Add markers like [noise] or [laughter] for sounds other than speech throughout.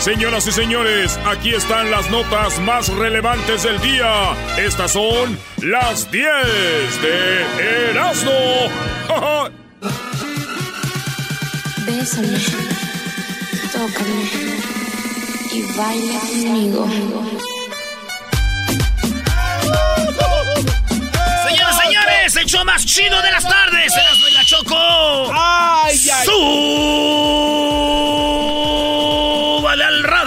Señoras y señores, aquí están las notas más relevantes del día. Estas son las 10 de Erasmo. Bésame, tócame y baila conmigo. Señoras y señores, el show más chido de las tardes. Erasmo y la Choco. ¡Ay, ay! ¡Súbale al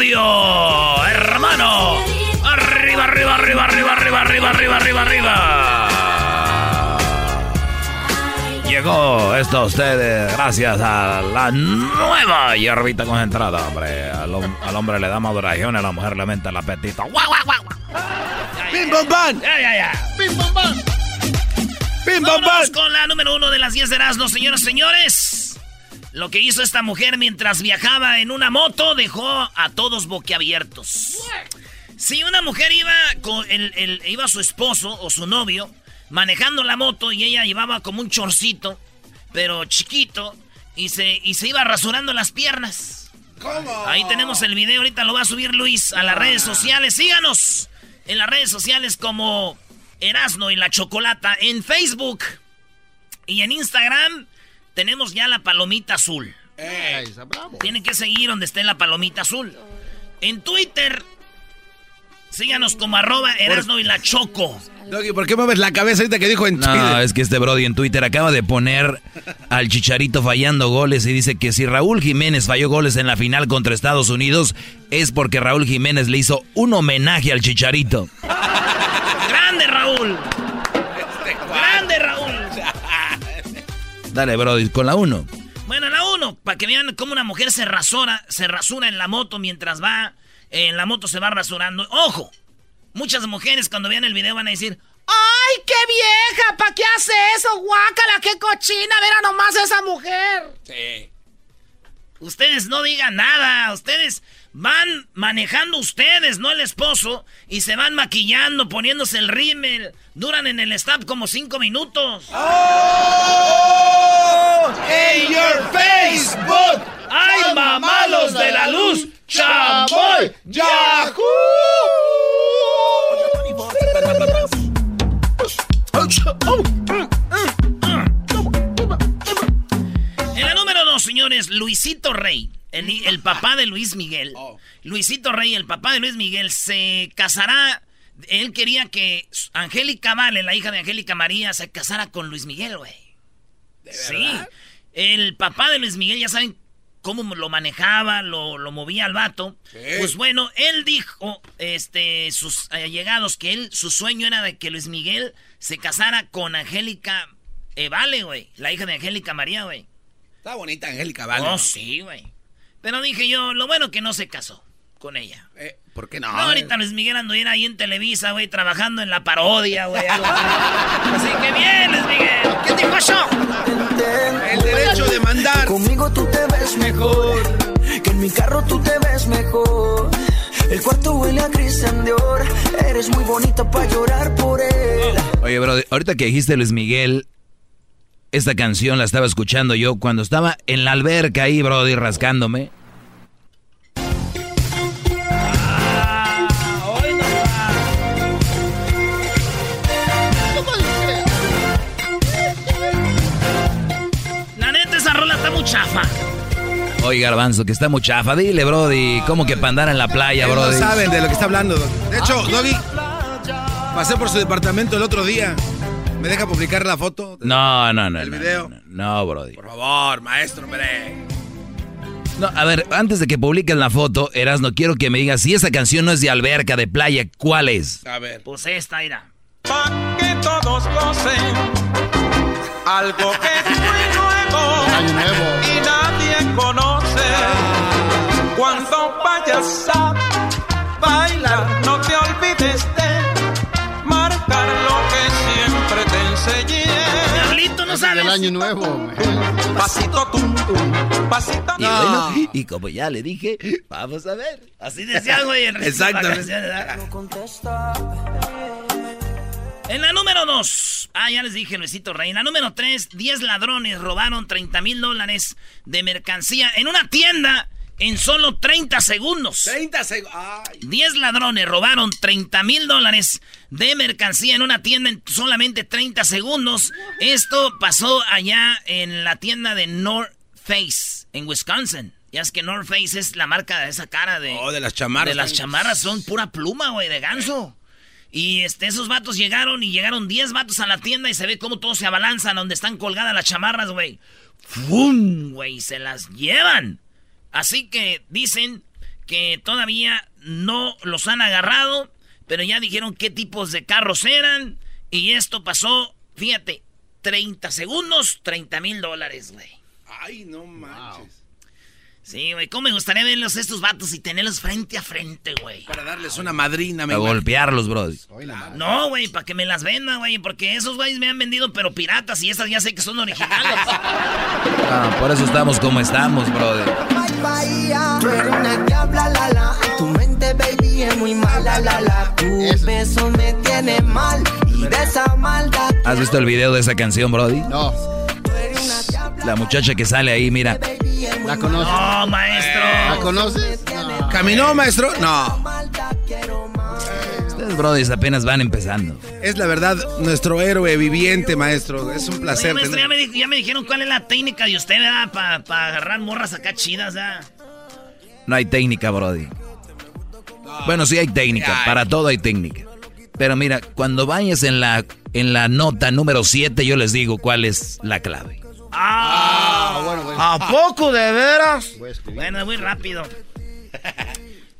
radio, hermano! Arriba, arriba, arriba, arriba, arriba, arriba, arriba, arriba, arriba. Llegó esto a ustedes gracias a la nueva hierbita concentrada, hombre. Al, hom- al hombre le da maduración, a la mujer le aumenta el apetito. ¡Guau, guau, guau! ¡Pim, pam, pam! Ya, ya, ya. ¡Pim, pam, pam! ¡Pim, Vámonos pam! con la número uno de las 10 de Erasmus, señoras y señores. Lo que hizo esta mujer mientras viajaba en una moto dejó a todos boquiabiertos. Si una mujer iba con el, el- iba su esposo o su novio manejando la moto y ella llevaba como un chorcito, pero chiquito, y se, y se iba rasurando las piernas. ¿Cómo? Ahí tenemos el video, ahorita lo va a subir Luis a las redes sociales. Síganos en las redes sociales como Erasno y la Chocolata en Facebook. Y en Instagram tenemos ya la palomita azul. Ey, bravo. Tienen que seguir donde esté la palomita azul. En Twitter, síganos como arroba Erasno y la Choco. Doggy, ¿por qué mueves la cabeza ahorita que dijo en No, Twitter? es que este Brody en Twitter acaba de poner al Chicharito fallando goles y dice que si Raúl Jiménez falló goles en la final contra Estados Unidos es porque Raúl Jiménez le hizo un homenaje al Chicharito. [laughs] ¡Grande, Raúl! Dale, Brody, con la 1. Bueno, la uno, para que vean cómo una mujer se rasura, se rasura en la moto mientras va, eh, en la moto se va rasurando. ¡Ojo! Muchas mujeres cuando vean el video van a decir, ¡Ay, qué vieja! ¿Para qué hace eso? ¡Guácala, qué cochina! ¡Ver a nomás a esa mujer! Sí. Ustedes no digan nada, ustedes van manejando ustedes, no el esposo, y se van maquillando, poniéndose el rímel. Duran en el stop como cinco minutos. ¡En your Facebook! ¡Ay, mamalos de la luz! ¡Chamoy! ¡Yahoo! Señores, Luisito Rey, el, el papá de Luis Miguel. Luisito Rey, el papá de Luis Miguel, se casará. Él quería que Angélica Vale, la hija de Angélica María, se casara con Luis Miguel, güey. Sí. El papá de Luis Miguel, ya saben cómo lo manejaba, lo, lo movía al vato. Pues bueno, él dijo, este, sus allegados, que él, su sueño era de que Luis Miguel se casara con Angélica eh, Vale, güey. La hija de Angélica María, güey. Está bonita Angélica, ¿vale? Oh, sí, güey. Pero dije yo, lo bueno que no se casó con ella. Eh, ¿Por qué no? No, ahorita Luis Miguel anduviera ahí en Televisa, güey, trabajando en la parodia, güey. [laughs] así. Que bien, Luis Miguel. ¿Qué dijo eso? El derecho de mandar. Conmigo tú te ves mejor, que en mi carro tú te ves mejor. El cuarto huele a Christian Dior, eres muy bonita para llorar por él. Oye, Brody, ahorita que dijiste Luis Miguel, esta canción la estaba escuchando yo cuando estaba en la alberca ahí, Brody, rascándome. La neta, esa rola está muy chafa. Oye, Garbanzo, que está muy chafa. Dile, Brody, ¿cómo que para andar en la playa, No Brody? saben de lo que está hablando. Doggy. De hecho, Doggy, pasé por su departamento el otro día. ¿Me deja publicar la foto? No, no, no. ¿El no, video? No, no, Brody. Por favor, maestro, hombre. No, a ver, antes de que publiquen la foto, Erasno, quiero que me digas si esa canción no es de alberca, de playa, ¿cuál es? A ver. Pues esta, mira. Pa' que todos gocen algo que fue nuevo Año nuevo. y nadie conoce. Cuando vayas a bailar, no te olvides de ¿no sabes? año nuevo. Pasito tum tum, pasito Y bueno, y como ya le dije, vamos a ver. Así decía, güey. en Exactamente. En la número 2. Ah, ya les dije, Luisito Rey. En la número 3, 10 ladrones robaron 30 mil dólares de mercancía en una tienda en solo 30 segundos. 30 segundos. Ay. 10 ladrones robaron 30 mil dólares de mercancía en una tienda en solamente 30 segundos. Esto pasó allá en la tienda de North Face, en Wisconsin. Ya es que North Face es la marca de esa cara de... Oh, de las chamarras. De las chamarras son pura pluma, güey, de ganso. Y este, esos vatos llegaron y llegaron 10 vatos a la tienda y se ve cómo todos se abalanzan donde están colgadas las chamarras, güey. ¡Fum! Güey, se las llevan. Así que dicen que todavía no los han agarrado, pero ya dijeron qué tipos de carros eran. Y esto pasó, fíjate, 30 segundos, 30 mil dólares, güey. Ay, no manches. Sí, güey, ¿cómo me gustaría verlos estos vatos y tenerlos frente a frente, güey? Para darles una madrina, me imagino. golpearlos, Brody. No, güey, para que me las vendan, güey, porque esos güeyes me han vendido pero piratas y esas ya sé que son originales. [laughs] Ah, por eso estamos como estamos, Brody. Tú eres una diabla, la la. Tu mente, baby, es muy mala, la la. Tu beso me tiene mal y de esa maldad. ¿Has visto el video de esa canción, Brody? No, La muchacha que sale ahí, mira. ¿la conoces? No, maestro. ¿La conoces? No. ¿Caminó, maestro? No. Ustedes, Brody, apenas van empezando. Es la verdad nuestro héroe viviente, maestro. Es un Oye, placer. maestro, ya me, di- ya me dijeron cuál es la técnica de usted, ¿verdad? Para agarrar morras acá chidas, ¿verdad? No hay técnica, Brody. Bueno, sí hay técnica. Para todo hay técnica. Pero mira, cuando vayas en la, en la nota número 7, yo les digo cuál es la clave. Ah, bueno, bueno. ¿A poco de veras? Bueno, muy rápido. [laughs]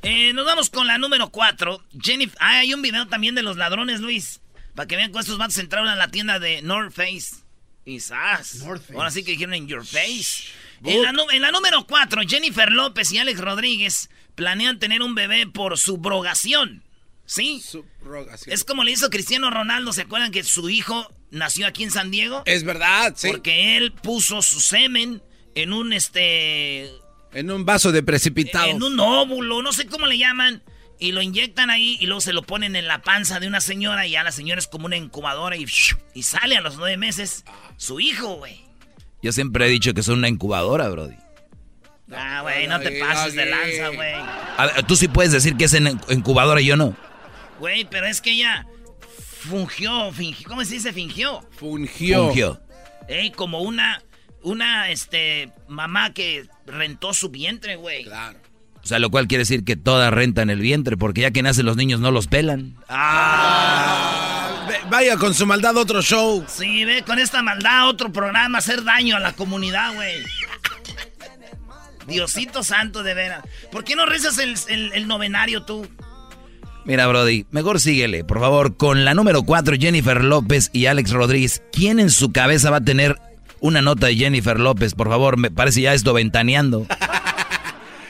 Eh, nos vamos con la número 4. Jennifer. Ah, hay un video también de los ladrones, Luis. Para que vean cómo estos vatos entraron a la tienda de North Face. Y Face. Ahora sí que dijeron en Your Face. En la, en la número 4, Jennifer López y Alex Rodríguez planean tener un bebé por subrogación. ¿Sí? Subrogación. Es como le hizo Cristiano Ronaldo. ¿Se acuerdan que su hijo nació aquí en San Diego? Es verdad, sí. Porque él puso su semen en un este En un vaso de precipitado. en un óvulo, no sé cómo le llaman, y lo inyectan ahí y luego se lo ponen en la panza de una señora y ya la señora es como una incubadora y, y sale a los nueve meses su hijo, güey. Yo siempre he dicho que son una incubadora, Brody. Ah, güey, no te pases de lanza, güey. Tú sí puedes decir que es en incubadora y yo no. Güey, pero es que ella fungió, fingió, ¿cómo se dice fingió? Fungió. Fungió. Ey, como una, una, este, mamá que rentó su vientre, güey. Claro. O sea, lo cual quiere decir que toda renta en el vientre, porque ya que nacen los niños no los pelan. Ah, vaya con su maldad otro show. Sí, ve, con esta maldad otro programa hacer daño a la comunidad, güey. Diosito santo, de veras. ¿Por qué no rezas el, el- el novenario tú? Mira, Brody, mejor síguele, por favor, con la número 4, Jennifer López y Alex Rodríguez. ¿Quién en su cabeza va a tener una nota de Jennifer López? Por favor, me parece ya esto ventaneando. [laughs]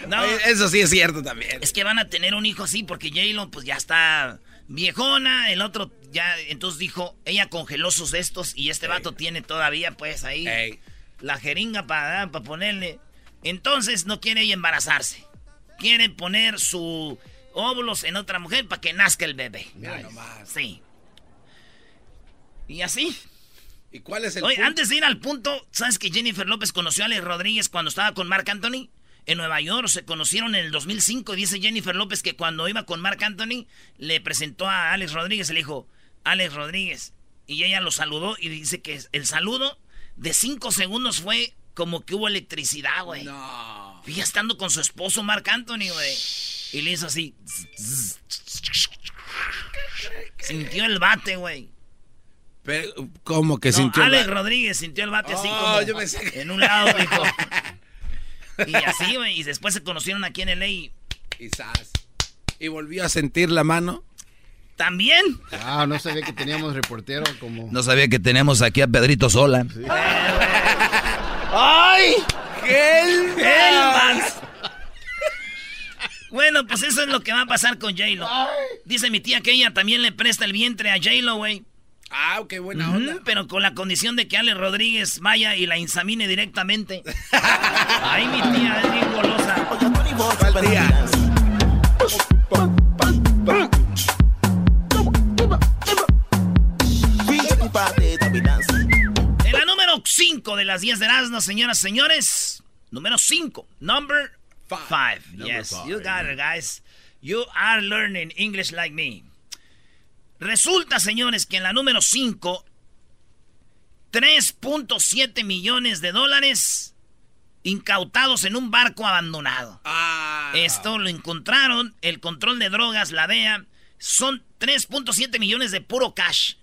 No, Oye, Eso sí es cierto también. es que van a tener un hijo así porque J-Lo pues ya está viejona, el otro ya, entonces dijo, ella congeló sus estos y este vato tiene todavía pues ahí Ey. la jeringa para, para ponerle. Entonces no quiere ella embarazarse. Quiere poner su óvulos en otra mujer para que nazca el bebé. Sí. Y así. ¿Y cuál es el Oye, punto? antes de ir al punto, ¿sabes que Jennifer López conoció a Alex Rodríguez cuando estaba con Mark Anthony? En Nueva York se conocieron en el 2005. Dice Jennifer López que cuando iba con Mark Anthony, le presentó a Alex Rodríguez y le dijo, Alex Rodríguez. Y ella lo saludó y dice que el saludo de cinco segundos fue como que hubo electricidad, güey. No. Y estando con su esposo Mark Anthony, güey. Y le hizo así. Sintió el bate, güey. Pero, ¿Cómo que No, sintió? Alex la- Rodríguez sintió el bate así Oh, como yo pensé que- en un lado, [laughs] dijo. Y así, güey. Y después se conocieron aquí en LA. y Quizás. Y volvió a sentir la mano. También. Ah, no sabía que teníamos reportero como... No sabía que tenemos aquí a Pedrito Sola. ¡Ay! ¡Hellman! ¡Hellmans! Bueno, pues eso es lo que va a pasar con J-Lo. Dice mi tía que ella también le presta el vientre a J-Lo, güey. Ah, qué buena onda. pero con la condición de que Ale Rodríguez vaya y la insamine directamente. [laughs] Ay, mi tía es bien golosa. En la número 5 de las 10 de Erasmo, señoras y señores. Número 5. Number 5. Yes, you got it, guys. You are learning English like me. Resulta, señores, que en la número 5, 3.7 millones de dólares incautados en un barco abandonado. Ah. Esto lo encontraron, el control de drogas, la DEA, son 3.7 millones de puro cash.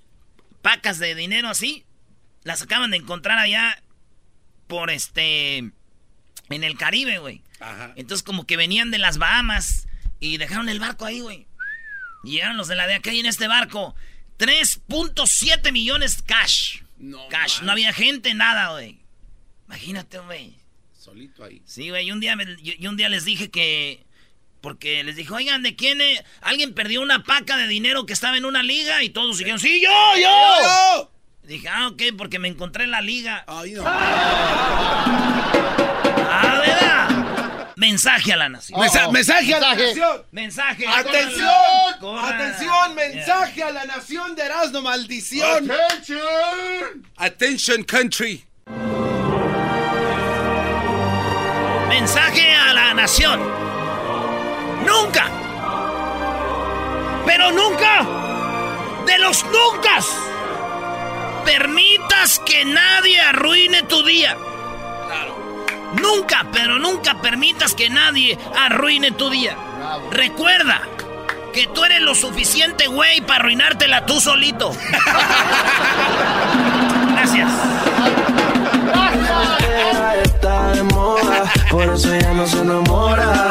Pacas de dinero así, las acaban de encontrar allá por este, en el Caribe, güey. Ajá. Entonces como que venían de las Bahamas y dejaron el barco ahí, güey. Y llegaron los de la DEA que hay en este barco. 3.7 millones cash. No cash, man. no había gente, nada, güey. Imagínate, güey. Solito ahí. Sí, güey, y un día, me- yo, yo un día les dije que... Porque les dije, oigan, ¿de quién es? Alguien perdió una paca de dinero que estaba en una liga y todos dijeron, sí, yo, yo. ¡Yo! Dije, ah, ok, porque me encontré en la liga. Ay, no. [laughs] Mensaje a la nación. Mensa- mensaje a la nación. Mensaje. ¡Atención! Corran. ¡Atención! ¡Mensaje a la nación de Erasmo! ¡Maldición! ¡Attention! ¡Attention, country! Mensaje a la nación. Nunca. Pero nunca. De los nunca. Permitas que nadie arruine tu día. Nunca, pero nunca permitas que nadie arruine tu día. Recuerda que tú eres lo suficiente güey para arruinártela tú solito. [laughs] Gracias. Está de moda, por eso ya no se enamora.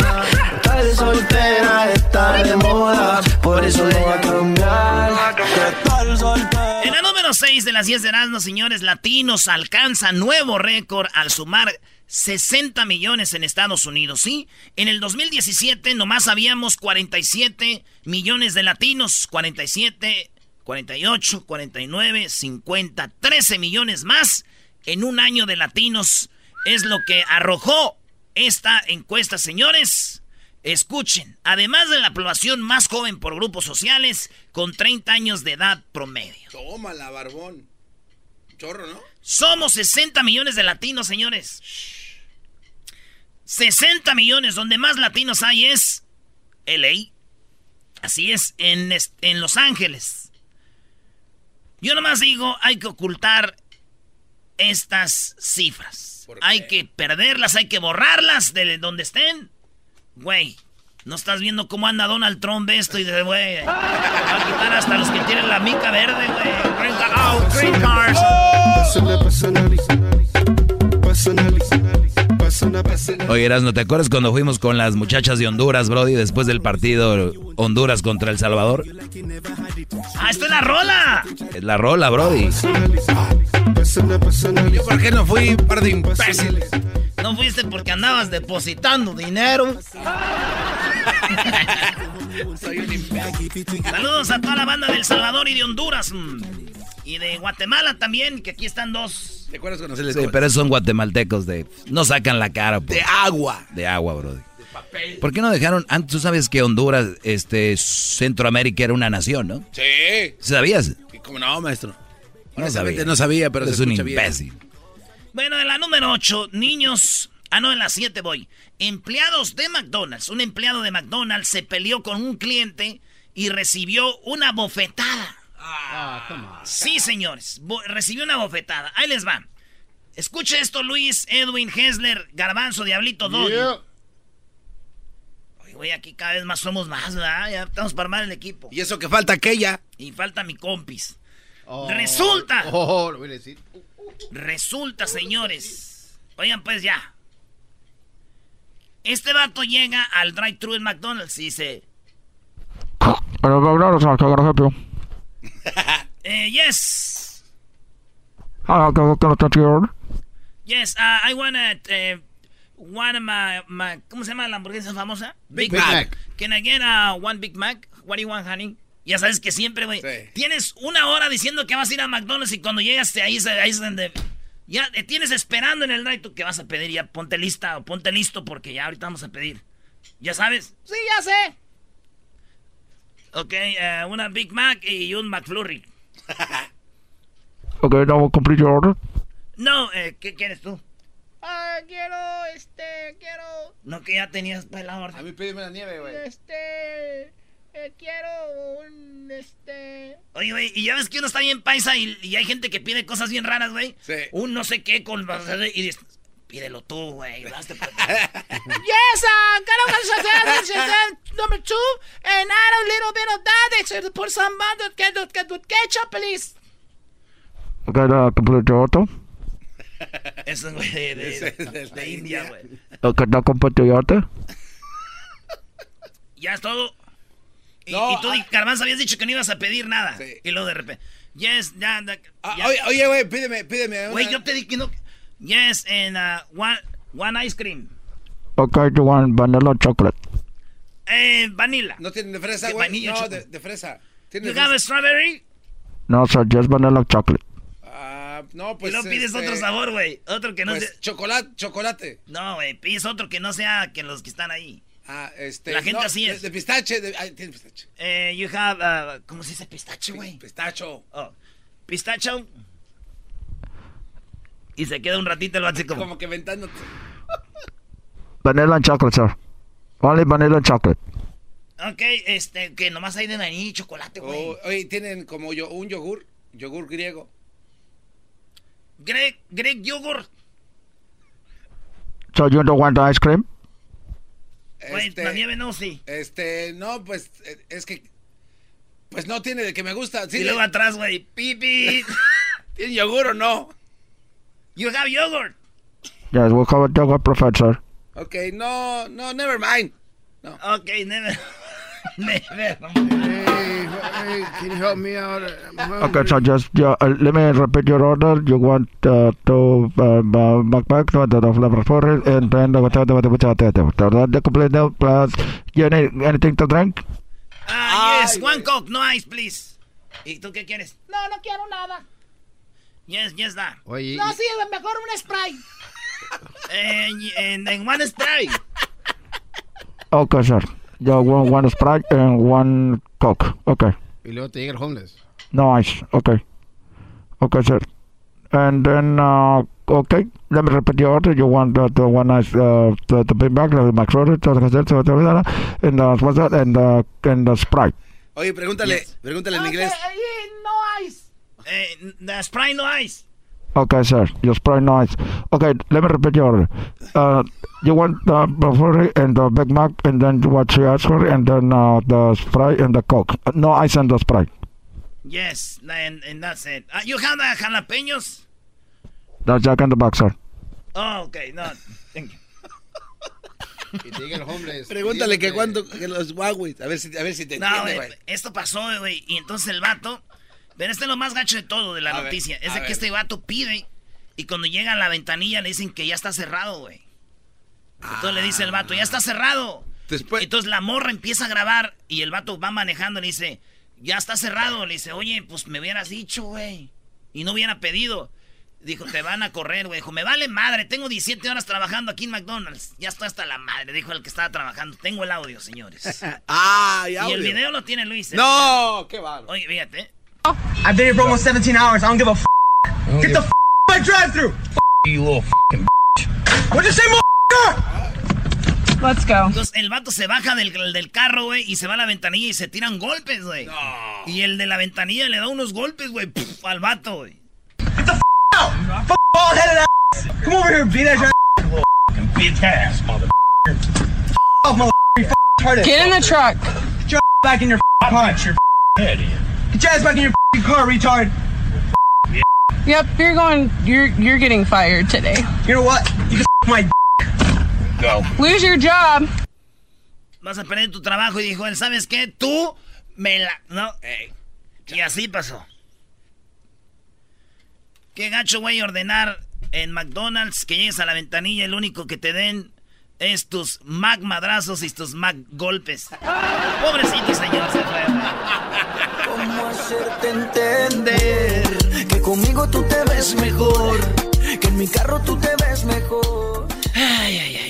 Está de soltera, está de moda, por eso le va a cambiar. Está soltera. En la número 6 de las 10 de Erasmus, señores, latinos alcanza nuevo récord al sumar 60 millones en Estados Unidos, ¿sí? En el 2017 nomás habíamos 47 millones de latinos, 47, 48, 49, 50, 13 millones más en un año de latinos. Es lo que arrojó esta encuesta, señores. Escuchen, además de la población más joven por grupos sociales, con 30 años de edad promedio. Tómala, barbón. Chorro, ¿no? Somos 60 millones de latinos, señores. 60 millones, donde más latinos hay es LA. Así es, en, en Los Ángeles. Yo nomás digo, hay que ocultar estas cifras. ¿Por Hay que perderlas, hay que borrarlas de donde estén. Güey, ¿no estás viendo cómo anda Donald Trump de esto y de, güey? Va a quitar hasta los que tienen la mica verde, güey. Green, oh, green cars. Oye, Erasno, ¿te acuerdas cuando fuimos con las muchachas de Honduras, Brody, después del partido Honduras contra El Salvador? ¡Ah, esta es la rola! Es la rola, Brody. ¿Yo por qué no fui, par de imbéciles? No fuiste porque andabas depositando dinero. [laughs] Saludos a toda la banda del Salvador y de Honduras. Y de Guatemala también, que aquí están dos. ¿Te acuerdas cuando se les Sí, pero esos son guatemaltecos de... No sacan la cara, pues. De agua. De agua, Brody. ¿Por qué no dejaron... Antes tú sabes que Honduras, este, Centroamérica era una nación, ¿no? Sí. ¿Sabías? ¿Y cómo no, maestro? Honestamente no sabía, pero es se un bien. imbécil. Bueno, en la número 8, niños. Ah, no, en la 7 voy. Empleados de McDonald's. Un empleado de McDonald's se peleó con un cliente y recibió una bofetada. Sí, señores. bo- recibió una bofetada. Ahí les va. Escuche esto, Luis, Edwin, Hessler, Garbanzo, Diablito, Doggy. Yeah. Oye, güey, aquí cada vez más somos más, ¿verdad? Ya estamos para armar el equipo. Y eso que falta aquella. Y falta mi compis. Oh, Resulta. Oh, lo voy a decir. Resulta, señores. Oigan, pues ya. Este vato llega al drive-thru en McDonald's y dice, [laughs] eh, yes, How can can I touch your order? yes, uh, I want a, uh, one of my, my- ¿cómo se llama la hamburguesa famosa? Big Big Mac. Mac. Can I get a one Big Mac? What do you want, honey? Ya sabes que siempre, güey. Sí. Tienes una hora diciendo que vas a ir a McDonald's y cuando llegas ahí, es- ahí es donde... Ya te tienes esperando en el drive que vas a pedir. Ya ponte lista o ponte listo porque ya ahorita vamos a pedir. ¿Ya sabes? Sí, ya sé. Ok, eh, una Big Mac y un McFlurry. Okay, now we'll complete your order. No, eh, ¿qué quieres tú? Ah, quiero, este, quiero... No, que ya tenías para la A orden. mí pídeme la nieve, güey. Este, eh, quiero un, este... Oye, güey, y ya ves que uno está bien paisa y, y hay gente que pide cosas bien raras, güey. Sí. Un no sé qué con... Y dices, pídelo tú, güey. [laughs] yes, uh, got a number two, and add a little bit of that, and put some uh, get, get, ketchup, please. Okay, now complete your order. Eso, güey, de, de, es de de India, güey. Okay, now complete your [laughs] order. Ya es todo. Y, No, y tú, ah. Garbanzo, habías dicho que no ibas a pedir nada. Sí. Y luego de repente, yes, ya, ya. Ah, ya. oye, oye, güey, pídeme, pídeme. Güey, yo te dije que no. Yes, and uh, one, one ice cream. Okay, you want vanilla chocolate? Eh, vanilla. ¿No tienen de fresa, De güey? No, de, de fresa. ¿Tienen You de have a fresa? strawberry? No, sir, just vanilla chocolate. Ah, no, pues. y luego pides este, otro sabor, güey. Otro que no Pues, sea. chocolate, chocolate. No, güey, pides otro que no sea que los que están ahí. Ah, este. La gente no, así de- es. De, pistache. De, ay, tiene pistache. Eh, you have, uh, ¿cómo se dice pistache, güey? Pistacho. Oh, pistacho. Y se queda un ratito el vato como. Como que ventándote. [laughs] Vanilla and chocolate, sir. Only vanilla and chocolate. Ok, este, que nomás hay de vainilla y chocolate, güey. O- oye, tienen como yo, un yogur. Yogur griego. Greg, Greg Yogurt. So you don't want the ice cream? Güey, Este, la nieve no, sí. Este, no, pues eh, es que. Pues no tiene de que me gusta. Sí, y luego atrás, güey, pipi. [laughs] ¿Tiene yogur o no? You have yogurt. Yes, we'll have a yogurt preferred, sir. Ok, no, no, never mind. Ok, never. [laughs] never. Hey, hey, can you help me out? Okay, so just yeah, uh, let me repeat your order. You want uh, to uh, uh, backpack to the flavor for it, and then the the the the the complete meal plus you need anything to drink? Ah, yes, Ay, one coke, no ice, please. ¿Y tú qué quieres? No, no quiero nada. Yes, yes, da. Oye, No, sí, mejor un spray. en, en one spray. Okay, sir. You want one Sprite and one Coke. Okay. y luego te llega el homeless. No ice. Okay. Okay, sir. And then, uh, okay, let me repeat your order. You want uh, the one ice, uh, the, the Big Mac, the McFlurry, and the, what's that, and the, and the Sprite. Oye, pregúntale, Yes. pregúntale en inglés. no ice. Eh, the spray no ice. Okay, sir. Your Sprite, no ice. Okay, let me repeat your order. Uh, you want the McFlurry and the Big Mac, and then what you asked for, and then uh, the Sprite and the Coke. Uh, no ice and the Sprite. Yes, and, and that's it. Uh, you have the jalapenos? The Jack in the Box, sir. Oh, okay, no. Thank you. [laughs] Y te llega el homeless. Pregúntale que cuánto, que los Huawei. A ver si, a ver si te No, entiende, güey, güey. esto pasó, güey. Y entonces el vato. Pero este es lo más gacho de todo de la A ver, noticia. es de que ver. este vato pide. Y cuando llega a la ventanilla le dicen que ya está cerrado, güey. Entonces le dice el vato, ya está cerrado. Después, Entonces la morra empieza a grabar. Y el vato va manejando y le dice, ya está cerrado. Le dice, oye, pues me hubieras dicho, güey. Y no hubiera pedido. Dijo, te van a correr, güey. Dijo, me vale madre. Tengo 17 horas trabajando aquí en McDonald's. Ya estoy hasta la madre, dijo el que estaba trabajando. Tengo el audio, señores. [laughs] ah, ya. y el audio. video lo tiene Luis. No, qué bárbaro. Oye, fíjate. I've been here for almost 17 hours. I don't give a f. Get the f my drive-through. You little f***ing What'd you say, Let's go. Entonces el vato se baja del, del carro, güey, y se va a la ventanilla y se tiran golpes, güey. Y el de la ventanilla le da unos golpes, güey, al vato, güey. Get the f out. F bald-headed ass. Come over here, beat ass. Little f***ing bitch ass, mother. off, mother. You f retarded. Get in the truck. Get your back in your f. Get your head in. Get your ass back in your car, retard. Yep, you're going. You're you're getting fired today. You know what? You can my d Go. Lose your job. Vas a perder tu trabajo. Y dijo él, ¿sabes qué? Tú me la... No. Y así pasó. Qué gacho, güey, ordenar en McDonald's que llegues a la ventanilla y el único que te den es tus Mac madrazos y tus Mac golpes. [laughs] Pobrecito señor, se fue. ¿Cómo hacerte entender que conmigo tú te ves mejor? Que en mi carro tú te ves mejor.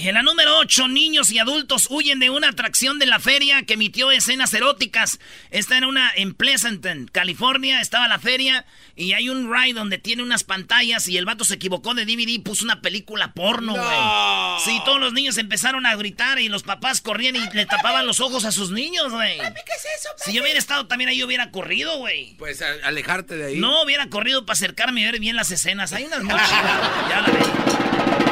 En la número 8, niños y adultos huyen de una atracción de la feria que emitió escenas eróticas. Esta era una en Pleasanton, California. Estaba la feria y hay un ride donde tiene unas pantallas y el vato se equivocó de DVD y puso una película porno, güey. Sí, todos los niños empezaron a gritar y los papás corrían y le tapaban los ojos a sus niños, güey. ¿qué es eso, Si yo hubiera estado también ahí, yo hubiera corrido, güey. Pues a- alejarte de ahí. No, hubiera corrido para acercarme y ver bien las escenas. Hay unas muy chidas. Ya la ves.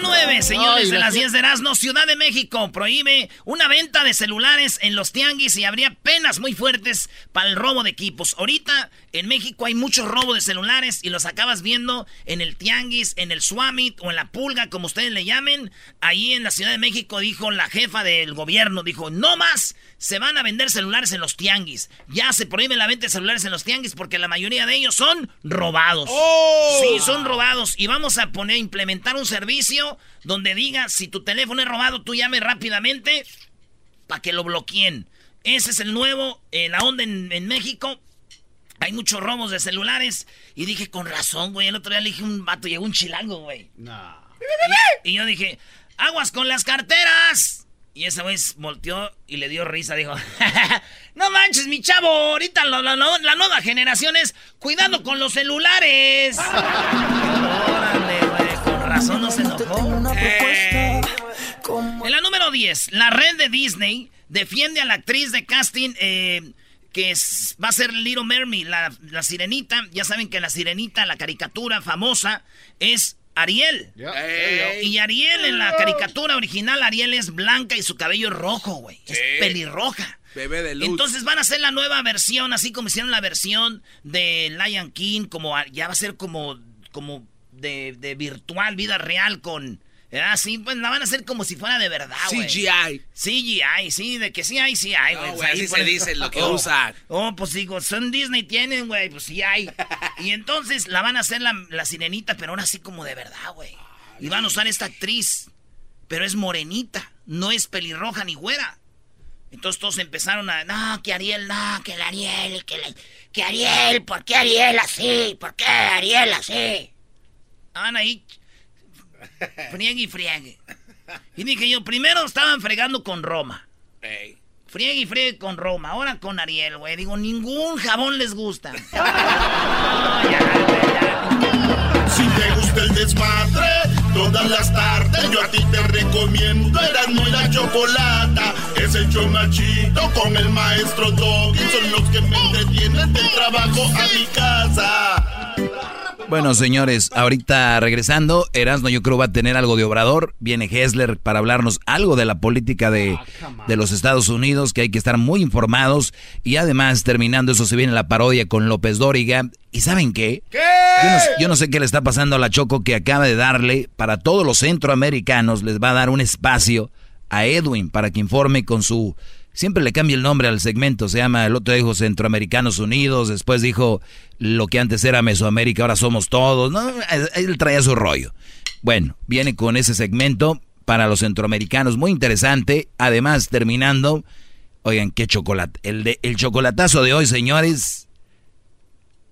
Número 9, señores Ay, de la las que- 10 de Erasmo, Ciudad de México prohíbe una venta de celulares en los tianguis y habría penas muy fuertes para el robo de equipos. Ahorita en México hay mucho robo de celulares y los acabas viendo en el tianguis, en el Swamit o en la pulga, como ustedes le llamen. Ahí en la Ciudad de México dijo la jefa del gobierno, dijo, no más se van a vender celulares en los tianguis. Ya se prohíbe la venta de celulares en los tianguis porque la mayoría de ellos son robados. Sí, son robados. Y vamos a poner, implementar un servicio donde diga, si tu teléfono es robado, tú llame rápidamente para que lo bloqueen. Ese es el nuevo, eh, la onda en, en México. Hay muchos robos de celulares. Y dije, con razón, güey. El otro día le dije un vato, llegó un chilango, güey. Y, y yo dije, aguas con las carteras. Y ese güey volteó y le dio risa. Dijo, [laughs] no manches, mi chavo. Ahorita la, la- la- la nueva generación es cuidado con los celulares. [laughs] Razón no se enojó. Eh. En la número 10, la red de Disney defiende a la actriz de casting eh, que es- va a ser Little Mermaid, la, la sirenita. Ya saben que la sirenita, la caricatura famosa, es Ariel. Y Ariel en la caricatura original, Ariel es blanca y su cabello es rojo, güey. Es pelirroja. Bebé de luz. Entonces van a hacer la nueva versión, así como hicieron la versión de Lion King, como ya va a ser como, como de, de virtual, vida real con... Ah, sí, pues la van a hacer como si fuera de verdad, güey. CGI. CGI, sí, de que sí hay, sí hay, güey. Ahí así se dice lo que Oh. usan. Oh, pues digo, son Disney tienen, güey, pues sí hay. Y entonces la van a hacer la, la sirenita, pero ahora sí como de verdad, güey. Y van a usar esta actriz, pero es morenita, no es pelirroja ni güera. Entonces todos empezaron a, no, que Ariel, no, que el Ariel, que, la- que Ariel, ¿por qué Ariel así? ¿Por qué Ariel así? Estaban ahí, friegue y friegue. Y dije yo, primero estaban fregando con Roma. Friegue y friegue con Roma, ahora con Ariel, güey. Digo, ningún jabón les gusta. [laughs] Si te gusta el desmadre, todas las tardes yo a ti te recomiendo Eran muy la chocolata. Es el chido con el maestro Doggy. Son los que me entretienen del trabajo a mi casa. Bueno, señores, ahorita regresando, Erasmo yo creo va a tener algo de obrador. Viene Hessler para hablarnos algo de la política de, de los Estados Unidos, que hay que estar muy informados. Y además, terminando eso, se viene la parodia con López Dóriga. ¿Y saben qué? ¿Qué? Yo no, yo no sé qué le está pasando a la Choco que acaba de darle para todos los centroamericanos, les va a dar un espacio a Edwin para que informe con su... Siempre le cambia el nombre al segmento, se llama, el otro dijo Centroamericanos Unidos, después dijo lo que antes era Mesoamérica, ahora somos todos, ¿no? Él traía su rollo. Bueno, viene con ese segmento para los centroamericanos, muy interesante. Además, terminando, oigan, qué chocolate. El, de, el chocolatazo de hoy, señores,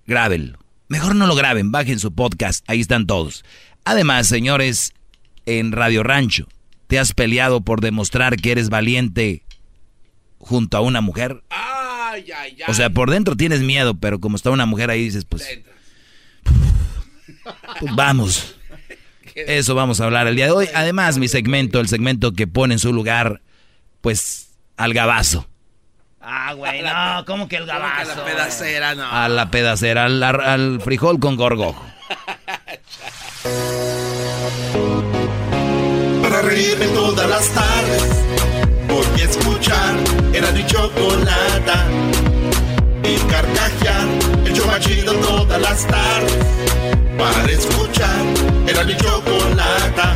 grábenlo. Mejor no lo graben, bajen su podcast, ahí están todos. Además, señores, en Radio Rancho, ¿te has peleado por demostrar que eres valiente junto a una mujer? Ay, ay, ay. O sea, por dentro tienes miedo, pero como está una mujer ahí dices, pues, pues [laughs] vamos. Eso vamos a hablar el día de hoy. Además, mi segmento, el segmento que pone en su lugar, pues, al gabazo. Ah, güey, no, ¿cómo que el gabazo? A la pedacera, no. A la pedacera, al, al frijol con gorgojo. [laughs] Para reírme todas las tardes, voy a escuchar era mi chocolata. Y carcajear, el yo machido todas las tardes. Para escuchar era mi chocolata.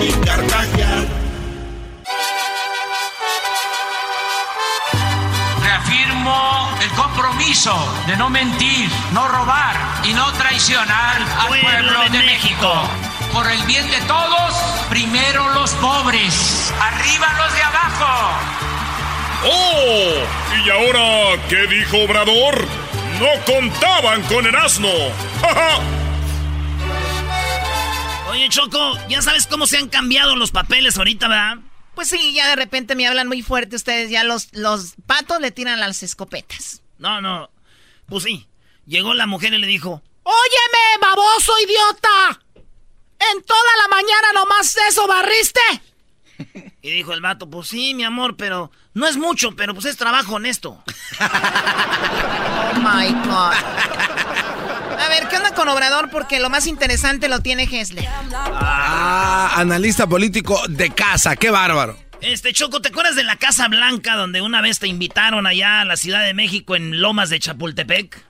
Y carcajear. Reafirmo el compromiso de no mentir, no robar y no traicionar al pueblo, de, México. Por el bien de todos, primero los pobres, arriba los de abajo. ¡Oh! ¿Y ahora qué dijo Obrador? No contaban con el asno. Oye, Choco, ya sabes cómo se han cambiado los papeles ahorita, ¿verdad? Pues sí, ya de repente me hablan muy fuerte ustedes. Ya los, los patos le tiran las escopetas. No, no. Pues sí. Llegó la mujer y le dijo: ¡Óyeme, baboso idiota! En toda la mañana nomás eso barriste. [laughs] Y dijo el vato: Pues sí, mi amor, pero no es mucho, pero pues es trabajo honesto. [laughs] oh my God. A ver, ¿qué onda con Obrador? Porque lo más interesante lo tiene Hessler. Ah, analista político de casa, qué bárbaro. Este Choco, ¿te acuerdas de la Casa Blanca donde una vez te invitaron allá a la Ciudad de México en Lomas de Chapultepec?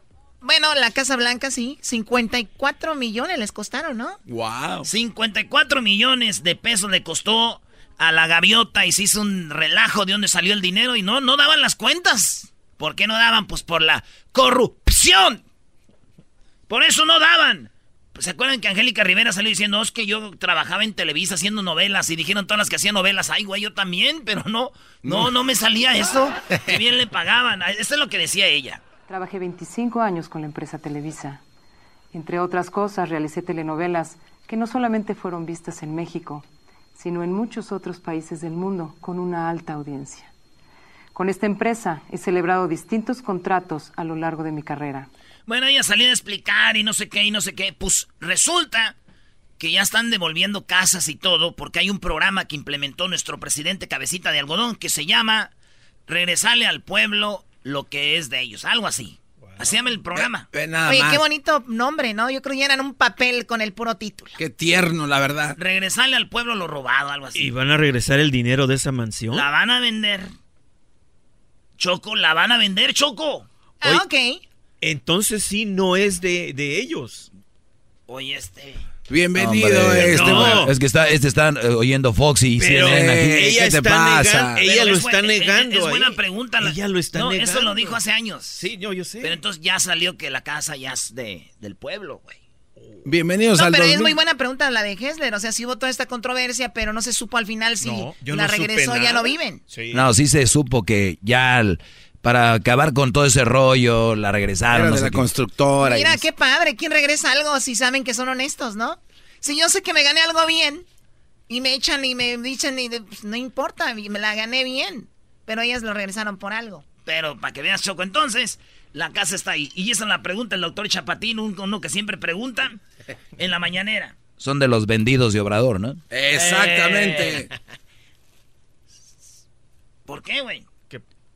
Bueno, la Casa Blanca sí, 54 millones les costaron, ¿no? Wow. 54 millones de pesos le costó a la gaviota y se hizo un relajo de dónde salió el dinero y no, no daban las cuentas. ¿Por qué no daban? Pues por la corrupción. Por eso no daban. ¿Se acuerdan que Angélica Rivera salió diciendo, es que yo trabajaba en Televisa haciendo novelas y dijeron todas las que hacían novelas, ay, güey, yo también, pero no, no, no me salía eso. [laughs] Que bien le pagaban. Eso es lo que decía ella. Trabajé 25 años con la empresa Televisa. Entre otras cosas, realicé telenovelas que no solamente fueron vistas en México, sino en muchos otros países del mundo con una alta audiencia. Con esta empresa he celebrado distintos contratos a lo largo de mi carrera. Bueno, ella salió a explicar y no sé qué y no sé qué. Pues resulta que ya están devolviendo casas y todo porque hay un programa que implementó nuestro presidente Cabecita de Algodón que se llama Regresarle al pueblo lo que es de ellos. Algo así. Así llama el programa. Ve nada Oye, más. qué bonito nombre, ¿no? Yo creo que ya eran un papel con el puro título. Qué tierno, la verdad. Regresarle al pueblo lo robado, algo así. ¿Y van a regresar el dinero de esa mansión? La van a vender. Choco, la van a vender, Choco. Ah, ok. Entonces sí no es de, de ellos. Oye, este. Bienvenido, Hombre, este. no. Es que está, este está eh, oyendo Foxy y CNN aquí. ella ¿Qué te está pasa? negando- ella lo es está es- negando. Es, buena ahí. pregunta. la- Ella lo está no, negando. eso lo dijo hace años. Sí, yo, yo sé. Pero entonces ya salió que la casa ya es de, del pueblo, güey. Bienvenidos No, al pero es 2000. muy buena pregunta la de Hessler. O sea, sí hubo toda esta controversia, pero no se supo al final si No, yo la no supe regresó, ya no viven. Sí. No, sí se supo que ya al- para acabar con todo ese rollo la regresaron. Era no de sé la qué. constructora. y- Mira, qué padre. ¿Quién regresa algo si saben que son honestos, no? Si yo sé que me gané algo bien y me echan y me dicen, y de- pues, no importa, me la gané bien. Pero ellas lo regresaron por algo. Pero para que veas, Choco, entonces, la casa está ahí. Y esa es la pregunta el doctor Chapatín, un- uno que siempre pregunta en la mañanera. Son de los vendidos de Obrador, ¿no? Exactamente. Eh. ¿Por qué, güey?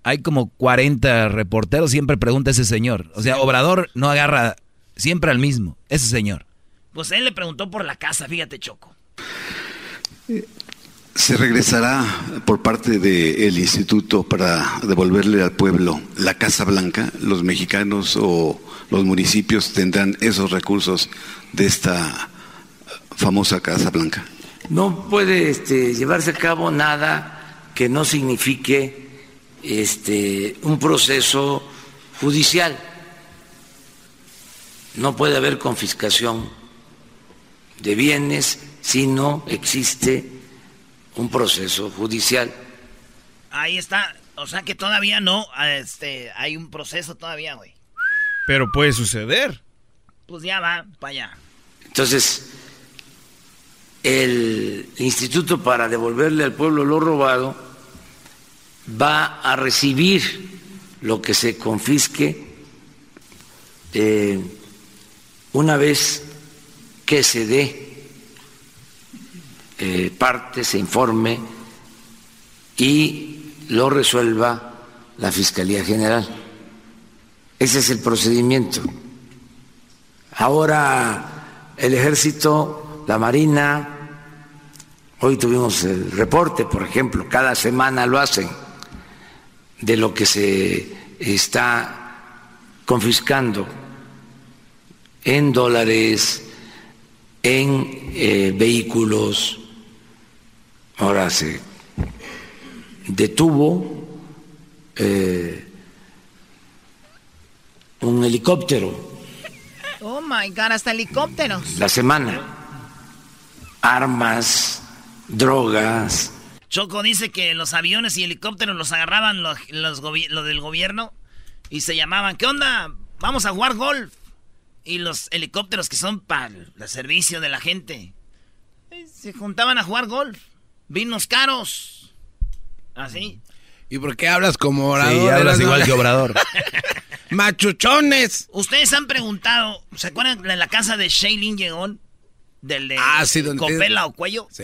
Hay como 40 reporteros, siempre pregunta ese señor. O sea, Obrador no agarra siempre al mismo, ese señor. Pues él le preguntó por la casa, fíjate, Choco. Se regresará por parte del instituto para devolverle al pueblo la Casa Blanca. Los mexicanos o los municipios tendrán esos recursos de esta famosa Casa Blanca. No puede este, llevarse a cabo nada que no signifique este, un proceso judicial. No puede haber confiscación de bienes si no existe un proceso judicial. Ahí está. O sea que todavía no, este, hay un proceso todavía, güey. Pero puede suceder. Pues ya va para allá. Entonces, el Instituto para devolverle al pueblo lo robado va a recibir lo que se confisque eh, una vez que se dé eh, parte, se informe y lo resuelva la Fiscalía General. Ese es el procedimiento. Ahora el ejército, la marina, hoy tuvimos el reporte, por ejemplo, cada semana lo hacen, de lo que se está confiscando en dólares, en eh, vehículos. Ahora se detuvo eh, un helicóptero Oh my God, hasta helicópteros. la semana. Armas, drogas. Choco dice que los aviones y helicópteros los agarraban los, los, del gobierno y se llamaban, ¿qué onda? Vamos a jugar golf. Y los helicópteros que son para el servicio de la gente eh, se juntaban a jugar golf. Vinos caros. Así. ¿Y por qué hablas como orador? Sí, hablas igual que Obrador. [laughs] ¡Machuchones! Ustedes han preguntado, ¿se acuerdan de la casa de Shailene Llegón? Del de Ah, sí, donde- Copela o Cuello. Sí.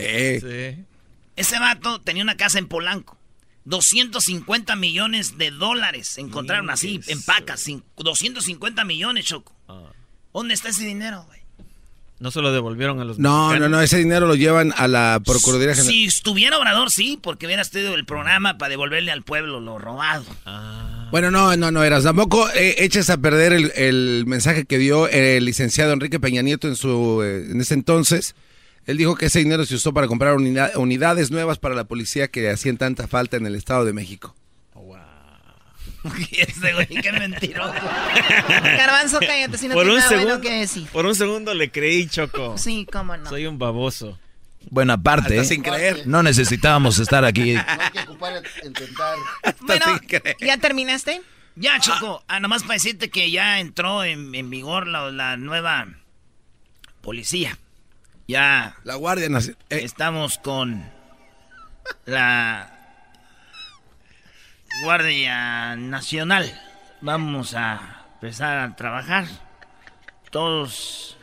Ese vato tenía una casa en Polanco. 250 millones de dólares encontraron así, en pacas. cin- 250 millones, Choco. ¿Dónde está ese dinero, güey? No se lo devolvieron a los No, no, mexicanos. no, ese dinero lo llevan a la Procuraduría General. Si estuviera Obrador, sí, porque hubiera tenido el programa para devolverle al pueblo lo robado. Bueno, no, no, no eras. Tampoco eh, eches a perder el, el mensaje que dio el licenciado Enrique Peña Nieto en su eh, en ese entonces. Él dijo que ese dinero se usó para comprar unida- unidades nuevas para la policía que hacían tanta falta en el Estado de México. [laughs] Ese güey, qué mentiroso. [laughs] Garbanzo, cállate, si no por, un nada bueno segundo, que decir. por un segundo le creí, Choco. Sí, cómo no. Soy un baboso. Bueno, aparte, sin creer. no necesitábamos estar aquí. Bueno, ¿ya terminaste? Ya, Choco. Ah, nomás para decirte que ya entró en, en vigor la, la nueva policía. Ya. La Guardia Nacional. Estamos con la Guardia Nacional. Vamos a empezar a trabajar. Todos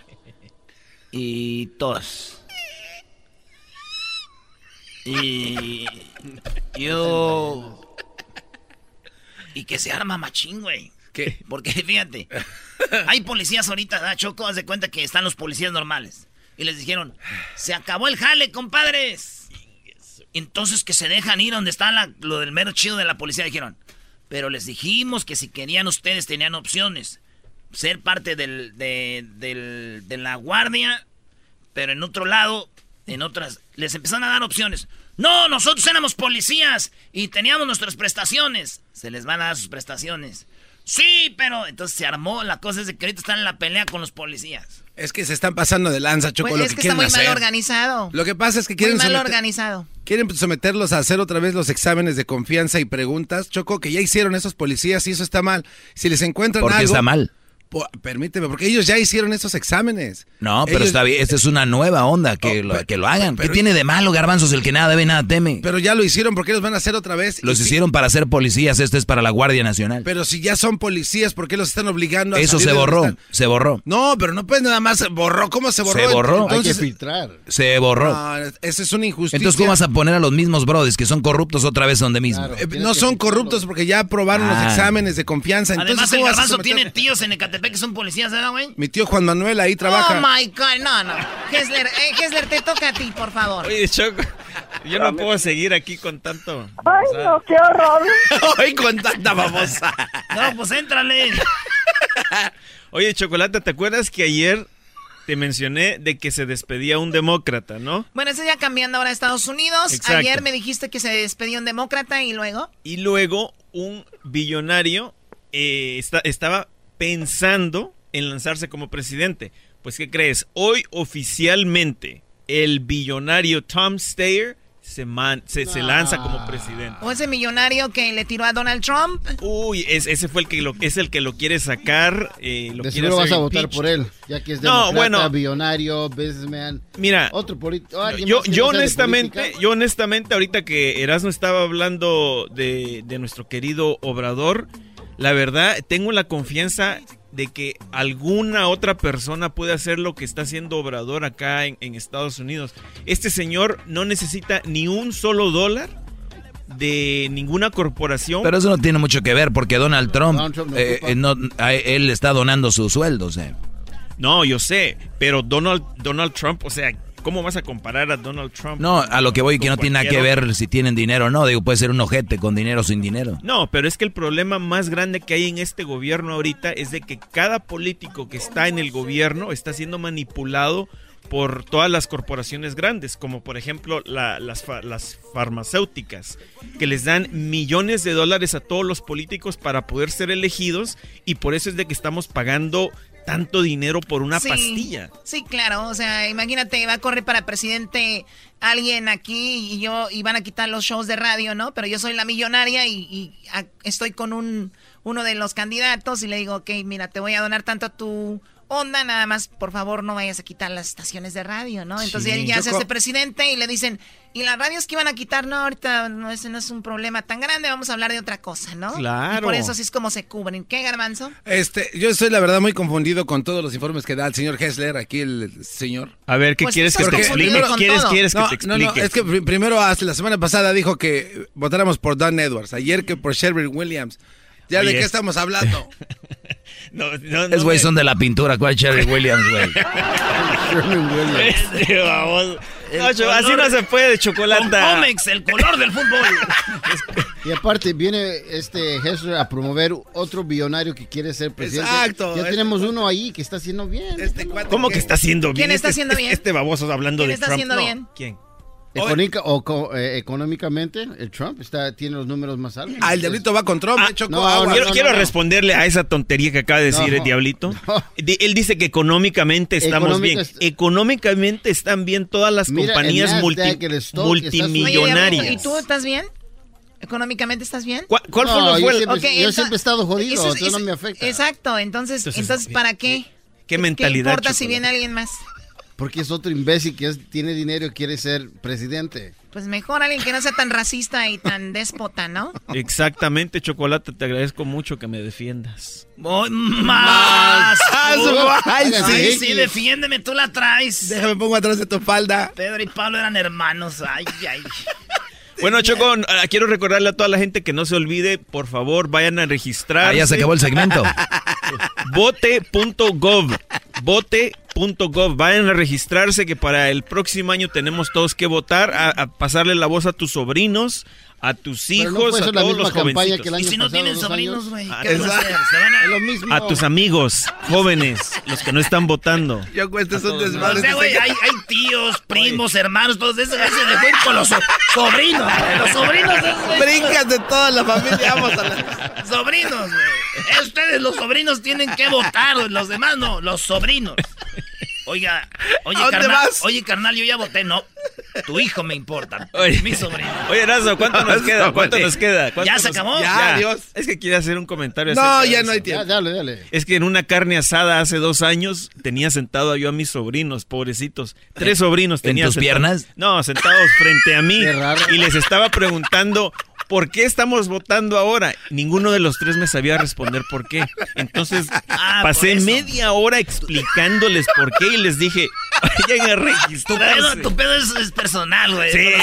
y todas. Y yo... Y que se arma machín, güey. ¿Qué? Porque fíjate, hay policías ahorita. Choco, haz de cuenta que están los policías normales. Y les dijeron, se acabó el jale, compadres. Entonces que se dejan ir donde está la- lo del mero chido de la policía. Dijeron, pero les dijimos que si querían ustedes tenían opciones. Ser parte del, de, del- de la guardia, pero en otro lado, en otras, les empezaron a dar opciones. No, nosotros éramos policías y teníamos nuestras prestaciones. Se les van a dar sus prestaciones. Sí, pero entonces se armó. La cosa es que ahorita están en la pelea con los policías. Es que se están pasando de lanza, Choco, Pues lo es que, que está muy mal organizado. Lo que pasa es que Muy quieren, mal someter- organizado. quieren someterlos a hacer otra vez los exámenes de confianza y preguntas, Choco, que ya hicieron esos policías y eso está mal. Si les encuentran ¿Por qué algo... está mal? Permíteme, porque ellos ya hicieron esos exámenes. No, pero Ellos- está bien. Esta es una nueva onda, que, lo, que lo hagan. ¿Qué tiene de malo, garbanzos? El que nada debe, nada teme. Pero ya lo hicieron, ¿por qué los van a hacer otra vez? Los Y si- hicieron para ser policías, este es para la Guardia Nacional. Pero si ya son policías, ¿por qué los están obligando a Eso salir se borró, se borró. No, pero no puedes nada más borró. ¿Cómo se borró? Se borró. Entonces, Hay que filtrar. Se borró. No, esa es una injusticia. Entonces, ¿cómo vas a poner a los mismos brothers que son corruptos otra vez donde mismo? Eh, no son corruptos porque ya aprobaron Ah. los exámenes de confianza. Entonces, Además, el ¿cómo vas a garbanzo tiene tíos en Ecatepec que son policías, ¿verdad, güey? Mi tío Juan Manuel ahí trabaja. Oh my God, no, no. Hessler, eh, Hessler, te toca a ti, por favor. Oye, Choco, yo no puedo seguir aquí con tanto. Ay, no, qué horror. [laughs] Ay, con tanta babosa. No, pues éntrale. [laughs] Oye, Chocolate, ¿te acuerdas que ayer te mencioné de que se despedía un demócrata, no? Bueno, eso ya cambiando ahora a Estados Unidos. Exacto. Ayer me dijiste que se despedió un demócrata y luego. Y luego un billonario eh, está- estaba pensando en lanzarse como presidente. Pues, ¿qué crees? Hoy oficialmente el billonario Tom Steyer se, man- se, se lanza como presidente. O ese millonario que le tiró a Donald Trump. Uy, es- ese fue el que lo, es el que lo quiere sacar. eh, lo De quiere seguro vas a votar por él, ya que es No, demócrata, bueno. billonario, businessman. Mira, otro Yo, yo honestamente, yo honestamente, ahorita que Erasmo estaba hablando de, de nuestro querido Obrador, la verdad, tengo la confianza de que alguna otra persona puede hacer lo que está haciendo Obrador acá en, en Estados Unidos. Este señor no necesita ni un solo dólar de ninguna corporación. Pero eso no tiene mucho que ver porque Donald Trump, Donald Trump no eh, eh, no- a él está donando sus sueldos. eh. No, yo sé, pero Donald, Donald Trump, o sea, ¿cómo vas a comparar a Donald Trump? No, a lo que voy que no tiene nada que ver si tienen dinero o no. Digo, puede ser un ojete con dinero o sin dinero. No, pero es que el problema más grande que hay en este gobierno ahorita es de que cada político que está en el gobierno está siendo manipulado por todas las corporaciones grandes, como por ejemplo la- las, fa- las farmacéuticas, que les dan millones de dólares a todos los políticos para poder ser elegidos y por eso es de que estamos pagando tanto dinero por una Sí, pastilla. Sí, claro. O sea, imagínate, va a correr para presidente alguien aquí y yo y van a quitar los shows de radio, ¿no? Pero yo soy la millonaria y, y, estoy con un uno de los candidatos y le digo, ok, mira, te voy a donar tanto a tu onda, nada más, por favor, no vayas a quitar las estaciones de radio, ¿no? Entonces Sí. él ya se hace presidente y le dicen, y las radios que iban a quitar, no, ahorita no, ese no es un problema tan grande, vamos a hablar de otra cosa, ¿no? Claro. Y por eso así es como se cubren. ¿Qué, Garbanzo? Este, yo estoy la verdad muy confundido con todos los informes que da el señor Hessler, aquí el, señor. A ver, ¿qué Pues quieres que te explique? con ¿Quieres, que te no, no, explique? es que pri- primero, hasta la semana pasada dijo que votáramos por Don Edwards, ayer que por Sherwin Williams. ¿Ya de qué es- estamos hablando? No, [laughs] no, no Es güey, son de la pintura. ¿Cuál Cherry Williams, güey? [laughs] Este baboso. El No, cho- así color- no se puede, chocolate. Con Comex, el color del fútbol. Y aparte viene este Hessler a promover otro billonario que quiere ser presidente. Exacto. Ya Este- tenemos uno ahí que está haciendo bien. ¿Cómo que está haciendo bien? ¿Quién está Este- haciendo bien? Este baboso hablando ¿Quién de está Trump. haciendo No, bien? ¿Quién? Económica- o co- eh, económicamente, el Trump está, tiene los números más altos. Ah, el diablito va con Trump, hecho, no, agua. quiero no, quiero no. responderle a esa tontería que acaba de decir No. el diablito. Di- Él dice que económicamente estamos Económica bien. est- Económicamente están bien todas las Mira, compañías multi- Oye, multimillonarias. ¿Y tú estás bien? ¿Económicamente estás bien? ¿Cuál, cuál No, fue, lo- yo fue siempre- Ok, yo siempre he estado jodido, eso es- no me afecta. Exacto, entonces, Entonces, entonces, ¿para qué? qué mentalidad, ¿Qué importa si viene alguien más? Porque es otro imbécil que es- tiene dinero y quiere ser presidente. Pues mejor alguien que no sea tan racista y tan déspota, ¿no? Exactamente, Chocolate, te agradezco mucho que me defiendas. Voy más. Más, Uh, ay, Ay, sí. sí, defiéndeme, tú la traes. Déjame pongo atrás de tu falda. Pedro y Pablo eran hermanos. Ay, ay. [laughs] Bueno, Choco, ah, quiero recordarle a toda la gente que no se olvide, por favor, vayan a registrar. Ah, ya se acabó el segmento. [laughs] Vote.gov. Vote.gov. Vayan a registrarse que para el próximo año tenemos todos que votar, a, a pasarle la voz a tus sobrinos, a tus no hijos, a todos los que año Y si no tienen sobrinos, güey, Ah, ¿qué van a a- Es lo mismo. A tus amigos [laughs] jóvenes, los que no están votando. [laughs] Yo cuento es un O desmadre. sea, güey, hay, hay tíos, primos, hermanos, todos esos. Ese se fue con los so- sobrinos. güey, Los sobrinos. esos. Brincas de toda la familia, vamos a la... [laughs] Sobrinos, güey. Eh, Ustedes, los sobrinos, tienen que votar. Los demás no, los sobrinos. Oiga, oye, ¿A dónde carnal. vas? Oye, carnal, yo ya voté. No, tu hijo me importa. Oye. Mi sobrino. Oye, Razo, ¿cuánto nos queda? ¿Cuánto nos queda? ¿Cuánto ¿Ya se acabó? Ya, Dios. Es que quiere hacer un comentario. No, ya no hay Ya, tiempo. dale, dale. Es que en una carne asada hace dos años tenía sentado yo a mis sobrinos, pobrecitos. Tres sobrinos ¿En tenía tus sentados- piernas? No, sentados frente a mí. Qué raro. Y les estaba preguntando, ¿por qué estamos votando ahora? Ninguno de los tres me sabía responder por qué. Entonces Ah, pasé media hora explicándoles por qué y les dije, [laughs] vayan a Tu pedo, registrarse. tu pedo es, es personal, güey. Sí. [laughs]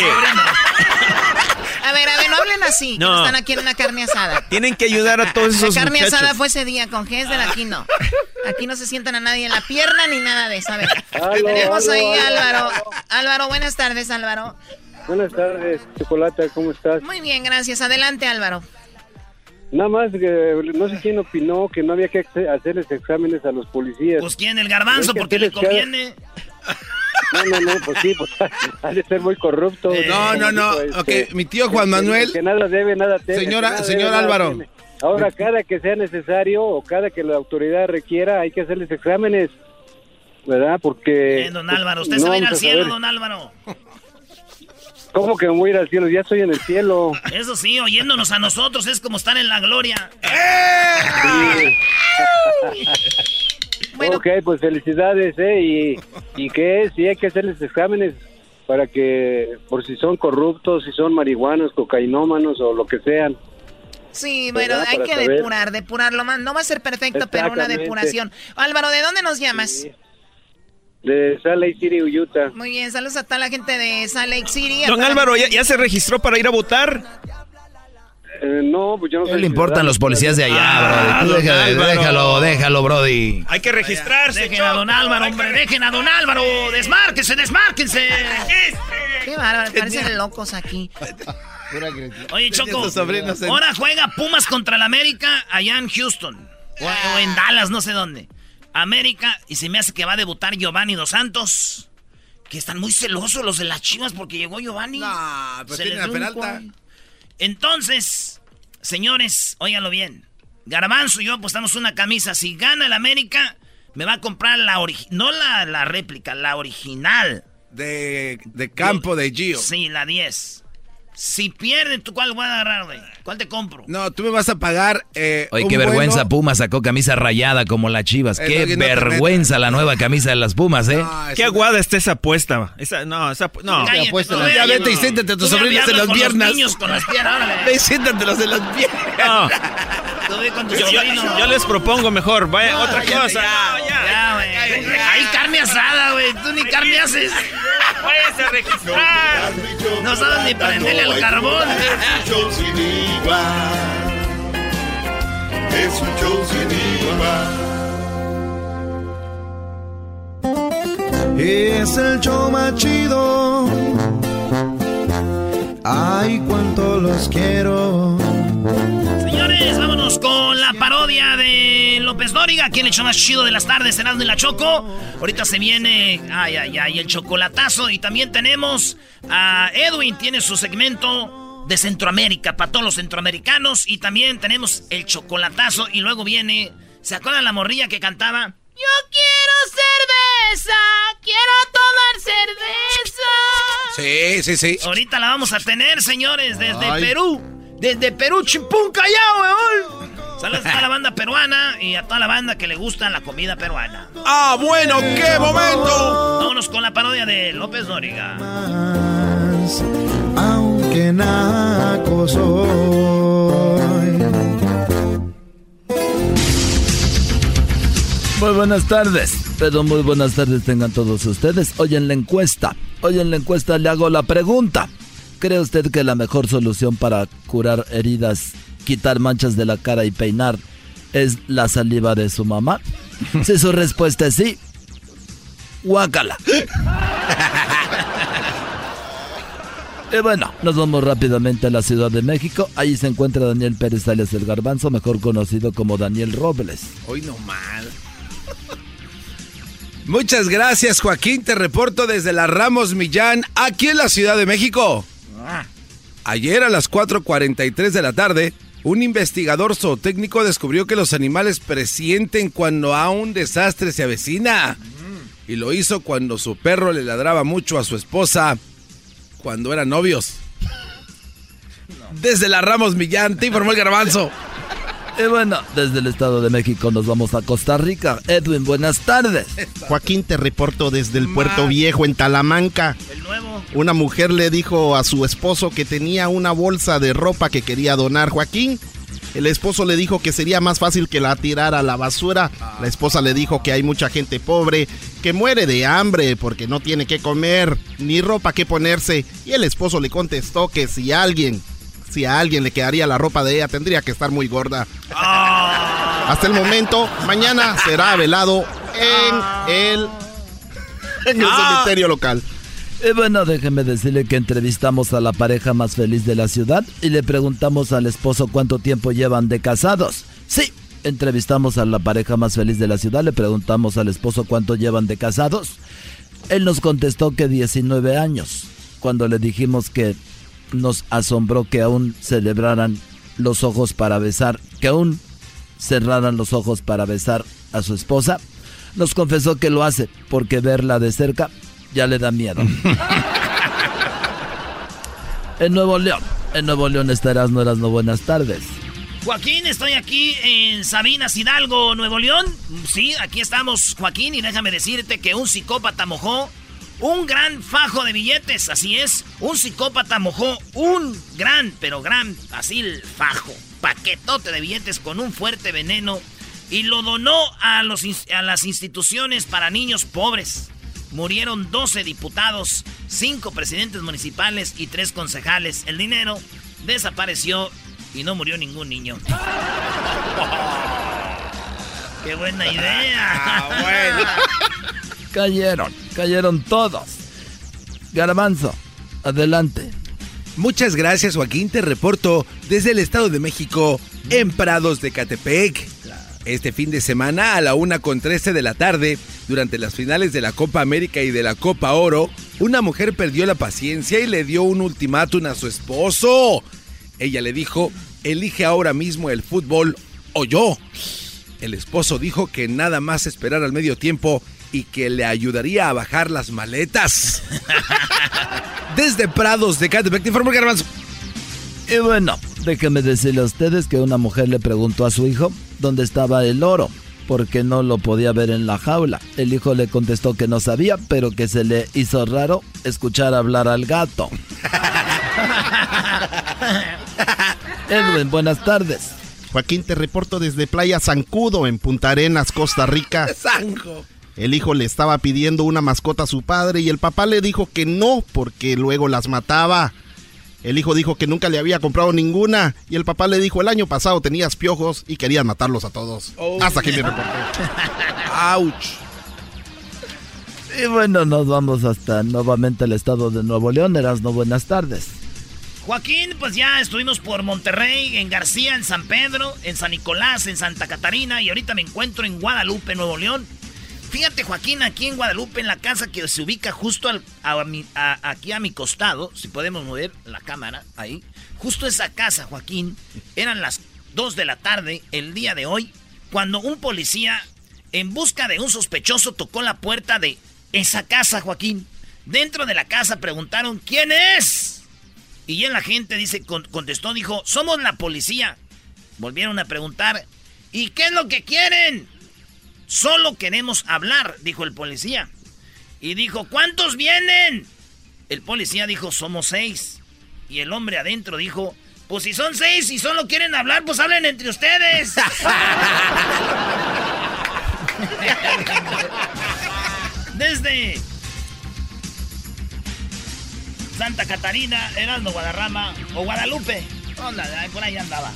A ver, a ver, no hablen así, que No. no están aquí en una carne asada. Tienen que ayudar a todos La esos carne muchachos. asada fue ese día con Hesler, aquí no. Aquí no se sientan a nadie en la pierna ni nada de eso. A ver, Aló, tenemos aló, ahí a aló. Álvaro. Álvaro, buenas tardes, Álvaro. Buenas tardes, Chocolata, ¿cómo estás? Muy bien, gracias. Adelante, Álvaro. Nada más que no sé quién opinó que no había que hace- hacerles exámenes a los policías. Pues quién, el garbanzo, porque le cada- conviene. No, no, no, pues sí, pues [laughs] ha de ser muy corrupto. Eh, No, no, no. Pues, Ok, que- mi tío Juan Manuel. Que nada debe, nada teme. Señora- nada señor debe, Álvaro. Ahora, cada que sea necesario o cada que la autoridad requiera, hay que hacerles exámenes. ¿Verdad? Porque... Eh, don Álvaro, usted no se va a ir al cielo, don Álvaro. ¿Cómo que me voy a ir al cielo? Ya estoy en el cielo. Eso sí, oyéndonos a nosotros es como estar en la gloria. Bueno. Ok, pues felicidades, ¿eh? Y, y que sí hay que hacerles exámenes para que, por si son corruptos, si son marihuanos, cocainómanos o lo que sean. Sí, bueno, hay que saber. depurar, depurarlo más. No va a ser perfecto, pero una depuración. Álvaro, ¿de dónde nos llamas? De Salt Lake City, Utah. Muy bien, saludos a toda la gente de Salt Lake City. Don Álvaro, ¿ya, se registró para ir a votar? Eh, no, pues yo no ¿Qué soy le importan los policías de allá, Brody? Tú don déjalo, déjalo, déjalo, Brody. Hay que registrarse. Dejen a don Álvaro, hombre, dejen a don Álvaro. Desmárquense, desmárquense. Qué bárbaro, parecen locos aquí. Oye, Choco, ahora juega Pumas contra el América allá en Houston. O, o en Dallas, no sé dónde. América, y se me hace que va a debutar Giovanni Dos Santos. Que están muy celosos los de las chivas porque llegó Giovanni. Pues Se tiene un Peralta. Entonces, señores, óiganlo bien. Garbanzo y yo apostamos una camisa. Si gana el América, me va a comprar la original. No la, la réplica, la original. De, de campo de Gio. Sí, la 10. Si pierden, ¿tú cuál voy a agarrar, güey? ¿Cuál te compro? No, tú me vas a pagar. Eh, Oye, un qué vergüenza, bueno- Puma sacó camisa rayada como las chivas. Eh, Qué no, no vergüenza la nueva camisa de las Pumas, ¿eh? No, Qué aguada está esa apuesta. Esa, no, esa, no. Cállate, apuesta ve Ya vete y no. siéntate a tus sobrinos en las con piernas. Los niños con las piernas. [laughs] Ve y siéntatelos en las piernas. No. Tú ve con tus Yo, yo- sobrinos. yo les propongo mejor, vaya, otra ya, cosa. ya, no, ya. Ya. Hay carne asada, güey. Tú ni carne haces. Váyase a registrar. No sabes ni prenderle al carbón. Es un show sin igual. Es un show sin igual. Es el show más chido. Ay, cuánto los quiero. Con la parodia de López Dóriga. ¿Quién le echó más chido de las tardes? Cenando en la Choco. Ahorita se viene, ay, ay, ay, el chocolatazo. Y también tenemos a Edwin, tiene su segmento de Centroamérica, para todos los centroamericanos. Y también tenemos el chocolatazo. Y luego viene, ¿se acuerdan la morrilla que cantaba? Yo quiero cerveza, quiero tomar cerveza. Sí, sí, sí. Ahorita la vamos a tener, señores, desde Ay. Perú. Desde Perú, chimpún callao, weón. Saludos a toda la banda peruana y a toda la banda que le gusta la comida peruana. Ah, bueno, qué momento. Vámonos con la parodia de López Dóriga. Aunque naco soy. Muy buenas tardes, pero muy buenas tardes tengan todos ustedes. Hoy en la encuesta, hoy en la encuesta le hago la pregunta. ¿Cree usted que la mejor solución para curar heridas, quitar manchas de la cara y peinar es la saliva de su mamá? Si su respuesta es sí, guácala. Y bueno, nos vamos rápidamente a la Ciudad de México. Ahí se encuentra Daniel Pérez alias el Garbanzo, mejor conocido como Daniel Robles. Hoy no mal. Muchas gracias, Joaquín. Te reporto desde la Ramos Millán, aquí en la Ciudad de México. Ayer a las 4.43 de la tarde, un investigador zootécnico descubrió que los animales presienten cuando a un desastre se avecina. Y lo hizo cuando su perro le ladraba mucho a su esposa cuando eran novios. [laughs] Desde la Ramos Millán, te informó el garbanzo. Y bueno, desde el Estado de México nos vamos a Costa Rica. Edwin, buenas tardes. Joaquín, te reporto desde el Puerto Viejo en Talamanca. El nuevo. Una mujer le dijo a su esposo que tenía una bolsa de ropa que quería donar. Joaquín, el esposo le dijo que sería más fácil que la tirara a la basura. La esposa le dijo que hay mucha gente pobre que muere de hambre porque no tiene que comer ni ropa que ponerse. Y el esposo le contestó que si alguien, si a alguien le quedaría la ropa de ella, tendría que estar muy gorda. Hasta el momento, mañana será velado en el, en el Ah. cementerio local. Y bueno, déjeme decirle que entrevistamos a la pareja más feliz de la ciudad y le preguntamos al esposo cuánto tiempo llevan de casados. Sí, entrevistamos a la pareja más feliz de la ciudad, le preguntamos al esposo cuánto llevan de casados. Él nos contestó que 19 años. Cuando le dijimos que nos asombró que aún celebraran los ojos para besar, que aún cerraran los ojos para besar a su esposa, nos confesó que lo hace porque verla de cerca ya le da miedo. [laughs] en Nuevo León, en Nuevo León estarás, no eras no buenas tardes. Joaquín, estoy aquí en Sabinas Hidalgo, Nuevo León. Sí, aquí estamos, Joaquín, y déjame decirte que un psicópata mojó un gran fajo de billetes, así es. Un psicópata mojó un gran, pero gran, así el fajo. paquetote de billetes con un fuerte veneno y lo donó a, los, a las instituciones para niños pobres. Murieron 12 diputados, 5 presidentes municipales y 3 concejales. El dinero desapareció y no murió ningún niño. [laughs] ¡Qué buena idea! Ah, cayeron, cayeron todos. Garbanzo, adelante. Muchas gracias Joaquín, te reporto desde el Estado de México en Prados de Catepec. Este fin de semana a la una con 13 de la tarde, durante las finales de la Copa América y de la Copa Oro, una mujer perdió la paciencia y le dio un ultimátum a su esposo. Ella le dijo, elige ahora mismo el fútbol o yo. El esposo dijo que nada más esperar al medio tiempo y que le ayudaría a bajar las maletas. [laughs] Desde Prados de Catepec, informó Garbanzo. Y bueno, déjenme decirle a ustedes que una mujer le preguntó a su hijo dónde estaba el oro, porque no lo podía ver en la jaula. El hijo le contestó que no sabía, pero que se le hizo raro escuchar hablar al gato. [laughs] Edwin, buenas tardes. Joaquín, te reporto desde Playa Zancudo, en Punta Arenas, Costa Rica. [laughs] Zanco. El hijo le estaba pidiendo una mascota a su padre y el papá le dijo que no, porque luego las mataba. El hijo dijo que nunca le había comprado ninguna y el papá le dijo el año pasado tenías piojos y querían matarlos a todos. Hasta aquí me reporté. ¡Auch! [laughs] Y bueno, nos vamos hasta nuevamente al estado de Nuevo León. no buenas tardes. Joaquín, pues ya estuvimos por Monterrey, en García, en San Pedro, en San Nicolás, en Santa Catarina y ahorita me encuentro en Guadalupe, Nuevo León. Fíjate, Joaquín, aquí en Guadalupe, en la casa que se ubica justo al, aquí a mi costado, si podemos mover la cámara ahí, justo esa casa, Joaquín, eran las 2 de la tarde el día de hoy, cuando un policía, en busca de un sospechoso, tocó la puerta de esa casa, Joaquín. Dentro de la casa preguntaron, ¿quién es? Y en la gente dice, contestó, dijo, somos la policía. Volvieron a preguntar, ¿y qué es lo que quieren? Solo queremos hablar, dijo el policía. Y dijo, ¿cuántos vienen? El policía dijo, somos seis. Y el hombre adentro dijo, pues si son seis y solo quieren hablar, pues hablen entre ustedes. [laughs] Desde Santa Catarina, Heraldo Guadarrama o Guadalupe. Onda, por ahí andaba.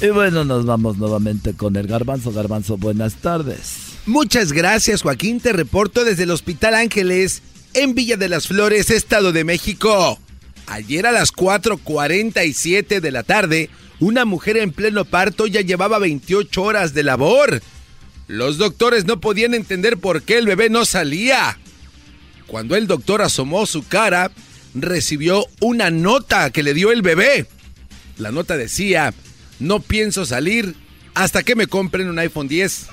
Y bueno, nos vamos nuevamente con el garbanzo. Garbanzo, buenas tardes. Muchas gracias, Joaquín. Te reporto desde el Hospital Ángeles en Villa de las Flores, Estado de México. Ayer a las 4.47 de la tarde, una mujer en pleno parto ya llevaba 28 horas de labor. Los doctores no podían entender por qué el bebé no salía. Cuando el doctor asomó su cara, recibió una nota que le dio el bebé. La nota decía, no pienso salir hasta que me compren un iPhone 10.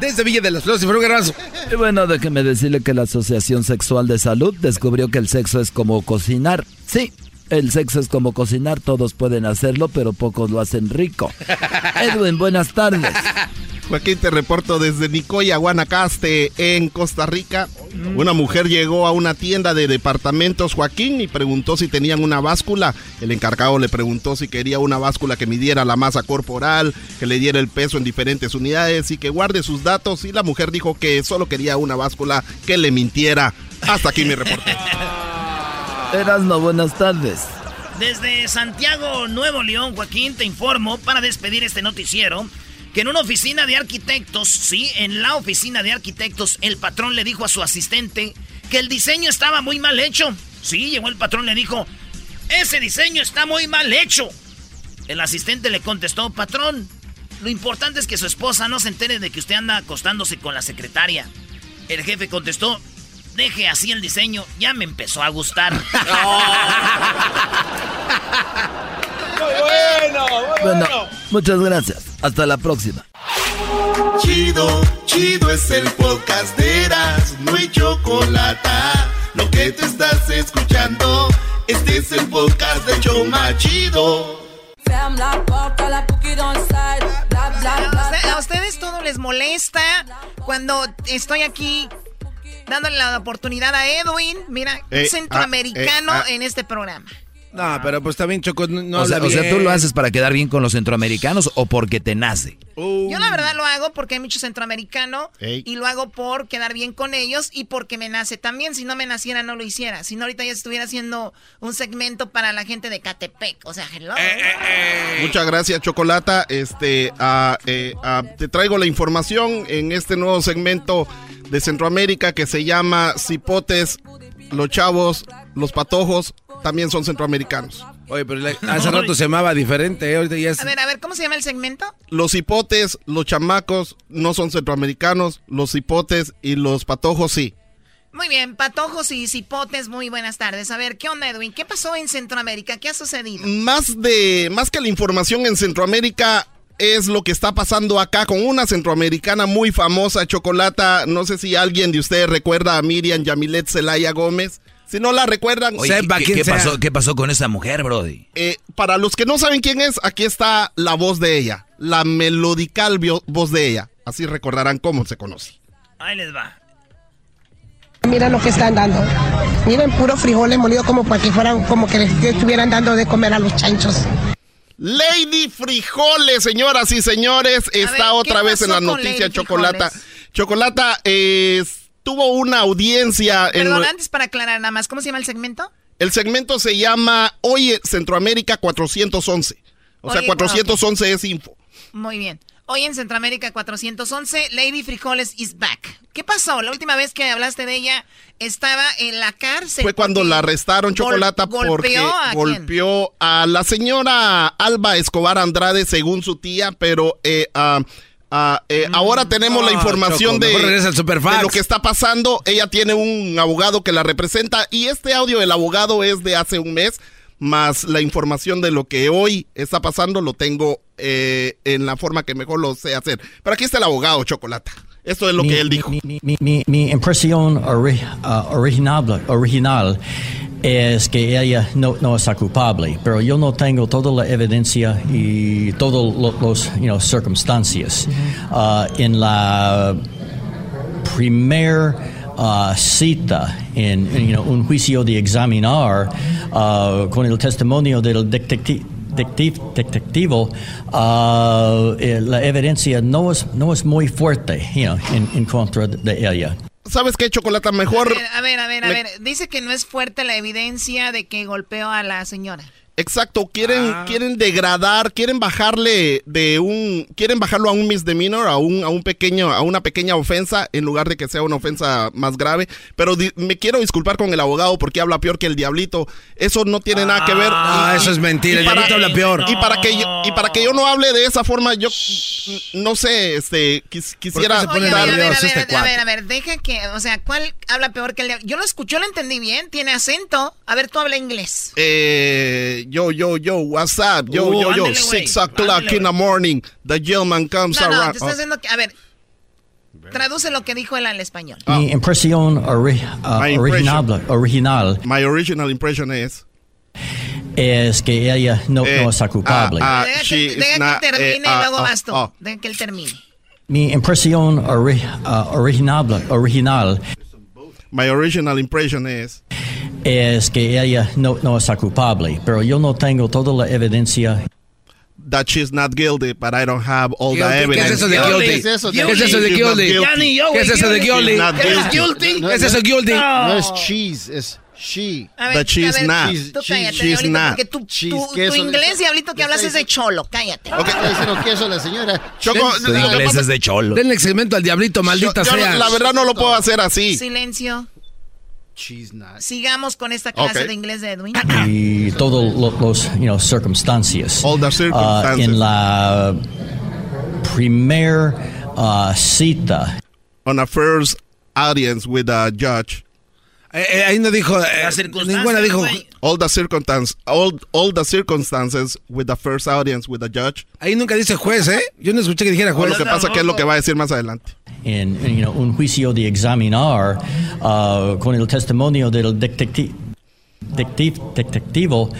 Desde Villa de las Flores y Garbanzo. Y bueno, déjeme decirle que la Asociación Sexual de Salud descubrió que el sexo es como cocinar. Sí, el sexo es como cocinar, todos pueden hacerlo, pero pocos lo hacen rico. Edwin, buenas tardes. Joaquín, te reporto desde Nicoya, Guanacaste, en Costa Rica. Una mujer llegó a una tienda de departamentos, Joaquín, y preguntó si tenían una báscula. El encargado le preguntó si quería una báscula que midiera la masa corporal, que le diera el peso en diferentes unidades y que guarde sus datos. Y la mujer dijo que solo quería una báscula que le mintiera. Hasta aquí mi reporte. [laughs] Erasno, buenas tardes. Desde Santiago, Nuevo León, Joaquín, te informo para despedir este noticiero que en una oficina de arquitectos, sí, en la oficina de arquitectos, el patrón le dijo a su asistente que el diseño estaba muy mal hecho. Sí, llegó el patrón le dijo, ese diseño está muy mal hecho. El asistente le contestó, patrón, lo importante es que su esposa no se entere de que usted anda acostándose con la secretaria. El jefe contestó, deje así el diseño, ya me empezó a gustar. [laughs] Muy bueno, muy bueno. Muchas gracias. Hasta la próxima. Chido, chido es el podcast de Eras, no hay chocolate. Lo que te estás escuchando, este es el podcast de Choma Chido. ¿A ustedes todo les molesta cuando estoy aquí dándole la oportunidad a Edwin? Mira, Eh, centroamericano ah, eh, ah. en este programa. No, pero pues también Choco no, o, sea, o sea. ¿tú lo haces para quedar bien con los centroamericanos o porque te nace? Yo la verdad lo hago porque hay mucho centroamericano Ey. y lo hago por quedar bien con ellos y porque me nace también. Si no me naciera no lo hiciera. Si no ahorita ya estuviera haciendo un segmento para la gente de Catepec. O sea, hello. Muchas gracias, Chocolata. Este, ah, eh, ah, te traigo la información en este nuevo segmento de Centroamérica que se llama Cipotes, los chavos, los patojos, también son centroamericanos. Oye, pero hace rato se llamaba diferente, ¿eh? ahorita ya es... A ver, a ver, ¿cómo se llama el segmento? Los hipotes, los chamacos no son centroamericanos, los hipotes y los patojos sí. Muy bien, patojos y cipotes, muy buenas tardes. A ver, ¿qué onda, Edwin? ¿Qué pasó en Centroamérica? ¿Qué ha sucedido? Más de, más que la información en Centroamérica es lo que está pasando acá con una centroamericana muy famosa, Chocolata. No sé si alguien de ustedes recuerda a Miriam Yamilet Zelaya Gómez. Si no la recuerdan, Oye, ¿qué, qué- qué pasó, ¿Qué pasó con esa mujer, Brody? Eh, para los que no saben quién es, aquí está la voz de ella, la melodical voz de ella. Así recordarán cómo se conoce. Ahí les va. Mira lo que están dando. Miren puro frijoles molidos como para que fueran, como que les estuvieran dando de comer a los chanchos. Lady Frijoles, señoras y señores, está ver, ¿qué otra vez en la noticia Chocolata. Frijoles? Chocolata eh, tuvo una audiencia en Perdón, antes para aclarar nada más, ¿cómo se llama el segmento? el segmento se llama Oye Centroamérica 411. O sea, Oye, 411 es info. Muy bien. Hoy en Centroamérica 411, Lady Frijoles is back. ¿Qué pasó? La última vez que hablaste de ella estaba en la cárcel. Fue cuando porque la arrestaron gol- Chocolata porque golpeó a quién? golpeó a la señora Alba Escobar Andrade según su tía, pero eh, ah, ah, eh, ahora tenemos la información Choco, de, de lo que está pasando. Ella tiene un abogado que la representa y este audio del abogado es de hace un mes, más la información de lo que hoy está pasando lo tengo eh, en la forma que mejor lo sé hacer. Pero aquí está el abogado Chocolata. Esto es lo Mi- que él dijo. Mi, mi- mi impresión ori- ah, original, original es que ella no, no está culpable, pero yo no tengo toda la evidencia y todas las you know, circunstancias. Ah, en la primer ah, cita en, en, you know, un juicio de examinar ah, con el testimonio del detecti- detectiv- detectivo, ah, eh, la evidencia no es, no es muy fuerte you know, en, en contra de ella. ¿Sabes qué, Chocolata? Mejor... A ver, a ver, a ver. Dice que no es fuerte la evidencia de que golpeó a la señora. Exacto, quieren, Ah. quieren degradar, quieren bajarle de un, quieren bajarlo a un misdemeanor, a un, a un pequeño, a una pequeña ofensa, en lugar de que sea una ofensa más grave. Pero di- me quiero disculpar con el abogado porque habla peor que el diablito. Eso no tiene nada que ver. Ah, eso es mentira, el diablito habla peor. Y para que yo, y para que yo no hable de esa forma, yo no sé, este, quis- quisiera se pone Oye, a ver, a ver, a ver, este a ver, a ver, deja que, o sea, ¿cuál habla peor que el de... Yo lo escuché, lo entendí bien, tiene acento. A ver, tú habla inglés. Eh, yo, yo, yo, what's up? Yo, Uh, yo, yo, ándale, six o'clock ándale, in the morning, the gentleman comes No, no, around. te estoy haciendo que... A ver, traduce lo que dijo él al español. Mi impresión ori- ah, My original, original My original impression is es que ella no, Eh, no está culpable. ah, ah, Deja, que, deja not, que termine eh, y ah, luego ah, vas tú. ah. Deja que él termine. Mi impresión ori- ah, original, original my original impression is es que ella no, no culpable, pero yo no tengo toda la evidencia. That she's not guilty, but I don't have all guilty. the evidence. ¿Qué es eso de guilty? Guilty? ¿Qué es eso de guilty? ¿Qué es eso de guilty? No, no, no, no, she. Ver, But she's ver, not. Tú She's- cállate, she's Diablito, not. porque tu, She's tu, tu queso de- inglés, Diablito, que hablas es de cholo. Cállate. Está diciendo queso la señora. Choco, Su inglés es de cholo. Denle segmento al diablito, maldita yo, yo sea. la verdad no lo puedo hacer así. Silencio. Cheese not. Sigamos con esta clase Ok. de inglés de Edwin. y todas las you know, circunstancias. All the Ah, circumstances. en la primer ah, cita On a first audience with a judge. Eh, eh, ahí no dijo, eh, Las circunstancias, ninguna dijo. All the circumstances, all, all the circumstances with the first audience with a judge. Ahí nunca dice juez, ¿eh? Yo no escuché que dijera juez. lo que pasa que es lo que va a decir más adelante. en, you know, un juicio de examinar ah, con el testimonio del detecti- detectiv- detectivo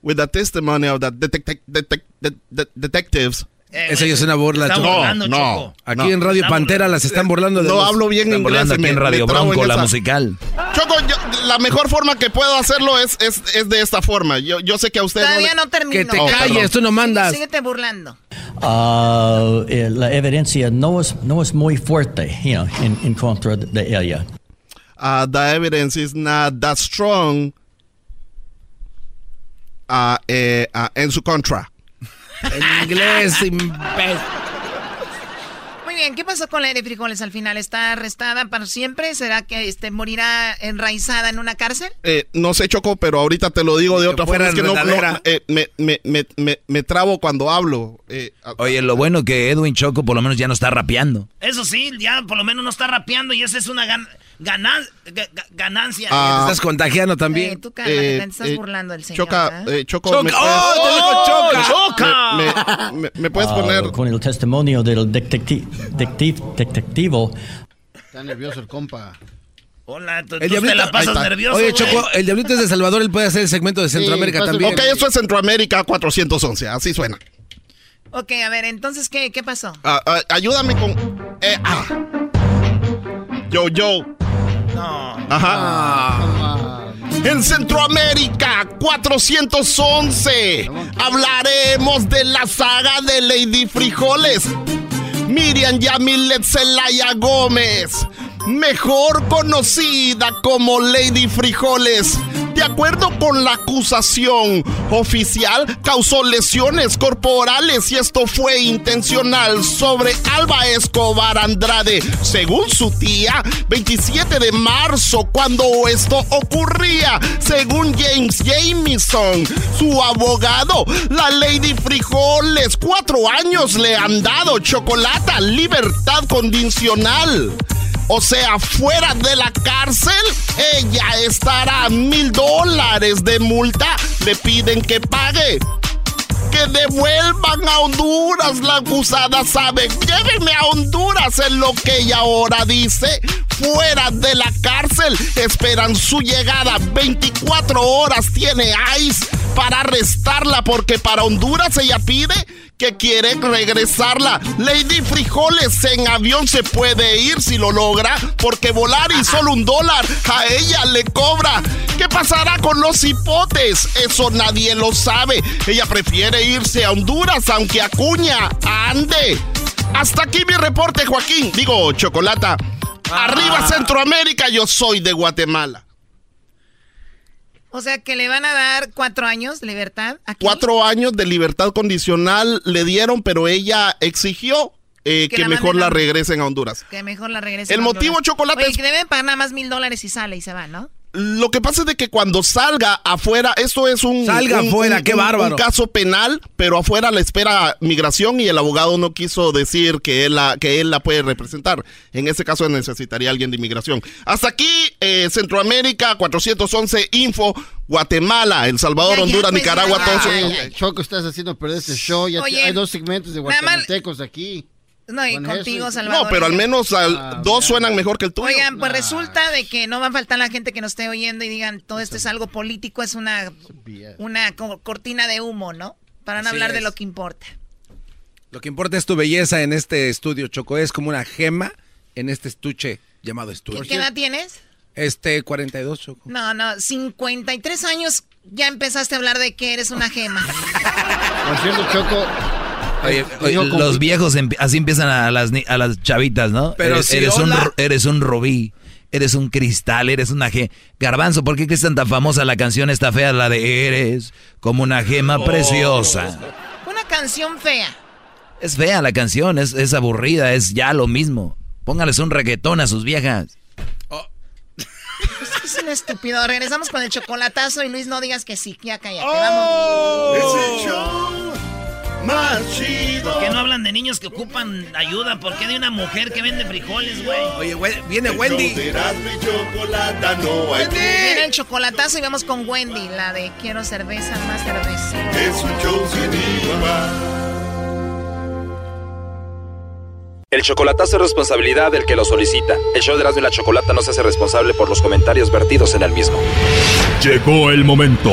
With the testimony of the detec- detec- det- det- detectives. Eh, Esa ya es una burla, Choco. burlando, No, Choco. Aquí No. en Radio Está Pantera burlando. las están burlando de No los- hablo bien Están inglés. aquí me- en Radio Bronco, en la musical. Choco, yo, la mejor forma que puedo hacerlo es, es, es de esta forma. Yo, yo sé que a usted Todavía no, no termino. Que te Oh, calles, perdón. tú no mandas. Síguete burlando. Eh, la evidencia no es, no es muy fuerte you know, en, en contra de ella. Uh, the evidence is not that strong uh, eh, uh, en su contra. En inglés, imbécil. Muy bien, ¿qué pasó con la de frijoles al final? ¿Está arrestada para siempre? ¿Será que este, morirá enraizada en una cárcel? Eh, no sé, Choco, pero ahorita te lo digo de Que otra forma. Es que no, eh, me, me, me, me, me trabo cuando hablo. Eh, Oye, lo bueno que Edwin Choco por lo menos ya no está rapeando. Eso sí, ya por lo menos no está rapeando y esa es una gan- ganan- ga- ga- ganancia. Ah, Te estás contagiando Eh, también. tú cálmate, eh, te estás eh, burlando del señor. Choca, eh, Choco, Choca. ¿me ¡Oh, te dijo Choca! ¡Choca! puedes, me, me- me puedes Ah, poner? con el testimonio del detecti- detective, detectivo, Está nervioso el compa. Hola, tú, El tú te diablito- la pasas nervioso. Oye. Choco, el diablito es de Salvador, él puede hacer el segmento de Centroamérica también. Ok, esto es Centroamérica 411, así suena. Ok, a ver, entonces, ¿qué, qué pasó? Ah, ah, ayúdame con... eh, ah. Yo, yo. Ajá. En Centroamérica 411 hablaremos de la saga de Lady Frijoles. Miriam Yamilet Zelaya Gómez, mejor conocida como Lady Frijoles. De acuerdo con la acusación oficial, causó lesiones corporales y esto fue intencional sobre Alba Escobar Andrade. Según su tía, 27 de marzo, cuando esto ocurría, según James Jameson, su abogado, la Lady Frijoles, cuatro años le han dado chocolate, libertad condicional. O sea, fuera de la cárcel, ella estará mil dólares de multa. Le piden que pague. Que devuelvan a Honduras. La acusada sabe. Llévenme a Honduras, es lo que ella ahora dice. Fuera de la cárcel, esperan su llegada. 24 horas tiene ICE para arrestarla porque para Honduras ella pide que quiere regresarla. Lady Frijoles en avión se puede ir si lo logra, porque volar y solo un dólar a ella le cobra. ¿Qué pasará con los hipotes? Eso nadie lo sabe. Ella prefiere irse a Honduras, aunque Acuña ande. Hasta aquí mi reporte, Joaquín. Digo, Chocolata. Arriba Centroamérica, yo soy de Guatemala. O sea, que le van a dar cuatro años de libertad. Aquí. Cuatro años de libertad condicional le dieron, pero ella exigió eh, Que que, la mejor la regresen a Honduras. Que mejor la regresen. El a motivo. Chocolate, Oye, es- que deben pagar nada más mil dólares y sale y se va, ¿no? Lo que pasa es de que cuando salga afuera, esto es un, Salga un- afuera, un- qué bárbaro. un caso penal, pero afuera la espera migración y el abogado no quiso decir que él la, que él la puede representar. En ese caso necesitaría alguien de inmigración. Hasta aquí, eh, Centroamérica, 411 Info, Guatemala, El Salvador, Ya, ya, Honduras, pues, Nicaragua, ya, todos ya, son- ya. Eh, Choco, estás haciendo perder este show. Ya Oye, hay dos segmentos de guatemaltecos aquí. No, y Con contigo, Salvador. No, pero al menos al- Ah, dos suenan mejor que el tuyo. Oigan, pues resulta de que no va a faltar la gente que nos esté oyendo y digan, todo esto es algo político, es una, una co- cortina de humo, ¿no? Para no Así hablar de lo que importa. Lo que importa es tu belleza en este estudio, Choco. Es como una gema en este estuche llamado estudio. ¿Qué edad tienes? Este, 42, Choco. No, no, 53 años ya empezaste a hablar de que eres una gema. Por cierto, Choco. Oye, oye, los viejos empi- así empiezan a las, a las chavitas, ¿no? Pero eres, si eres un, hola- eres un rubí, eres un cristal, eres una gema. Garbanzo, ¿por qué crees tan famosa la canción esta fea, la de Eres como una gema preciosa? Una canción fea. Es fea la canción, es, es aburrida, es ya lo mismo. Póngales un reggaetón a sus viejas. [laughs] Es un estúpido. Regresamos con el chocolatazo y Luis, no digas que sí, ya cállate. Oh. Es Vamos. Más chido. ¿Por qué no hablan de niños que ocupan ayuda? ¿Por qué de una mujer que vende frijoles, güey? Oye, güey, viene El Wendy. y Chocolata, no hay Viene el chocolatazo y vamos con Wendy, la de quiero cerveza, más cerveza. Es un show sin igual. El chocolatazo es responsabilidad del que lo solicita. El show de Erasmo y la Chocolata no se hace responsable por los comentarios vertidos en el mismo. Llegó el momento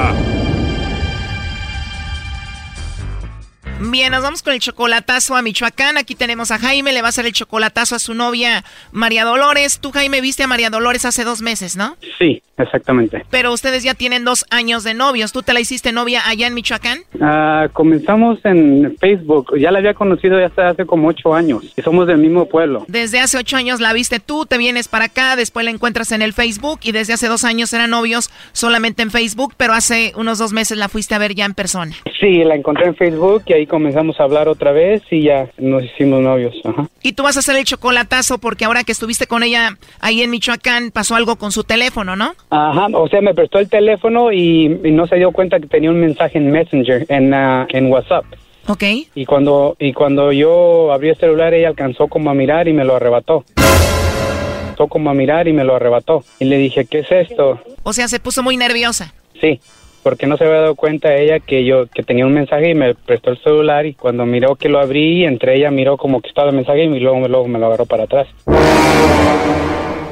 Bien, nos vamos con el chocolatazo a Michoacán. Aquí tenemos a Jaime, le va a hacer el chocolatazo a su novia María Dolores. Tú, Jaime, viste a María Dolores hace dos meses, ¿no? Sí, exactamente. Pero ustedes ya tienen dos años de novios. ¿Tú te la hiciste novia allá en Michoacán? Ah, comenzamos en Facebook. Ya la había conocido ya hasta hace como ocho años. Y somos del mismo pueblo. Desde hace ocho años la viste tú, te vienes para acá, después la encuentras en el Facebook y desde hace dos años eran novios solamente en Facebook, pero hace unos dos meses la fuiste a ver ya en persona. Sí, la encontré en Facebook y ahí comenzamos a hablar otra vez y ya nos hicimos novios. Ajá. Y tú vas a hacer el chocolatazo porque ahora que estuviste con ella ahí en Michoacán pasó algo con su teléfono, ¿no? Ajá, o sea, me prestó el teléfono y, y no se dio cuenta que tenía un mensaje en Messenger, en, ah, en WhatsApp. Ok. Y cuando, y cuando yo abrí el celular, ella alcanzó como a mirar y me lo arrebató. Alcanzó como a mirar y me lo arrebató. Y le dije, ¿qué es esto? O sea, se puso muy nerviosa. Sí, porque no se había dado cuenta ella que yo que tenía un mensaje y me prestó el celular y cuando miró que lo abrí, entre ella miró como que estaba el mensaje y luego, luego me lo agarró para atrás.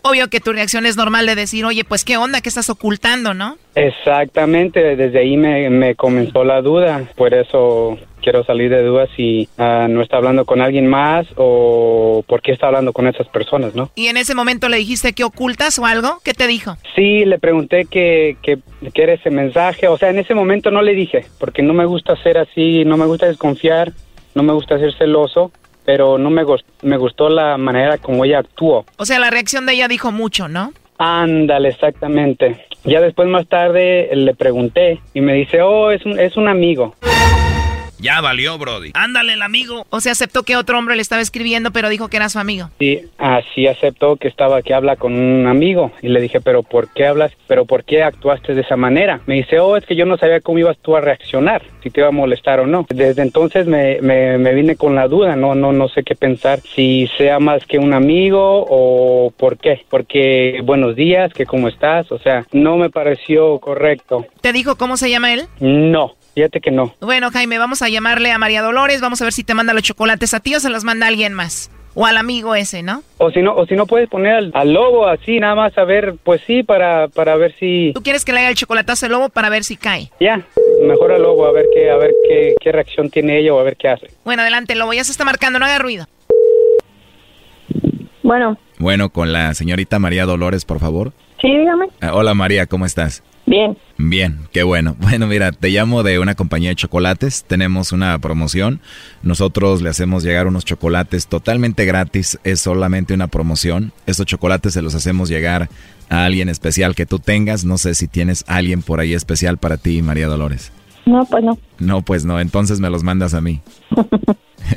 Obvio que tu reacción es normal de decir, oye, pues qué onda, qué estás ocultando, ¿no? Exactamente, desde ahí me, me comenzó la duda, por eso quiero salir de dudas si ah, no está hablando con alguien más o por qué está hablando con esas personas, ¿no? Y en ese momento le dijiste que ocultas o algo, ¿qué te dijo? Sí, le pregunté que, que, que era ese mensaje, o sea, en ese momento no le dije, porque no me gusta ser así, no me gusta desconfiar, no me gusta ser celoso, pero no me, gust- me gustó la manera como ella actuó. O sea, la reacción de ella dijo mucho, ¿no? Ándale, exactamente. Ya después más tarde le pregunté y me dice, oh, es un, es un amigo. Ya valió, Brody. Ándale, el amigo. O sea, aceptó que otro hombre le estaba escribiendo, pero dijo que era su amigo. Sí, así aceptó que estaba, que habla con un amigo. Y le dije, pero ¿por qué hablas? ¿Pero por qué actuaste de esa manera? Me dice, oh, es que yo no sabía cómo ibas tú a reaccionar, si te iba a molestar o no. Desde entonces me, me, me vine con la duda, no, no, no sé qué pensar, si sea más que un amigo o por qué. Porque buenos días, que cómo estás, o sea, no me pareció correcto. ¿Te dijo cómo se llama él? No, fíjate que no. Bueno, Jaime, vamos a llamarle a María Dolores, vamos a ver si te manda los chocolates a ti o se los manda alguien más. O al amigo ese, ¿no? O si no, o si no puedes poner al, al lobo así, nada más a ver, pues sí, para, para ver si... ¿Tú quieres que le haga el chocolatazo al lobo para ver si cae? Ya, mejor al lobo, a ver qué, a ver qué, qué reacción tiene ella o a ver qué hace. Bueno, adelante, lobo, ya se está marcando, no haga ruido. Bueno, Bueno, con la señorita María Dolores, por favor. sí, dígame. Ah, hola María, ¿cómo estás? Bien. Bien, qué bueno. [laughs] Bueno, mira, te llamo de una compañía de chocolates. Tenemos una promoción. Nosotros le hacemos llegar unos chocolates totalmente gratis. Es solamente una promoción. Estos chocolates se los hacemos llegar a alguien especial que tú tengas. No sé si tienes alguien por ahí especial para ti, María Dolores. No, pues no. No, pues no. Entonces me los mandas a mí. [laughs]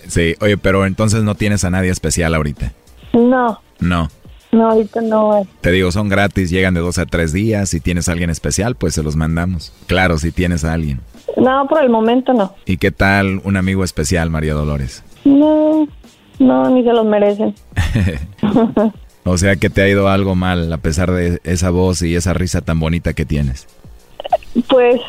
Sí, oye, pero entonces no tienes a nadie especial ahorita. No, No. No, ahorita no es. Te digo, son gratis, llegan de dos a tres días. Si tienes a alguien especial, pues se los mandamos. Claro, si tienes a alguien. No, por el momento no. ¿Y qué tal un amigo especial, María Dolores? No, no, ni se los merecen. [laughs] O sea que te ha ido algo mal a pesar de esa voz y esa risa tan bonita que tienes. Pues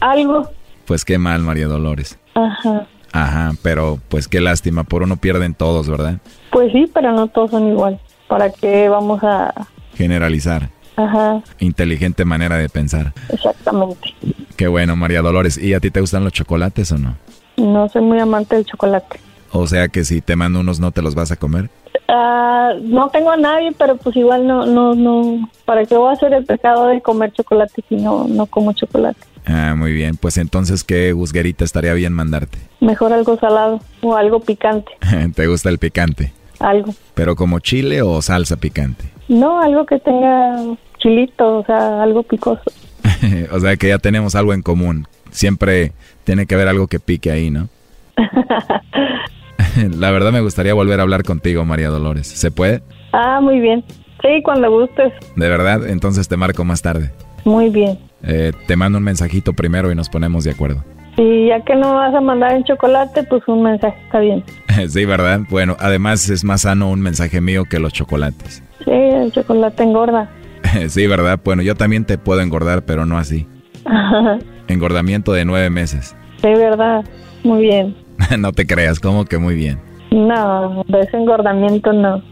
algo. Pues qué mal, María Dolores. Ajá. Ajá, pero pues qué lástima, por uno pierden todos, ¿verdad? Pues sí, pero no todos son igual. ¿Para qué vamos a...? Generalizar. Ajá, Inteligente manera de pensar. exactamente. Qué bueno, María Dolores. ¿Y a ti te gustan los chocolates o no? No soy muy amante del chocolate. O sea que si te mando unos, ¿no te los vas a comer? Ah, no tengo a nadie, pero pues igual no, no, no. ¿Para qué voy a hacer el pecado de comer chocolate si no, no como chocolate? Ah, muy bien. Pues entonces, ¿qué gusguerita estaría bien mandarte? Mejor algo salado o algo picante, [laughs] ¿Te gusta el picante? Algo. ¿Pero como chile o salsa picante? No, algo que tenga chilito, o sea, algo picoso. [laughs] o sea que ya tenemos algo en común. Siempre tiene que haber algo que pique ahí, ¿no? [laughs] La verdad me gustaría volver a hablar contigo, María Dolores. ¿Se puede? ah, muy bien. Sí, cuando gustes. ¿De verdad? Entonces te marco más tarde. Muy bien. Eh, te mando un mensajito primero y nos ponemos de acuerdo. Y ya que no vas a mandar en chocolate, pues un mensaje está bien. [laughs] sí, ¿verdad? Bueno, además es más sano un mensaje mío que los chocolates. Sí, el chocolate engorda. [laughs] sí, ¿verdad? Bueno, yo también te puedo engordar, pero no así. [laughs] Engordamiento de nueve meses. sí, verdad. Muy bien. no te creas, como que muy bien. No, de ese engordamiento no.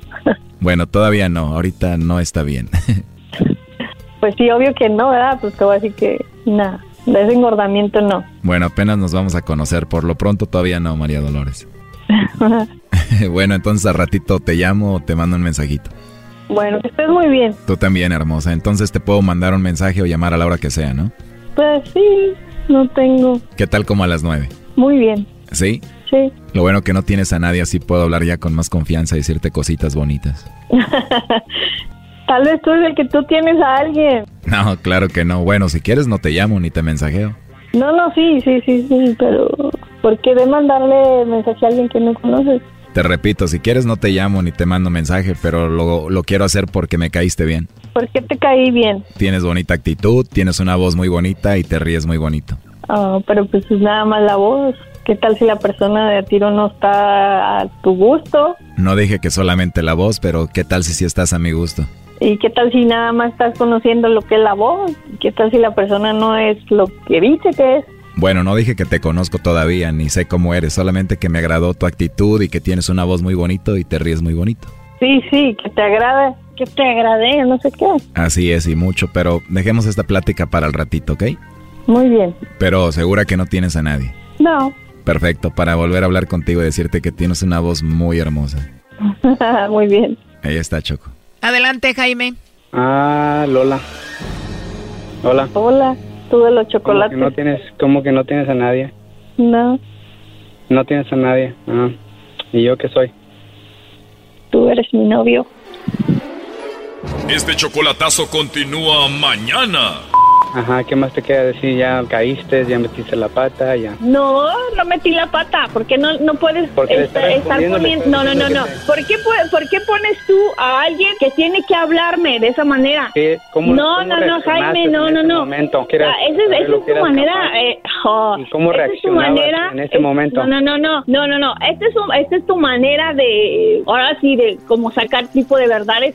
bueno, todavía no, ahorita no está bien. pues sí, obvio que no, ¿verdad? Pues te voy a decir que nada, de ese engordamiento no. Bueno, apenas nos vamos a conocer, por lo pronto todavía no, María Dolores. [laughs] [laughs] bueno, entonces a ratito te llamo o te mando un mensajito. Bueno, que estés muy bien. Tú también, hermosa. Entonces te puedo mandar un mensaje o llamar a la hora que sea, ¿no? Pues sí, no tengo. ¿Qué tal como a las nueve? Muy bien. ¿Sí? Sí. Lo bueno que no tienes a nadie, así puedo hablar ya con más confianza y decirte cositas bonitas. [laughs] Tal vez tú es el que tú tienes a alguien. No, claro que no. Bueno, si quieres no te llamo ni te mensajeo. No, no, sí, sí, sí, sí, pero ¿por qué de mandarle mensaje a alguien que no conoces? Te repito, si quieres no te llamo ni te mando mensaje, pero lo, lo quiero hacer porque me caíste bien. ¿Por qué te caí bien? Tienes bonita actitud, tienes una voz muy bonita y te ríes muy bonito. Oh, pero pues es nada más la voz. ¿Qué tal si la persona de a tiro no está a tu gusto? No dije que solamente la voz, pero ¿qué tal si sí estás a mi gusto? ¿Y qué tal si nada más estás conociendo lo que es la voz? ¿Qué tal si la persona no es lo que dice que es? Bueno, no dije que te conozco todavía, ni sé cómo eres, solamente que me agradó tu actitud y que tienes una voz muy bonito y te ríes muy bonito. Sí, sí, que te agrade, que te agrade, no sé qué. Así es, y mucho, pero dejemos esta plática para el ratito, ¿ok? Muy bien. Pero segura que no tienes a nadie. No. Perfecto, para volver a hablar contigo y decirte que tienes una voz muy hermosa. [laughs] muy bien. Ahí está, Choco. Adelante, Jaime. Ah, Lola. Hola. Hola. Tú de los chocolates. ¿Cómo que no tienes, cómo que no tienes a nadie? No. No tienes a nadie. Ah. ¿Y yo qué soy? Tú eres mi novio. Este chocolatazo continúa mañana. Ajá, ¿qué más te queda decir? Ya caíste, ya metiste la pata, ya. No, no metí la pata, porque no no puedes estar, estar poniendo No, no, no, no. ¿Por qué, ¿Por qué pones tú a alguien que tiene que hablarme de esa manera? ¿Qué? ¿Cómo, no, cómo no, no, Jaime, no, no, no. Momento? Ah, esa es, esa es tu manera. Eh, oh, ¿Y cómo esa es tu manera, en este momento? No, no, no, no, no, no. Esta es, un- esta es tu manera de, ahora sí, de como sacar tipo de verdades.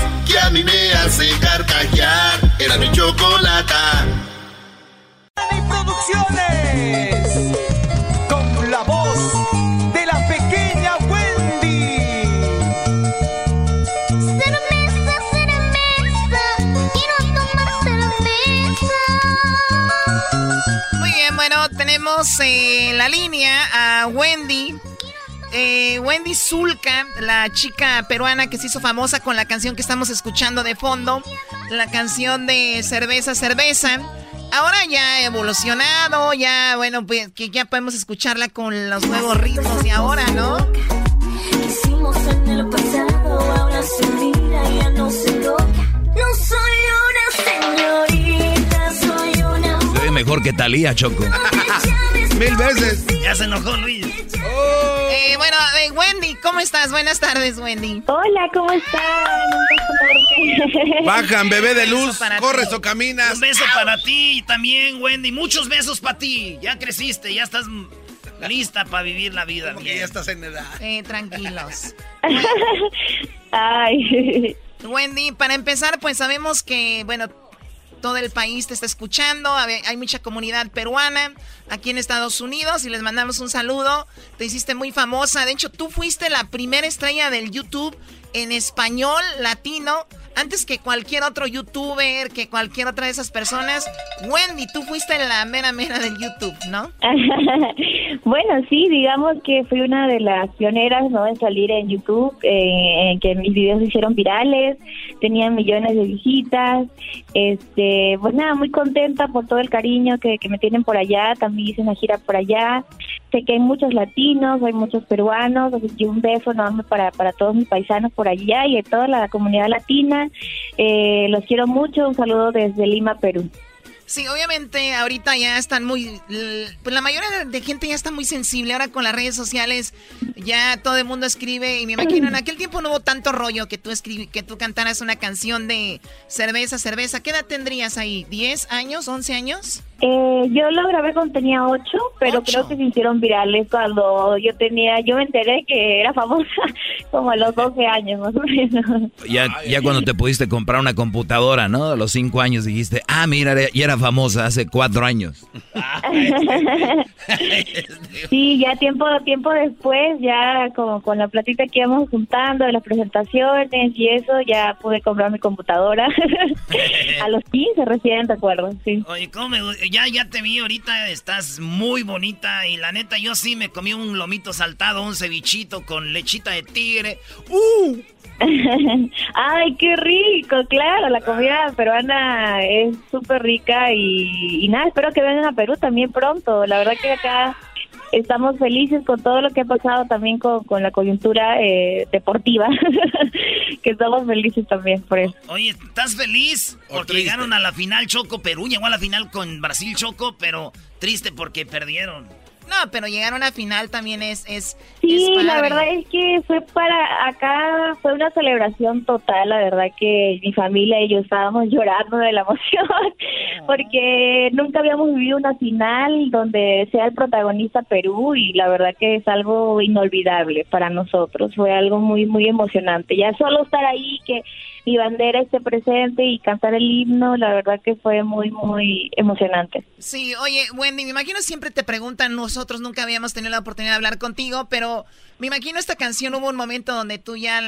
mí me hace carcajear. Era mi chocolata. Producciones con la voz de la pequeña Wendy. Cerveza, cerveza, quiero tomar cerveza. Muy bien, bueno, tenemos en la línea a Wendy. Eh, Wendy Zulka, la chica peruana que se hizo famosa con la canción que estamos escuchando de fondo, la canción de Cerveza, Cerveza. Ahora ya ha evolucionado, ya, bueno, pues que ya podemos escucharla con los nuevos ritmos de ahora, ¿no? Hicimos en el pasado, ahora se mira, ya no se toca. No soy una señorita, soy una Se ve mejor que Talía, Choco. Mil veces. Ya se enojó Luis. Eh, bueno, eh, Wendy, ¿cómo estás? Buenas tardes, Wendy. Hola, ¿cómo están? Bajan, bebé de luz, para corres ti. o caminas. Un beso para ti también, Wendy. Muchos besos para ti. Ya creciste, ya estás lista para vivir la vida. Porque ya estás en edad. Eh, tranquilos. [laughs] Ay. Wendy, para empezar, pues sabemos que, bueno, todo el país te está escuchando, hay mucha comunidad peruana aquí en Estados Unidos y les mandamos un saludo. Te hiciste muy famosa, de hecho tú fuiste la primera estrella del YouTube en español latino. Antes que cualquier otro youtuber, que cualquier otra de esas personas, Wendy, tú fuiste la mera mera del YouTube, ¿no? [laughs] bueno, sí, digamos que fui una de las pioneras ¿no? en salir en YouTube, eh, en que mis videos se hicieron virales, tenían millones de visitas. Este, pues nada, muy contenta por todo el cariño que, que me tienen por allá. También hice una gira por allá. Sé que hay muchos latinos, hay muchos peruanos, así un beso enorme para, para todos mis paisanos por allá y de toda la comunidad latina. Eh, los quiero mucho, un saludo desde Lima, Perú. Sí, obviamente ahorita ya están muy, pues la mayoría de gente ya está muy sensible. Ahora con las redes sociales ya todo el mundo escribe y me imagino en aquel tiempo no hubo tanto rollo que tú escribí, que tú cantaras una canción de cerveza, cerveza. ¿Qué edad tendrías ahí? ¿10 años? ¿11 años? Eh, yo lo grabé cuando tenía ocho, pero creo que se hicieron virales cuando yo tenía, yo me enteré que era famosa [laughs] como a los 12 años más o menos. Ya, ya cuando te pudiste comprar una computadora, ¿no? A los 5 años dijiste, ah, mira, ya era famosa hace 4 años. [laughs] sí, ya tiempo tiempo después, ya como con la platita que íbamos juntando de las presentaciones y eso, ya pude comprar mi computadora [laughs] a los 15 recién, recuerdo, sí. Oye, ¿cómo me ya, ya te vi ahorita, estás muy bonita y la neta yo sí me comí un lomito saltado, un cevichito con lechita de tigre. ¡Uh! [laughs] Ay, qué rico, claro, la comida peruana es súper rica y, y nada, espero que vengan a Perú también pronto. La verdad que acá estamos felices con todo lo que ha pasado también con, con la coyuntura eh, deportiva, [laughs] que estamos felices también por eso. Oye, ¿estás feliz? Porque llegaron a la final Choco, Perú llegó a la final con Brasil Choco, pero triste porque perdieron. No, pero llegar a una final también es... es sí, la verdad es que fue para... Acá fue una celebración total, la verdad que mi familia y yo estábamos [laughs] llorando de la emoción, porque nunca habíamos vivido una final donde sea el protagonista Perú y la verdad que es algo inolvidable para nosotros, fue algo muy, muy emocionante. Ya solo estar ahí, que mi bandera esté presente y cantar el himno, la verdad que fue muy, muy emocionante. Sí, oye, Wendy, me imagino siempre te preguntan, nosotros nunca habíamos tenido la oportunidad de hablar contigo, pero me imagino esta canción hubo un momento donde tú ya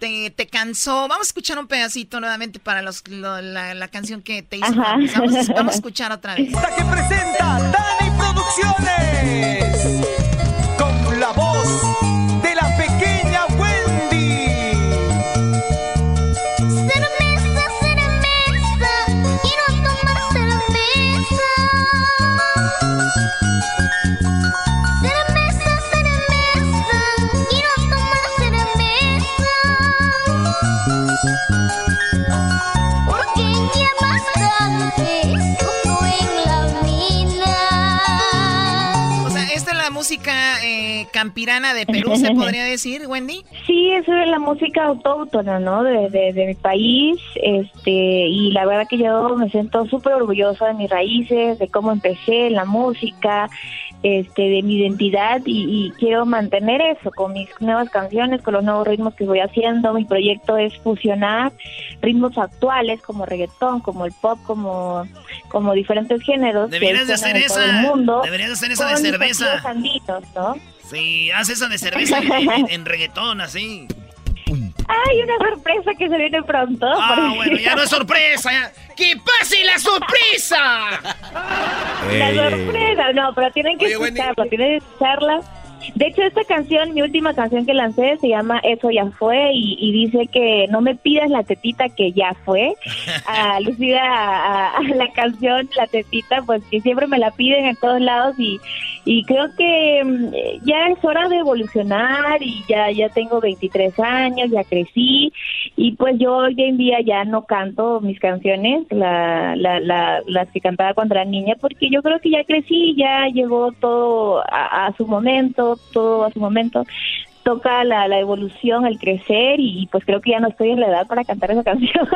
te, te cansó. Vamos a escuchar un pedacito nuevamente para los, la, canción que te hizo. Vamos, vamos, a escuchar otra vez. Esta que presenta Dani Producciones campirana de Perú, se [laughs] podría decir, Wendy? Sí, eso es la música autóctona, ¿no? De, de, mi país, este, y la verdad que yo me siento súper orgullosa de mis raíces, de cómo empecé en la música, este, de mi identidad y, quiero mantener eso con mis nuevas canciones, con los nuevos ritmos que voy haciendo. Mi proyecto es fusionar ritmos actuales como reggaetón, como el pop, como, como diferentes géneros. Deberías de hacer esa. Deberías de hacer esa de cerveza. ¿no? Sí, haz esa de cerveza en, [laughs] reggaetón, así. Hay una sorpresa que se viene pronto. Ah, bueno, ya no es sorpresa. Ya. ¡Que pase la sorpresa! [laughs] La sorpresa, no, pero tienen que escucharla, tienen que escucharla de hecho, esta canción, mi última canción que lancé, se llama Eso ya fue y, dice que no me pidas la tetita que ya fue. [laughs] Alucida a, a, la canción La tetita, pues que siempre me la piden en todos lados y, y creo que mm, ya es hora de evolucionar y ya, ya tengo 23 años, ya crecí y pues yo hoy en día ya no canto mis canciones, la, la, la, las que cantaba cuando era niña, porque yo creo que ya crecí, ya llegó todo a su momento todo, a su momento toca la, la, evolución, el crecer y pues creo que ya no estoy en la edad para cantar esa [laughs] canción.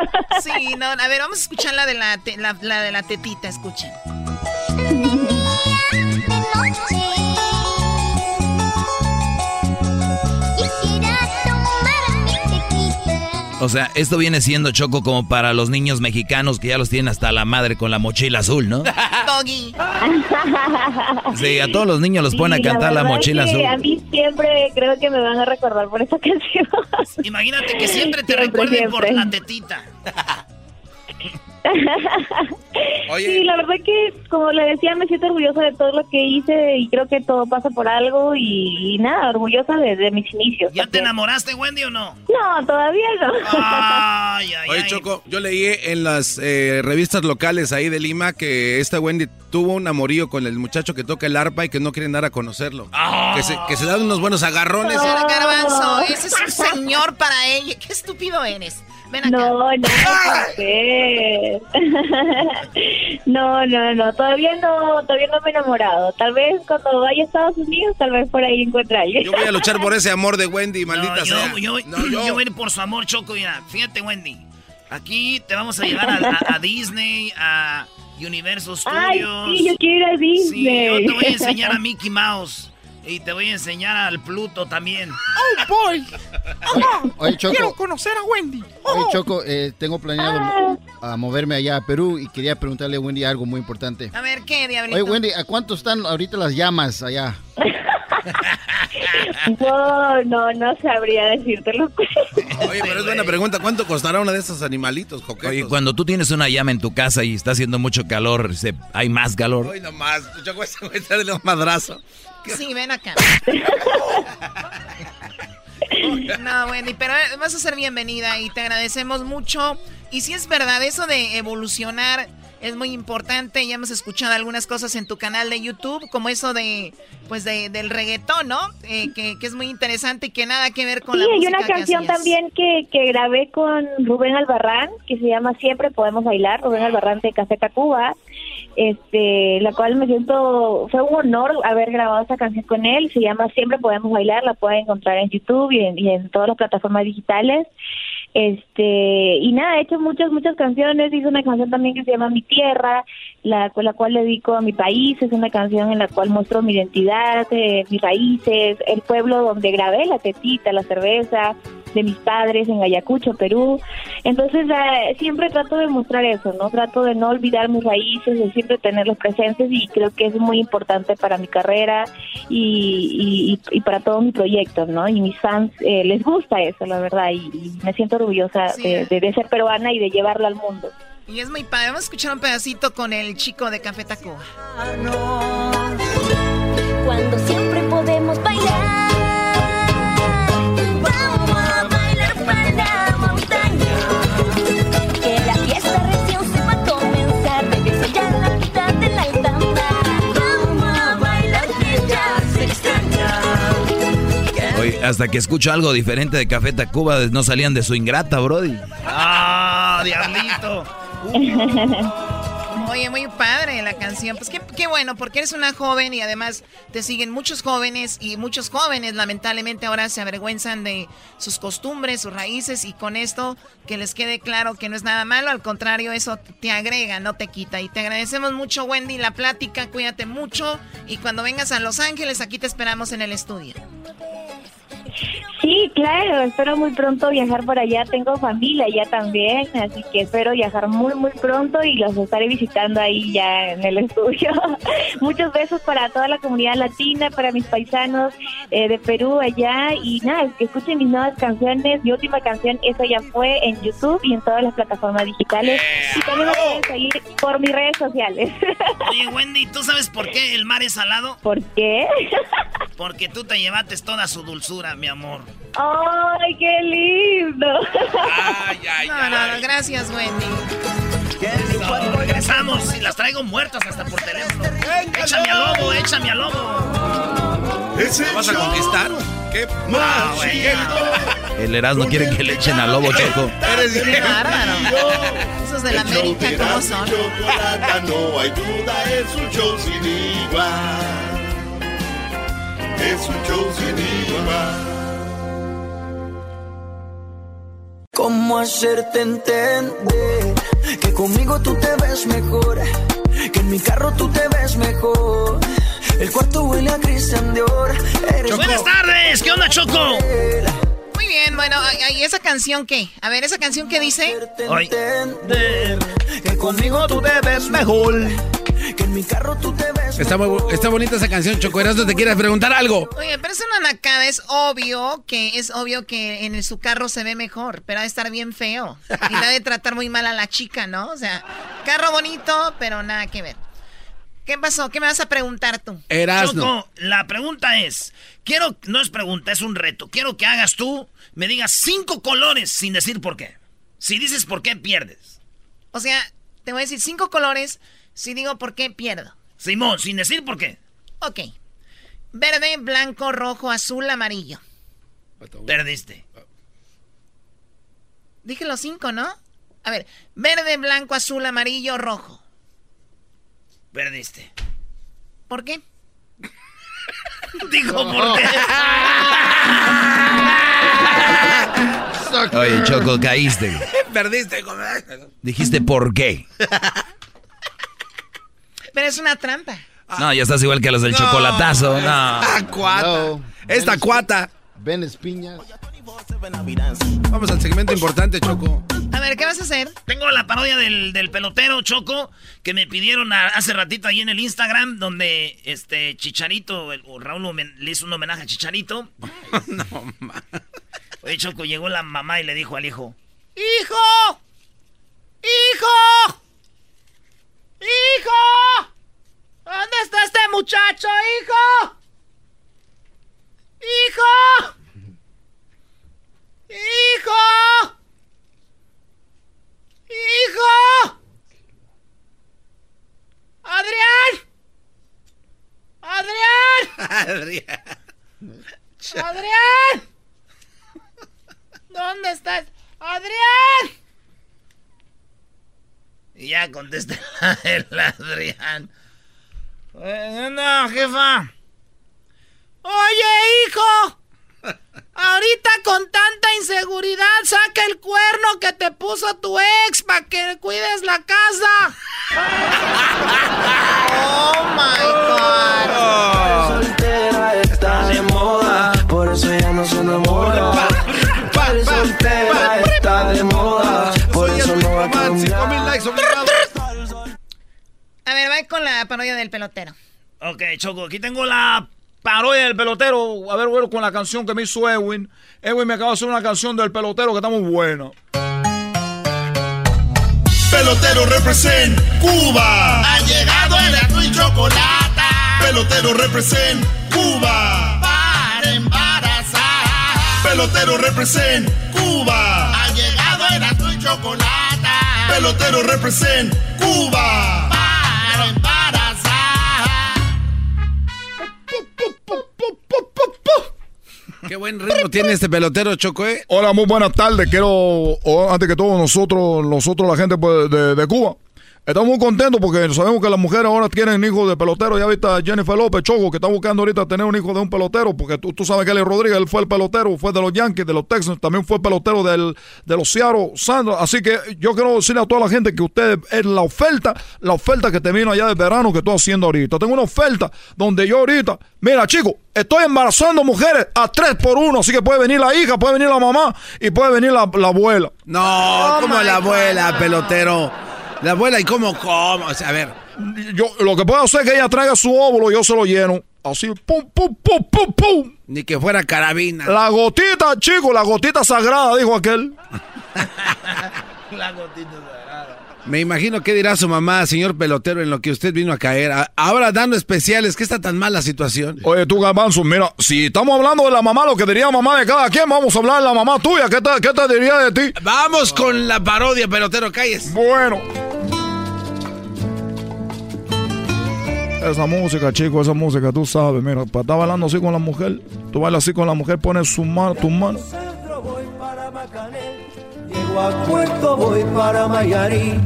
Sí, no, a ver, vamos a escuchar la de la, la, la de la tetita, escuchen. O sea, esto viene siendo choco como para los niños mexicanos que ya los tienen hasta la madre con la mochila azul, ¿no? [laughs] Doggy. Sí, a todos los niños los ponen a cantar la, mochila azul. A mí siempre creo que me van a recordar por esa [laughs] canción. Imagínate que siempre te recuerden por la tetita. [laughs] Sí, la verdad que, como le decía, me siento orgullosa de todo lo que hice y creo que todo pasa por algo y, nada, orgullosa de, mis inicios. ¿Ya te enamoraste, Wendy, o no? No, todavía no. Ay, ay, Oye, Choco, yo leí en las eh, revistas locales ahí de Lima que esta Wendy tuvo un amorío con el muchacho que toca el arpa y que no quieren dar a conocerlo. Que, se, que se dan unos buenos agarrones. Garbanzo, ese es un señor para ella. Qué estúpido eres. Ven acá. No, no, [laughs] [laughs] no, no, no, todavía no, todavía no me he enamorado. Tal vez cuando vaya a Estados Unidos, tal vez por ahí encuentre a alguien. Yo voy a luchar por ese amor de Wendy, maldita No, yo, sea. yo, No, yo voy a ir por su amor, Choco. Mira, fíjate, Wendy. Aquí te vamos a llevar a, a- a Disney, a Universal Ay, Studios. sí, yo quiero ir a Disney. Sí, yo te voy a enseñar a Mickey Mouse. Y te voy a enseñar al Pluto también. ¡Oh, boy! Oye, Choco. Quiero conocer a Wendy. Oye, Choco, eh, tengo planeado a moverme allá a Perú y quería preguntarle a Wendy algo muy importante. A ver, ¿qué, diablito? Oye, Wendy, ¿a cuánto están ahorita las llamas allá? [laughs] No, no, no sabría decírtelo. Oye, pero es buena pregunta. ¿Cuánto costará uno de esos animalitos coquetos? Oye, cuando tú tienes una llama en tu casa y está haciendo mucho calor, se- hay más calor. Hoy nomás. Choco, ese güey está de los madrazo. [laughs] Sí, ven acá. [laughs] No, Wendy, pero eh, vas a ser bienvenida y te agradecemos mucho. Y si es verdad, eso de evolucionar es muy importante. Ya hemos escuchado algunas cosas en tu canal de YouTube, como eso de, pues, de, del reggaetón, ¿no? Eh, que, que es muy interesante y que nada que ver con Sí, la hay música una que canción hacías. también que, que grabé con Rubén Albarrán, que se llama Siempre Podemos Bailar, Rubén Albarrán de Café Tacuba, este, la cual me siento, fue un honor haber grabado esta canción con él, se llama Siempre Podemos Bailar, la pueden encontrar en YouTube y en, y en todas las plataformas digitales. Este, y nada, he hecho muchas, muchas canciones, hice una canción también que se llama Mi Tierra, la, la cual le dedico a mi país, es una canción en la cual muestro mi identidad, eh, mis raíces, el pueblo donde grabé la tetita, la cerveza, de mis padres en Ayacucho, Perú. Entonces, eh, siempre trato de mostrar eso, ¿no? Trato de no olvidar mis raíces, de siempre tenerlos presentes y creo que es muy importante para mi carrera y, y, y para todo mi proyecto, ¿no? Y mis fans eh, les gusta eso, la verdad, y, y me siento orgullosa Sí. de, de- de ser peruana y de llevarlo al mundo. Y es muy padre. Vamos a escuchar un pedacito con el chico de Café Tacuba. Cuando siempre podemos hasta que escucho algo diferente de Café Tacuba, no salían de su ingrata, Brody. ¡Ah, diablito! [laughs] Oye, muy padre la canción. Pues qué, qué bueno, porque eres una joven y además te siguen muchos jóvenes y muchos jóvenes lamentablemente ahora se avergüenzan de sus costumbres, sus raíces y con esto que les quede claro que no es nada malo, al contrario, eso te agrega, no te quita. Y te agradecemos mucho, Wendy, la plática, cuídate mucho y cuando vengas a Los Ángeles aquí te esperamos en el estudio. Sí, claro, espero muy pronto viajar por allá. Tengo familia allá también, así que espero viajar muy, muy pronto y los estaré visitando ahí ya en el estudio. [laughs] Muchos besos para toda la comunidad latina, para mis paisanos eh, de Perú allá y nada, que escuchen mis nuevas canciones. Mi última canción, esa ya fue en YouTube y en todas las plataformas digitales. Y también me pueden seguir por mis redes sociales. [laughs] Oye, Wendy, ¿tú sabes por qué el mar es salado? ¿Por qué? [laughs] Porque tú te llevaste toda su dulzura, mi amor. ¡Ay, qué lindo! no, no, no, gracias, Wendy. Regresamos y las traigo muertas hasta por teléfono. Échame al lobo, échame al lobo. ¿Lo vas a conquistar? ¿Qué? Ah, güey, ya. El Erasmo quiere que le echen a Lobo Choco. Eres. Esos de la América, ¿cómo son? No hay duda, es un show sin igual. Es un show sin igual. ¿Cómo hacerte entender que conmigo tú te ves mejor? Que en mi carro tú te ves mejor. El cuarto huele a Christian Dior. Eres Buenas tardes, ¿qué onda, Choco? Bien, bueno, ¿y esa canción qué? A ver, ¿esa canción qué dice? Ay. que conmigo tú te ves mejor. Que en mi carro tú te ves Está, muy está bonita esa canción, Choco. Erasmo, ¿te quieres preguntar algo? Oye, pero es una nacada, es obvio que es obvio que en su carro se ve mejor, pero ha de estar bien feo. Y ha de tratar muy mal a la chica, ¿no? O sea, carro bonito, pero nada que ver. ¿Qué pasó? ¿Qué me vas a preguntar tú? Erasmo. Choco, la pregunta es, quiero, no es pregunta, es un reto. Quiero que hagas tú, me digas cinco colores sin decir por qué. Si dices por qué, pierdes. O sea, te voy a decir cinco colores, si digo por qué pierdo. Simón, sin decir por qué. Ok. Verde, blanco, rojo, azul, amarillo. Perdiste. Dije los cinco, ¿no? A ver, verde, blanco, azul, amarillo, rojo. Perdiste. ¿Por qué? [laughs] Dijo, ¿por qué? [laughs] Oye, Choco, caíste. Perdiste. Dijiste por qué. Pero es una trampa. No, ya estás igual que los del chocolatazo. No. Ah, cuata. Esta cuata. Ben Espiñas. Vamos al segmento importante, Choco. A ver, ¿qué vas a hacer? Tengo la parodia del, del pelotero Choco que me pidieron a- hace ratito ahí en el Instagram donde este Chicharito, el- o Raúl homen- le hizo un homenaje a Chicharito. [laughs] no, ma. Oye, Choco, llegó la mamá y le dijo al hijo, ¡Hijo! ¡Hijo! ¡Hijo! ¿Dónde está este muchacho, hijo? ¡Hijo! ¡Hijo! ¡Hijo! ¡Adrián! [laughs] ¡Adrián! ¡Adrián! ¿Dónde estás? ¡Adrián! y ya contesta el Adrián. Eh, No, jefa. Oye, hijo. [laughs] Ahorita con tanta inseguridad, saca el cuerno que te puso tu ex para que cuides la casa. [laughs] oh my god. Soltera está de moda, por eso ya no se enamora. Padre soltera está de moda, por eso no va a cambiar. A ver, va con la parodia del pelotero. Ok, Choco, aquí tengo la parodia del pelotero. A ver, bueno, con la canción que me hizo Edwin. Edwin me acaba de hacer una canción del pelotero que está muy buena. Pelotero represent Cuba. Ha llegado el azul y chocolate. Pelotero represent Cuba. Para embarazar. Pelotero represent Cuba. Ha llegado el azul y chocolate. Pelotero represent Cuba. Para embarazar. Qué buen ritmo tiene este pelotero, Choco, ¿eh? Hola, muy buenas tardes. Quiero, o- antes que todo, nosotros, nosotros la gente pues, de Cuba, estamos muy contentos porque sabemos que las mujeres ahora tienen hijos de pelotero. Ya viste a Jennifer López Choco, que está buscando ahorita tener un hijo de un pelotero, porque tú, tú sabes que Eli Rodríguez, él fue el pelotero, fue de los Yankees, de los Texans, también fue pelotero del, de los Seattle Sanders. Así que yo quiero decirle a toda la gente que ustedes, es la oferta, la oferta que te vino allá de verano que estoy haciendo ahorita. Tengo una oferta donde yo ahorita, mira chicos, estoy embarazando mujeres a tres por uno, así que puede venir la hija, puede venir la mamá y puede venir la, la abuela. No, como la abuela, pelotero. La abuela, ¿y cómo, cómo? O sea, a ver. Yo, lo que puedo hacer es que ella traiga su óvulo, yo se lo lleno. Así, pum, pum, pum, pum, pum. Ni que fuera carabina. La gotita, chico, la gotita sagrada, dijo aquel. [laughs] La gotita Me imagino qué dirá su mamá, señor pelotero, en lo que usted vino a caer. Ahora dando especiales, ¿qué está tan mal la situación? Oye, tú, Garbanzo, mira, si estamos hablando de la mamá, lo que diría mamá de cada quien, vamos a hablar de la mamá tuya. ¿Qué te, qué te diría de ti? Vamos con la parodia, pelotero, calles. Bueno. Esa música, chico, esa música, tú sabes, mira, para estar bailando así con la mujer, tú bailas así con la mujer, pones su mano, tu mano. Llego a Puerto, voy para Mayarí.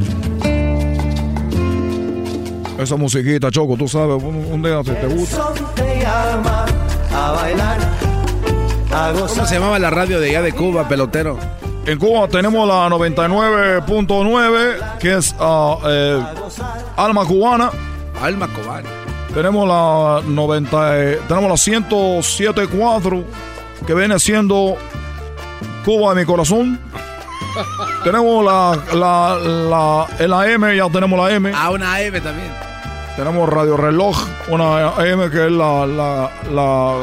Esa musiquita, Choco, tú sabes, un, un día si te gusta. Te llama a bailar, a ¿Cómo se llamaba la radio de allá de Cuba, pelotero? En Cuba tenemos la 99.9, que es ah, eh, Alma Cubana. Alma Cubana. Tenemos la 90, eh, tenemos la 107.4, que viene siendo Cuba de mi corazón. Tenemos la, la, la, en la M, ya tenemos la M. Ah, una M también. Tenemos Radio Reloj, una M que es la, la, la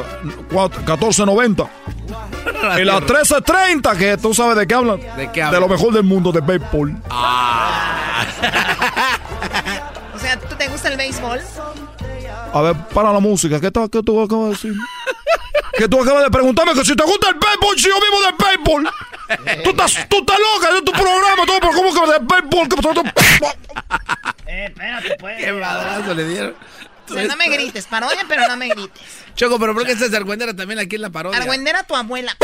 cuatro- 1490. [laughs] Y la 1330, que tú sabes de qué hablan. ¿De qué De hablan? lo mejor del mundo, de béisbol. [laughs] O sea, ¿tú te gusta el béisbol? A ver, para la música. ¿Qué, tú- qué tú acabas de decir? que tú acabas de preguntarme que si te gusta el béisbol, si yo vivo del béisbol. Tú, estás, tú estás loca, es tu programa, todo, pero ¿cómo que del béisbol? Eh, espérate, pues. Qué madrazo le dieron. O sea, no me grites, parodia, pero no me grites. Choco, pero ¿por qué estás argüendera también aquí en la parodia? Argüendera tu abuela.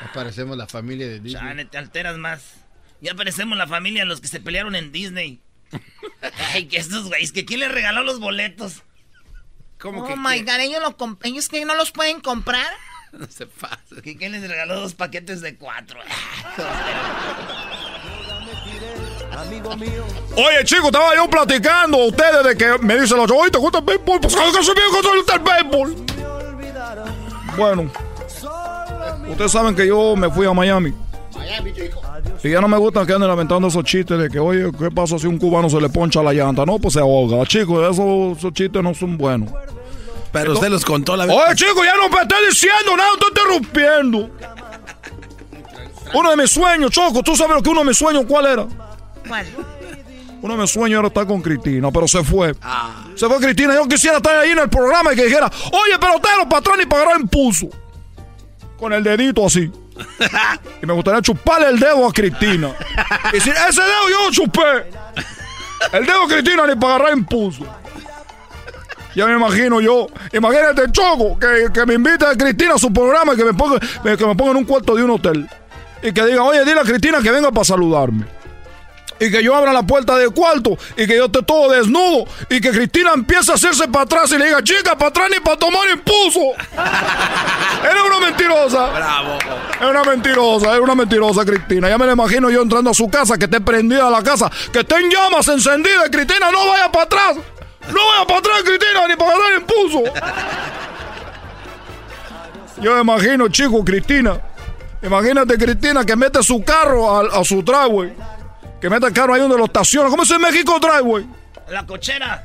Aparecemos la familia de Disney. Chale, te alteras más. Ya parecemos la familia los que se pelearon en Disney. [laughs] Ay, que estos güeyes, que quién les regaló los boletos. ¿Cómo oh que my? God, ¿ellos, lo ¿ellos que no los pueden comprar? [laughs] No se pasa. ¿Que quién les regaló dos paquetes de cuatro? [laughs] Oye, chico, estaba yo platicando a ustedes de que me dicen los oye, ¿te gusta el béisbol? Pues claro que sí me gusta el béisbol. Bueno, ustedes saben que yo me fui a Miami. Y ya no me gusta que anden lamentando esos chistes de que, oye, ¿qué pasa si un cubano se le poncha la llanta? No, pues se ahoga. Chicos, esos, esos chistes no son buenos. Pero usted los contó la vez. Oye, chico, ya no me estés diciendo nada, estoy interrumpiendo. Uno de mis sueños, Choco, ¿tú sabes lo que uno de mis sueños cuál era? ¿Cuál? Uno de mis sueños era estar con Cristina, pero se fue. Se fue Cristina. Yo quisiera estar ahí en el programa y que dijera, oye, pelotero, patrón, y pagará impulso. Con el dedito así. [laughs] y me gustaría chuparle el dedo a Cristina. [laughs] y decir, ese dedo yo lo chupé. El dedo a Cristina ni pagará impulso. Ya me imagino yo. Imagínate, Choco, que, que me invite a Cristina a su programa y que me ponga, que me ponga en un cuarto de un hotel. Y que diga, oye, dile a Cristina que venga para saludarme y que yo abra la puerta del cuarto y que yo esté todo desnudo y que Cristina empiece a hacerse para atrás y le diga, chica, para atrás ni para tomar impulso. [laughs] Era una mentirosa. Bravo. Es una mentirosa, es una mentirosa, Cristina. Ya me la imagino yo entrando a su casa, que esté prendida la casa, que esté en llamas encendida. Cristina, no vaya para atrás. No vaya para atrás, Cristina, ni para agarrar impulso. Yo me imagino, chico, Cristina. Imagínate, Cristina, que mete su carro a, a su driveway. Que mete el carro ahí donde lo estaciona. ¿Cómo es en México driveway? La cochera.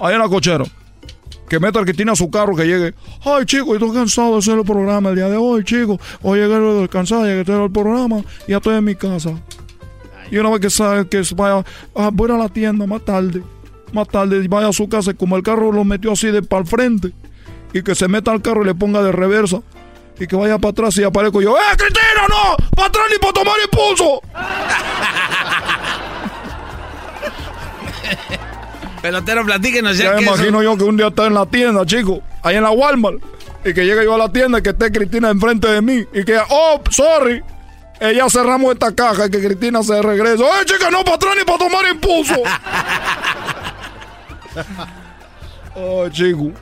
Ahí en la cochera. Que meta a Cristina a su carro, que llegue. Ay, chico, estoy cansado de hacer el programa el día de hoy, chico. Hoy llegué cansado, llegué al programa y ya estoy en mi casa. Y una vez que sabe que se vaya, ah, voy a la tienda más tarde. Más tarde vaya a su casa y como el carro lo metió así de para el frente. Y que se meta al carro y le ponga de reversa. Y que vaya para atrás y aparezco yo. ¡Eh, Cristina, no! ¡Para atrás ni para tomar impulso! [laughs] Pelotero, platíquenos ya, Ya que eso- imagino yo que un día está en la tienda, chico, ahí en la Walmart, y que llegue yo a la tienda y que esté Cristina enfrente de mí, y que, oh, sorry, eh, ya cerramos esta caja y que Cristina se regrese. ¡Eh, chica, no para atrás ni para tomar impulso! [laughs] [laughs] oh, chico.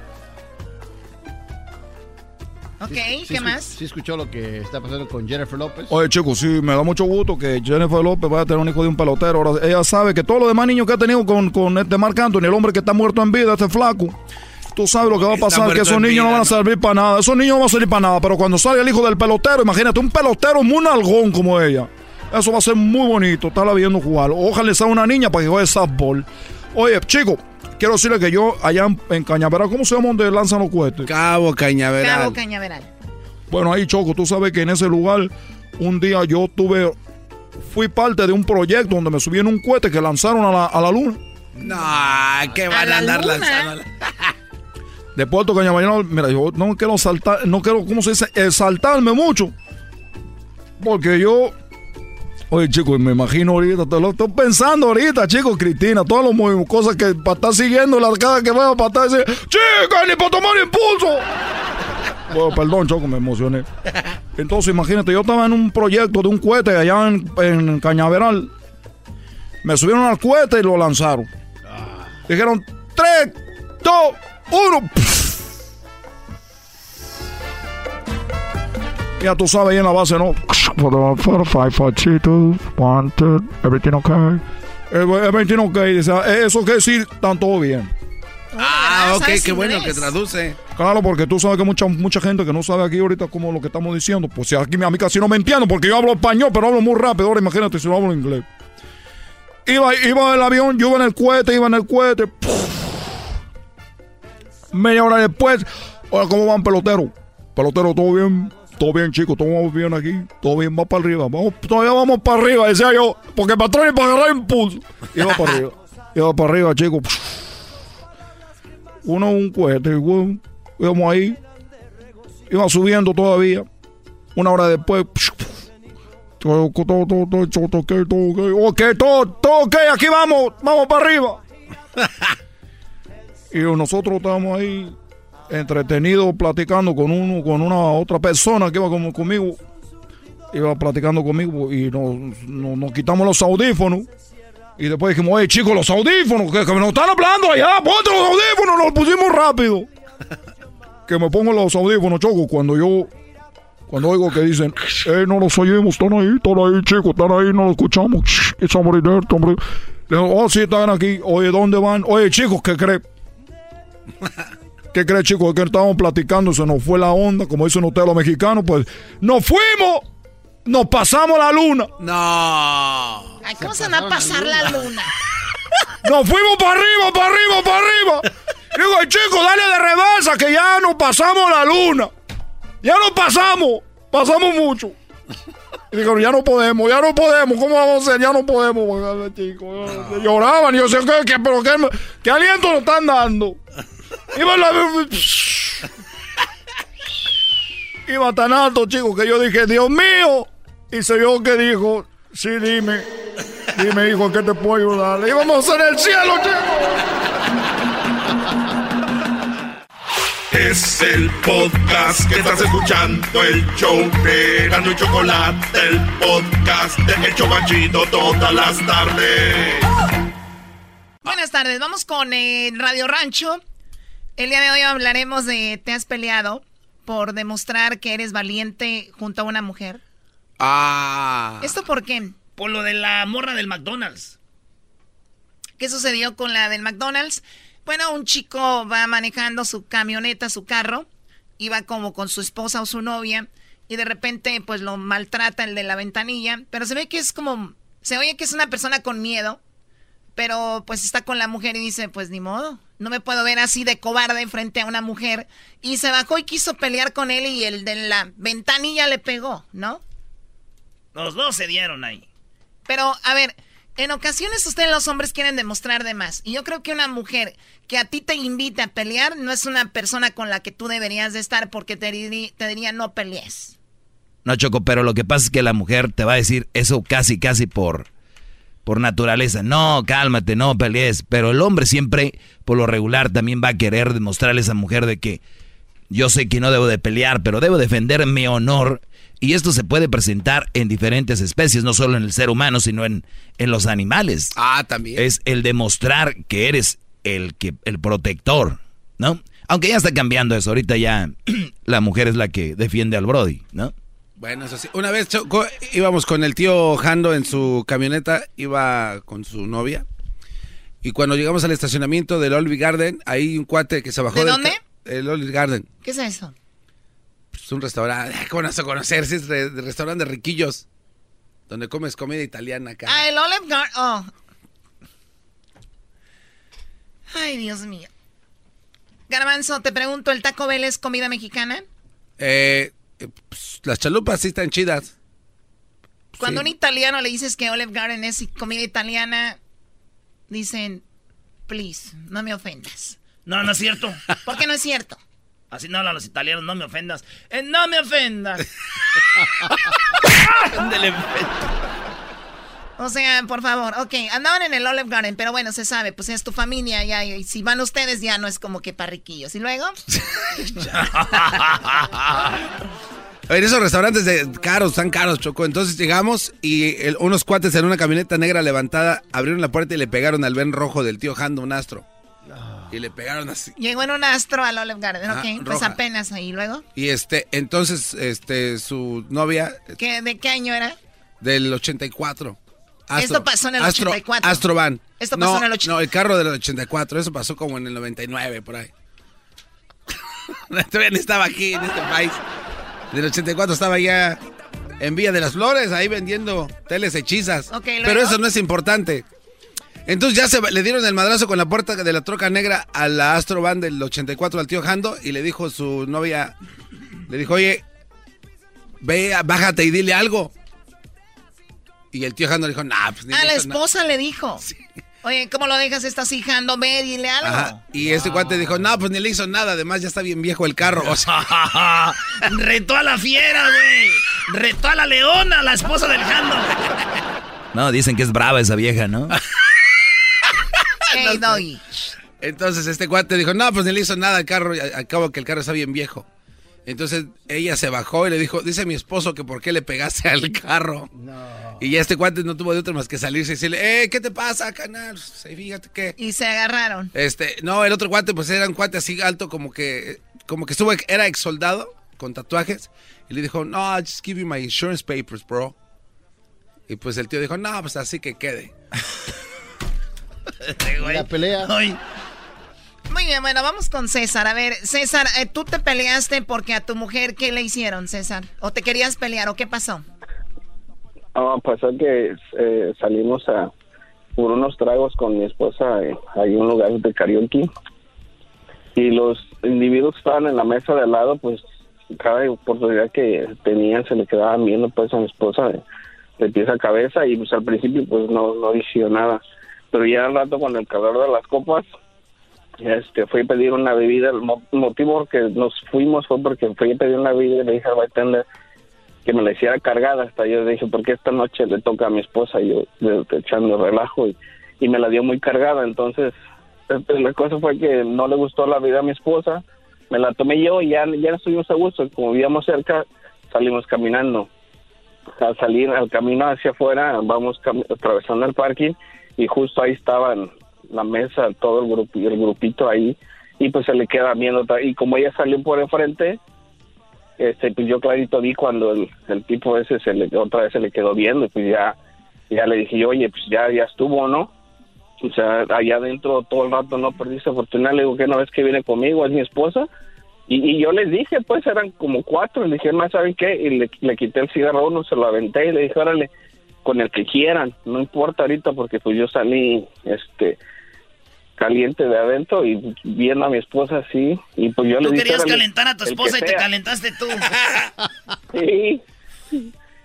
Ok, Sí ¿qué más? Sí escuchó lo que está pasando con Jennifer López. Oye, chicos, sí, me da mucho gusto que Jennifer López vaya a tener un hijo de un pelotero. Ahora, ella sabe que todos los demás niños que ha tenido con, con este Marc Anthony, el hombre que está muerto en vida, este flaco, tú sabes lo que va a pasar, que esos niños vida, no van a ¿no? servir para nada. Esos niños no van a servir para nada, pero cuando salga el hijo del pelotero, imagínate, un pelotero muy nalgón como ella. Eso va a ser muy bonito, estarla viendo jugar. Ojalá sea una niña para que juegue softball. Oye, chicos, quiero decirle que yo allá en, en Cañaveral, ¿cómo se llama donde lanzan los cohetes? Cabo Cañaveral. Cabo Cañaveral. Bueno, ahí Choco, tú sabes que en ese lugar un día yo tuve, fui parte de un proyecto donde me subí en un cohete que lanzaron a la, a la luna. No, que van la a andar luna. lanzando. [laughs] De Puerto Cañaveral, mira, yo no quiero saltar, no quiero, ¿cómo se dice? Exaltarme mucho. Porque yo, oye chicos, me imagino ahorita, te lo estoy pensando ahorita, chicos, Cristina, todas las cosas que para estar siguiendo la cada que veo para estar diciendo, chica, ni para tomar impulso. [laughs] Bueno, perdón, Choco, me emocioné. Entonces, imagínate, yo estaba en un proyecto de un cohete allá en, en Cañaveral. Me subieron al cohete y lo lanzaron. Dijeron, 3, 2, 1. Ya tú sabes, ahí en la base, ¿no? For the, for the five, five, two, two, one, two, everything okay. Eh, Everything okay. Dice, eh, Eso quiere decir, están todo bien. Ah, ok, ¿Sabes qué bueno que traduce. Claro, porque tú sabes que mucha, mucha gente que no sabe aquí ahorita como lo que estamos diciendo, pues si aquí a mí casi no me entiendo, porque yo hablo español, pero hablo muy rápido. Ahora imagínate si no hablo inglés. Iba, iba en el avión, yo iba en el cohete, iba en el cohete. Media hora después, ahora cómo van pelotero. Pelotero, todo bien, todo bien, chicos, todo vamos bien aquí, todo bien, va para arriba, vamos, todavía vamos para arriba, decía yo, porque patrón y para agarrar impulso. Iba para arriba, iba para arriba, chicos. Uno un cohete, bueno, íbamos ahí, iba subiendo todavía. Una hora después, todo, todo, todo, todo, todo, todo, ok, ok, todo, todo ok, aquí vamos, vamos para arriba. [laughs] y nosotros estábamos ahí entretenidos platicando con uno, con una otra persona que iba como conmigo iba platicando conmigo y nos, nos- nos quitamos los audífonos. Y después dijimos, oye chicos, los audífonos, que, que nos están hablando allá, ponte los audífonos, nos los pusimos rápido. [laughs] que me pongo los audífonos, Choco, cuando yo, cuando oigo que dicen, eh, no los oímos, están ahí, están ahí, chicos, están ahí, no los escuchamos. It's somebody there, somebody. Le digo, oh, sí, están aquí. Oye, ¿dónde van? Oye, chicos, ¿qué creen? [laughs] ¿Qué creen, chicos? Que estábamos platicando, se nos fue la onda, como dicen ustedes los mexicanos, pues nos fuimos, nos pasamos la luna. No. Ay, ¿Cómo se van a pasar la luna? [laughs] Nos fuimos para arriba, para arriba, para arriba. Digo, "Ay, chicos, dale de reversa que ya nos pasamos la luna. Ya nos pasamos, pasamos mucho. Y dijeron, ya no podemos, ya no podemos, ¿cómo vamos a hacer? Ya no podemos, oigan, chicos. Lloraban y yo decía, ¿qué, qué, pero qué, qué aliento nos están dando? Iba, la, iba tan alto, chicos, que yo dije, Dios mío. Y se yo que dijo, sí, dime, dime, hijo, ¿en ¿qué te puedo ayudar? Íbamos en el cielo, chicos. Es el podcast que estás escuchando, el show de Gano y Chocolate, el podcast de El Chobachito todas las tardes. Buenas tardes, vamos con eh, Radio Rancho. El día de hoy hablaremos de ¿te has peleado por demostrar que eres valiente junto a una mujer? Ah. ¿Esto por qué? Por lo de la morra del McDonald's. ¿Qué sucedió con la del McDonald's? Bueno, un chico va manejando su camioneta, su carro, iba como con su esposa o su novia, y de repente pues lo maltrata el de la ventanilla, pero se ve que es como, se oye que es una persona con miedo, pero pues está con la mujer y dice, pues ni modo, no me puedo ver así de cobarde frente a una mujer, y se bajó y quiso pelear con él y el de la ventanilla le pegó, ¿no? Los dos se dieron ahí. Pero, a ver, en ocasiones ustedes los hombres quieren demostrar de más. Y yo creo que una mujer que a ti te invita a pelear no es una persona con la que tú deberías de estar porque te, diri- te diría no pelees. No, Choco, pero lo que pasa es que la mujer te va a decir eso casi, casi por, por naturaleza. No, cálmate, no pelees. Pero el hombre siempre, por lo regular, también va a querer demostrarle a esa mujer de que yo sé que no debo de pelear, pero debo defender mi honor. Y esto se puede presentar en diferentes especies, no solo en el ser humano, sino en, en los animales. Ah, también. Es el demostrar que eres el, que, el protector, ¿no? Aunque ya está cambiando eso, ahorita ya [clears throat] la mujer es la que defiende al Brody, ¿no? Bueno, eso sí. Una vez Choco, íbamos con el tío Jando en su camioneta, iba con su novia. Y cuando llegamos al estacionamiento del Olive Garden, hay un cuate que se bajó ¿De del dónde? El Olive Garden. ¿Qué es eso? Es un restaurante. ¿Cómo vas a conocer? Sí, es re- restaurante de riquillos. Donde comes comida italiana acá. Ah, el Olive Garden. Oh. Ay, Dios mío. Garbanzo, te pregunto, ¿el Taco Bell es comida mexicana? Eh, eh, pues, las chalupas sí están chidas. Cuando Sí. un italiano le dices que Olive Garden es comida italiana, dicen, please, no me ofendas. No, no es cierto. [laughs] ¿Por qué no es cierto? Así no hablan los italianos, no me ofendas. Eh, no me ofendas. [laughs] [laughs] O sea, por favor, ok, andaban en el Olive Garden, pero bueno, se sabe, pues es tu familia, ya, y si van ustedes ya no es como que parriquillos. ¿Y luego? [laughs] En esos restaurantes de caros, tan caros, Choco. Entonces llegamos y el- unos cuates en una camioneta negra levantada abrieron la puerta y le pegaron al Ben rojo del tío Jando, un astro. Y le pegaron así. Llegó en un astro al Olive Garden, Ah, ok, pues apenas ahí. ¿Y luego? Y este, entonces, este, su novia ¿Qué, ¿De qué año era? del 84. Esto pasó en el Astro- 84. Astro Van. Esto pasó No, en el 80. No, el carro del 84. Eso pasó como en el 99, por ahí. [laughs] Todavía ni estaba aquí en este país. Del 84 estaba ya en Villa de las Flores, ahí vendiendo teles hechizas. Ok, luego. Pero eso no es importante. Entonces ya se le dieron el madrazo con la puerta de la troca negra a la Astro Van del 84 al tío Jando y le dijo su novia, le dijo, oye, ve, bájate y dile algo. Y el tío Jando le dijo, nah, pues ni Ah, le la hizo nada". esposa le dijo. [laughs] Oye, ¿cómo lo dejas? Estás hijando, ve, dile algo. Ajá. Y este cuate dijo, no, pues ni le hizo nada, además ya está bien viejo el carro. O sea, [laughs] Retó a la fiera, güey. Retó a la leona, la esposa del Jando. [laughs] No, dicen que es brava esa vieja, ¿no? Hey. Entonces este cuate dijo, no, pues ni le hizo nada al carro, y a- al cabo que el carro está bien viejo. Entonces ella se bajó y le dijo, dice mi esposo que por qué le pegaste al carro. Y ya este cuate no tuvo de otro más que salirse y decirle, eh, ¿qué te pasa, canal? Fíjate que... Y se agarraron. Este, no, el otro cuate pues era un cuate así alto como que, como que estuvo, era ex soldado con tatuajes. Y le dijo, no, I'll just give you my insurance papers, bro. Y pues el tío dijo, no, pues así que quede. [laughs] La pelea. Muy bien, bueno, vamos con César. A ver, César, eh, ¿tú te peleaste porque a tu mujer qué le hicieron, César? ¿O te querías pelear o qué pasó? Ah, pasó que eh, salimos a por unos tragos con mi esposa eh, hay un lugar de karaoke y los individuos que estaban en la mesa de al lado pues cada oportunidad que tenían se le quedaban viendo pues a mi esposa de, de pies a cabeza y pues al principio pues no no hizo nada pero ya al rato con el calor de las copas este fui a pedir una bebida el mo- motivo por que nos fuimos fue porque fui a pedir una bebida y le dije al bartender que me la hiciera cargada. Hasta yo dije porque esta noche le toca a mi esposa y yo echando relajo y, y me la dio muy cargada. Entonces este, la cosa fue que no le gustó la vida a mi esposa me la tomé yo y ya ya estuvimos a gusto. Como vivíamos cerca salimos caminando. Al salir al camino hacia afuera vamos atravesando el parking y justo ahí estaban la mesa todo el grupo el grupito ahí y pues se le queda viendo y como ella salió por enfrente este pues yo clarito vi cuando el, el tipo ese se le otra vez se le quedó viendo y pues ya ya le dije oye pues ya ya estuvo no o sea allá adentro todo el rato no perdiste oportunidad le digo que una vez que viene conmigo es mi esposa y, y yo les dije pues eran como cuatro le dije más saben qué y le, le quité el cigarro a uno se lo aventé y le dije órale con el que quieran no importa ahorita porque pues yo salí este caliente de adentro y viendo a mi esposa así y pues yo le Tú dije querías "Órale, calentar a tu esposa y te sea". calentaste tú. [laughs] Sí.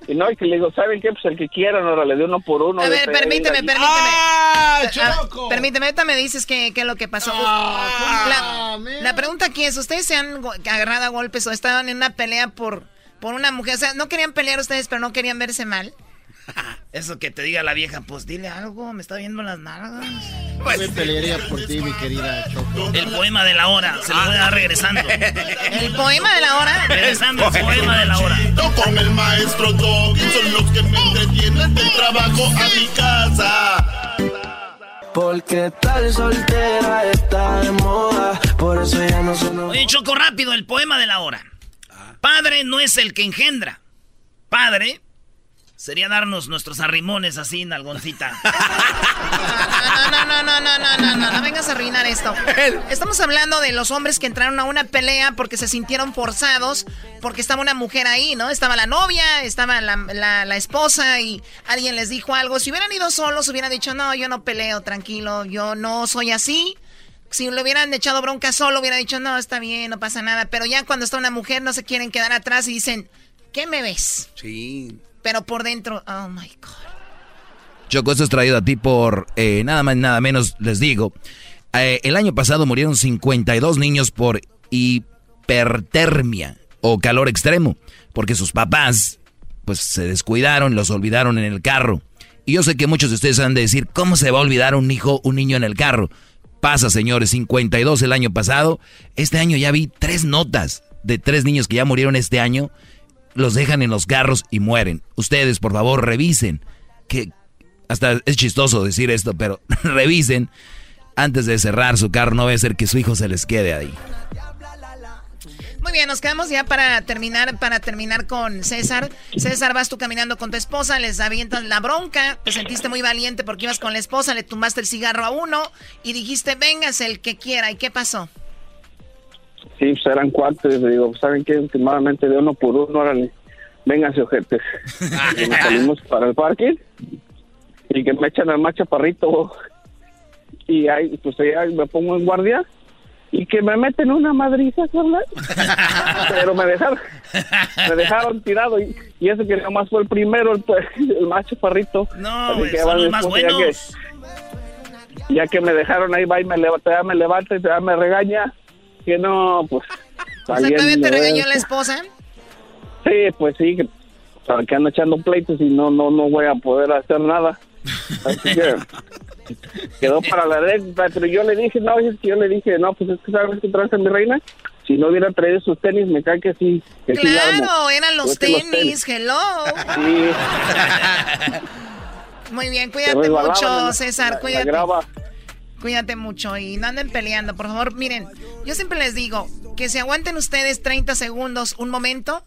Y no, y que le digo, ¿saben qué? Pues el que quieran, ahora le doy uno por uno. A ver, permíteme, permíteme. ¡Ah, Ah, Choco! permíteme, ahorita me dices qué, qué es lo que pasó. la, la pregunta aquí es, ¿ustedes se han agarrado a golpes o estaban en una pelea por, por una mujer? O sea, no querían pelear ustedes, pero no querían verse mal. [laughs] Eso que te diga la vieja, pues dile algo, me está viendo las nalgas. Yo me pelearía por ti, mi querida Choco. El poema de la hora, se lo voy a dar regresando. El poema de la hora. Regresando, el poema de la hora. Con el maestro Doggy son los que me entretienen del trabajo a mi casa. Porque tal soltera está de moda, por eso ya no nos... Oye, Choco, rápido, el poema de la hora. Padre no es el que engendra. Padre sería darnos nuestros arrimones así, nalgoncita. No, [laughs] no, no, no, no, no, no, no, no vengas a arruinar esto. Estamos hablando de los hombres que entraron a una pelea porque se sintieron forzados, porque estaba una mujer ahí, ¿no? Estaba la novia, estaba la, la- la esposa y alguien les dijo algo. Si hubieran ido solos, hubieran dicho, no, yo no peleo, tranquilo, yo no soy así. Si le hubieran echado bronca solo, hubiera dicho, no, está bien, no pasa nada. Pero ya cuando está una mujer, no se quieren quedar atrás y dicen, ¿qué me ves? Sí. Pero por dentro, oh my God. Choco, esto es traído a ti por eh, nada más, nada menos, les digo. eh, el año pasado murieron 52 niños por hipertermia o calor extremo, porque sus papás, pues se descuidaron, los olvidaron en el carro. Y yo sé que muchos de ustedes han de decir, ¿cómo se va a olvidar un hijo, un niño en el carro? Pasa, señores, 52 el año pasado. Este año ya vi tres notas de tres niños que ya murieron este año. Los dejan en los carros y mueren. Ustedes, por favor, revisen. Que hasta es chistoso decir esto, pero [laughs] revisen antes de cerrar su carro. No va a ser que su hijo se les quede ahí. Muy bien, nos quedamos ya para terminar, para terminar con César. César, vas tú caminando con tu esposa, les avientas la bronca, te sentiste muy valiente porque ibas con la esposa, le tumbaste el cigarro a uno y dijiste, vengas el que quiera. ¿Y qué pasó? Sí, pues eran cuatro. y le digo, ¿saben qué? Últimamente de uno por uno, órale, vénganse, ojetes. [laughs] y nos salimos para el parque y que me echan al más chaparrito. Y ahí, pues ahí me pongo en guardia y que me meten una madriza, ¿verdad? [laughs] Pero me dejaron, me dejaron tirado y, y ese que nomás fue el primero, el, pues, el más chaparrito. No, Así güey, que son va los mi más ya buenos. que- ya que me dejaron ahí va y me levanta, ya me levanta y ya me regaña que no, pues. O sea, todavía te regañó la esposa. Sí, pues sí, que, ando echando pleitos y no, no, no voy a poder hacer nada. Así que [laughs] quedó para la anécdota, pero yo le dije, no, es que yo le dije, no, pues es que sabes que traes a mi reina, si no hubiera traído sus tenis, me cae que sí. Que sí. Claro, eran los tenis, hello. Sí, [laughs] Muy bien, cuídate mucho, César, la- la cuídate. Cuídate mucho y no anden peleando, por favor. Miren, yo siempre les digo que se aguanten ustedes 30 segundos, un momento.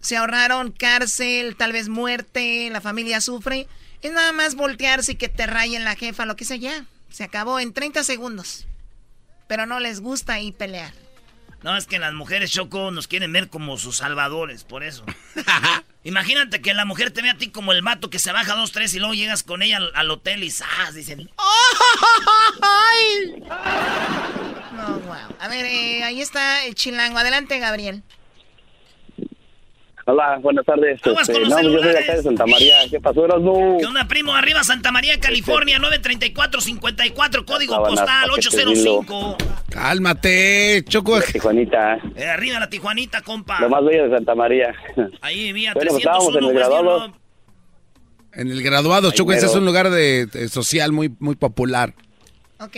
Se ahorraron cárcel, tal vez muerte, la familia sufre. Es nada más voltearse y que te rayen la jefa, lo que sea ya. Se acabó en 30 segundos. Pero no les gusta ahí pelear. No, es que las mujeres, Choco, nos quieren ver como sus salvadores, por eso. [laughs] Imagínate que la mujer te ve a ti como el mato que se baja dos, tres y luego llegas con ella al, al hotel y ¡zas! Dicen, [laughs] No, wow. A ver, eh, ahí está el chilango. Adelante, Gabriel. Hola, buenas tardes. Aguas Este, con los no, yo soy de acá de Santa María. ¿Qué pasó, Erasmo? ¿Qué onda, primo? Arriba Santa María, California, 934-54, código Sábanas, postal paquetes 805. Cálmate, Choco. Tijuanita. Eh, arriba la Tijuanita, compa. Lo más bello de Santa María. Ahí vivía Bueno, pues estábamos en 301 el graduado. En el graduado, Ay, Choco, ese es un lugar de, de social muy, muy popular. Ok.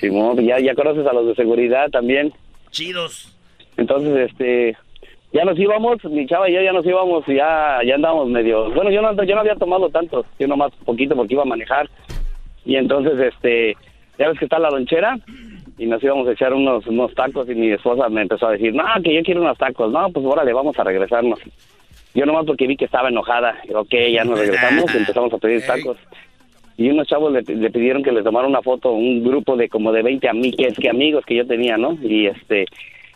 Simón, ya, ya conoces a los de seguridad también. Chidos. Entonces, este, ya nos íbamos, mi chava y yo ya nos íbamos y ya, ya andábamos medio, bueno, yo no, yo no había tomado tanto, yo nomás poquito porque iba a manejar. Y entonces, este, ya ves que está la lonchera y nos íbamos a echar unos, unos tacos y mi esposa me empezó a decir, no, que yo quiero unos tacos, no, pues órale, vamos a regresarnos. Yo nomás porque vi que estaba enojada, ok, ya nos regresamos y empezamos a pedir tacos. Y unos chavos le, le pidieron que le tomara una foto, un grupo de como de 20 amigues, que amigos que yo tenía, ¿no? Y este,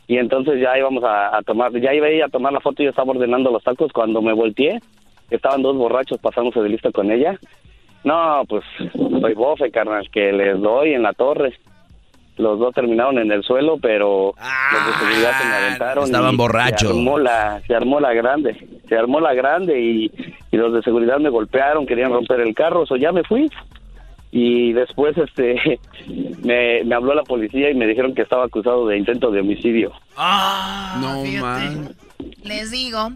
y entonces ya íbamos a, a tomar, ya iba ella a tomar la foto y yo estaba ordenando los tacos cuando me volteé, estaban dos borrachos pasándose de lista con ella. No, pues soy bofe, carnal, que les doy en la torre. Los dos terminaron en el suelo, pero los de seguridad se me aventaron. estaban y borrachos. Se armó la, se armó la grande, se armó la grande y, y los de seguridad me golpearon, querían romper el carro, o ya me fui. Y después este [laughs] me, me habló la policía y me dijeron que estaba acusado de intento de homicidio. Ah, no, man. Les digo.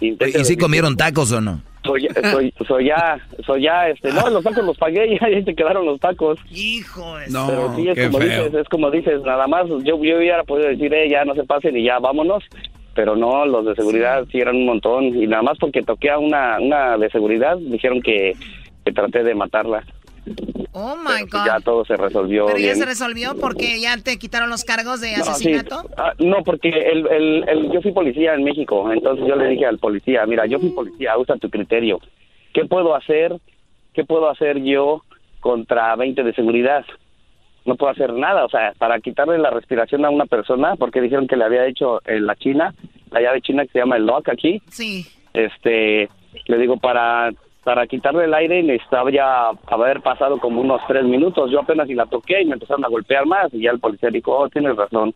Intento ¿Y si comieron tacos o no? Soy, soy, soy ya, soy ya, este, no, los tacos los pagué [laughs] y ahí se quedaron los tacos. Hijo de... No, Pero sí, es qué como feo. dices, es como dices, nada más, yo, yo hubiera podido decir, eh, ya no se pasen y ya vámonos, pero no, los de seguridad sí eran un montón y nada más porque toqué a una, una de seguridad, dijeron que, que traté de matarla. Oh my God. ya todo se resolvió Pero ya se resolvió porque ya te quitaron los cargos de No, sí. asesinato. Ah, no, porque el, el, el- yo fui policía en México, entonces yo le dije al policía, mira, yo fui policía, usa tu criterio. ¿Qué puedo hacer? ¿Qué puedo hacer yo contra 20 de seguridad? No puedo hacer nada, o sea, para quitarle la respiración a una persona, porque dijeron que le había hecho en la China, la llave china que se llama el lock aquí, Sí. este, le digo, para para quitarle el aire necesitaba ya haber pasado como unos tres minutos. Yo apenas y la toqué y me empezaron a golpear más y ya el policía dijo, oh, tienes razón.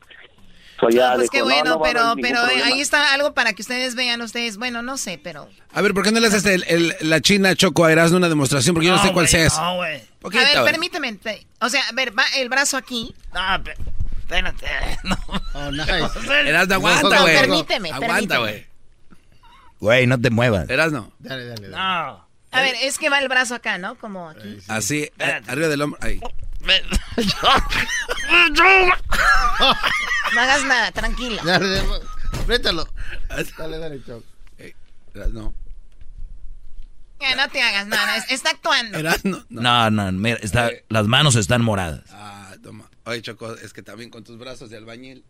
So, ya No, pues dijo, qué "No, bueno, no pero, pero problema". ahí está algo para que ustedes vean ustedes. Bueno, no sé, pero. A ver, ¿por qué no le haces el, el- la China Choco a Erasmo una demostración? Porque yo no, sé cuál sea eso. No, güey. A ver, permíteme. te- O sea, a ver, va el brazo aquí. No, pe- espérate. [laughs] No. Oh, nice. [laughs] Erasmo, aguanta, No, güey. permíteme, Aguanta, güey. Güey, no te muevas. Erasmo. Dale, dale, dale. No. A ver, es que va el brazo acá, ¿no? Como aquí. Así, a- arriba del hombro. Ahí. [laughs] No hagas nada, tranquilo. Dale, dale, apriétalo. Dale, dale, Choc. Erasmo. Ya, no te hagas nada, es- está actuando. Erasmo. No, no, mira, está, las manos están moradas. Ah, toma. Oye, Choco, es que también con tus brazos de albañil.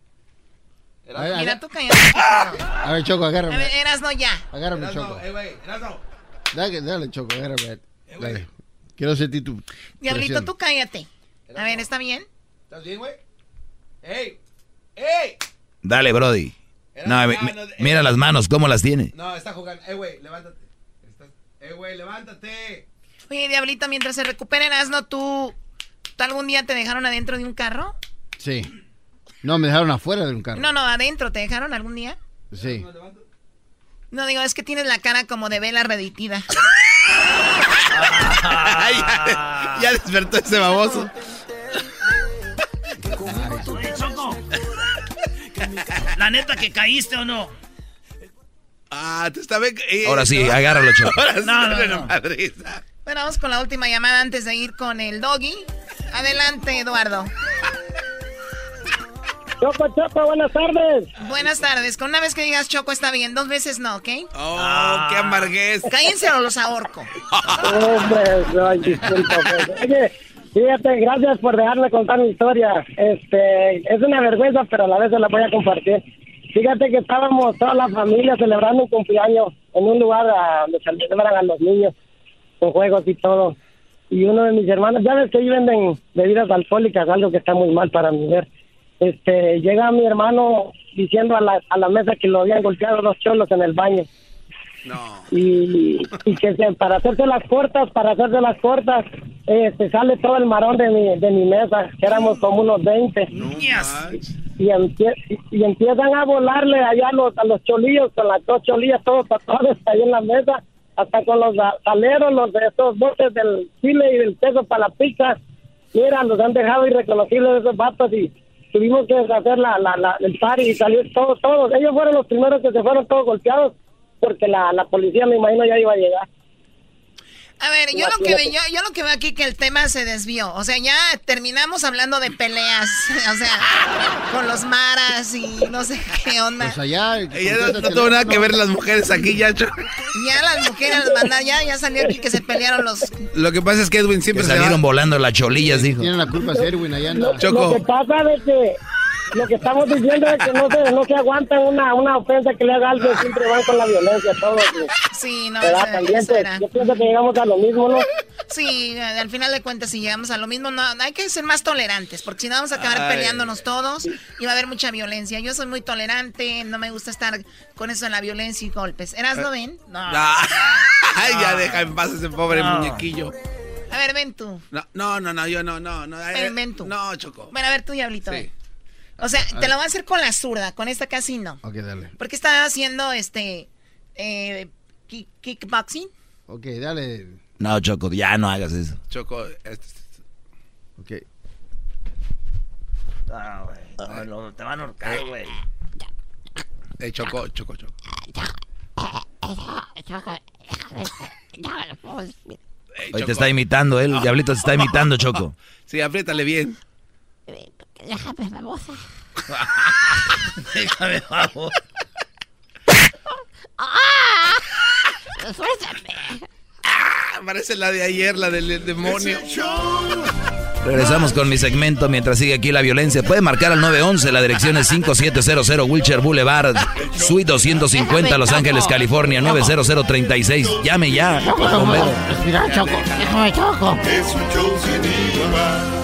A ver, Mira, tú cállate. a ver, Choco, A agárrame. ver, eras no ya. Agárrame, Choco. eh, güey. Dale, dale, Choco, agárrame. Dale. Quiero sentir tu. Diablito, tú cállate. A ver, ¿está bien? ¿Estás bien, güey? ¡Ey! ¡Ey! Dale, Brody. No, mi- mi- mira las manos, ¿cómo las tiene? No, está jugando. ¡Eh, güey, levántate! Estás- ¡Eh, güey, levántate! Oye, Diablito, mientras se recuperen, Asno, ¿tú, ¿tú algún día te dejaron adentro de un carro? Sí. No, me dejaron afuera de un carro. No, no, adentro, ¿te dejaron algún día? Sí. No, digo, es que tienes la cara como de vela reditida. [laughs] ya, ya despertó ese baboso. Choco. La neta que caíste o no. Ah, te está bien. eh, Ahora sí, no. agárralo, Choco. Ahora sí, No, no, no. Bueno, vamos con la última llamada antes de ir con el doggy. Adelante, Eduardo. Choco, Choco, buenas tardes. Buenas tardes. Con una vez que digas Choco está bien, dos veces no, ¿ok? Oh, qué amarguez. Cállense o los ahorco. Hombre, no, disculpa, pues. Oye, fíjate, gracias por dejarme contar mi historia. Este, es una vergüenza, pero a la vez se la voy a compartir. Fíjate que estábamos toda la familia celebrando un cumpleaños en un lugar a donde se celebran a los niños con juegos y todo. Y uno de mis hermanos, ya ves que ahí venden bebidas alcohólicas, algo que está muy mal para mi mujer. Este, llega mi hermano diciendo a la, a la mesa que lo habían golpeado dos cholos en el baño. Y, y que se- para hacerse las cortas, para hacerse las cortas, este, sale todo el marón de mi, de mi mesa, que éramos como unos 20. Y, empie- y, y empiezan a volarle allá a los, a los cholillos, con las dos cholillas, todos tatuados ahí en la mesa, hasta con los a- saleros, los de estos botes del chile y del queso para la pizza. Mira, los han dejado irreconocibles esos vatos y tuvimos que hacer la, la, la, el party y salir todos, todos. Ellos fueron los primeros que se fueron todos golpeados porque la, la policía, me imagino, ya iba a llegar. A ver, yo lo que veo, yo, yo lo que veo aquí que el tema se desvió. O sea, ya terminamos hablando de peleas. [laughs] O sea, con los maras y no sé [laughs] qué onda. Pues allá. Ya no, no tengo nada que ver las mujeres aquí, ya. Choco. Ya las mujeres mandan, ya, ya salió aquí que se pelearon los. Lo que pasa es que Edwin siempre Que se salieron va- volando las cholillas, dijo. Tienen la culpa de Erwin allá anda. Lo que pasa es que lo que estamos diciendo es que no se, no se aguantan una, una ofensa que le haga algo, siempre van con la violencia, todos. Sí, no, También, eso era. yo pienso que llegamos a lo mismo, ¿no? Sí, al final de cuentas, si llegamos a lo mismo, no, hay que ser más tolerantes, porque si no vamos a acabar Ay. peleándonos todos y va a haber mucha violencia. Yo soy muy tolerante, no me gusta estar con eso de la violencia y golpes. ¿Eras no ven? No. Ah, [laughs] Ay, ya deja en paz ese pobre No. muñequillo. A ver, ven tú. No, no, no, yo no, no, no. Ven, ven tú. No, Choco. Bueno, a ver tú, Diablito. Sí. ven. O sea, te lo voy a hacer con la zurda, con esta casi no. Ok, dale. Porque está haciendo este eh, kick- kickboxing. Ok, dale. No, Choco, ya no hagas eso. Choco, este- Ok. te van a ahorcar, güey. eh, Choco, Choco, Choco. Hoy te está imitando él, Diablito te está imitando, Choco. Sí, apriétale bien. Déjame, babosa. [laughs] Déjame, vamos. ¡Ah! ¡Suéltame! Ah, parece la de ayer, la del demonio. Regresamos con mi segmento mientras sigue aquí la violencia. Puede marcar al 911, la dirección es 5700 Wilshire Boulevard, Suite 250, Los Ángeles, California, 90036. Llame ya. Choco. Déjame, Choco. Es un show sin igual.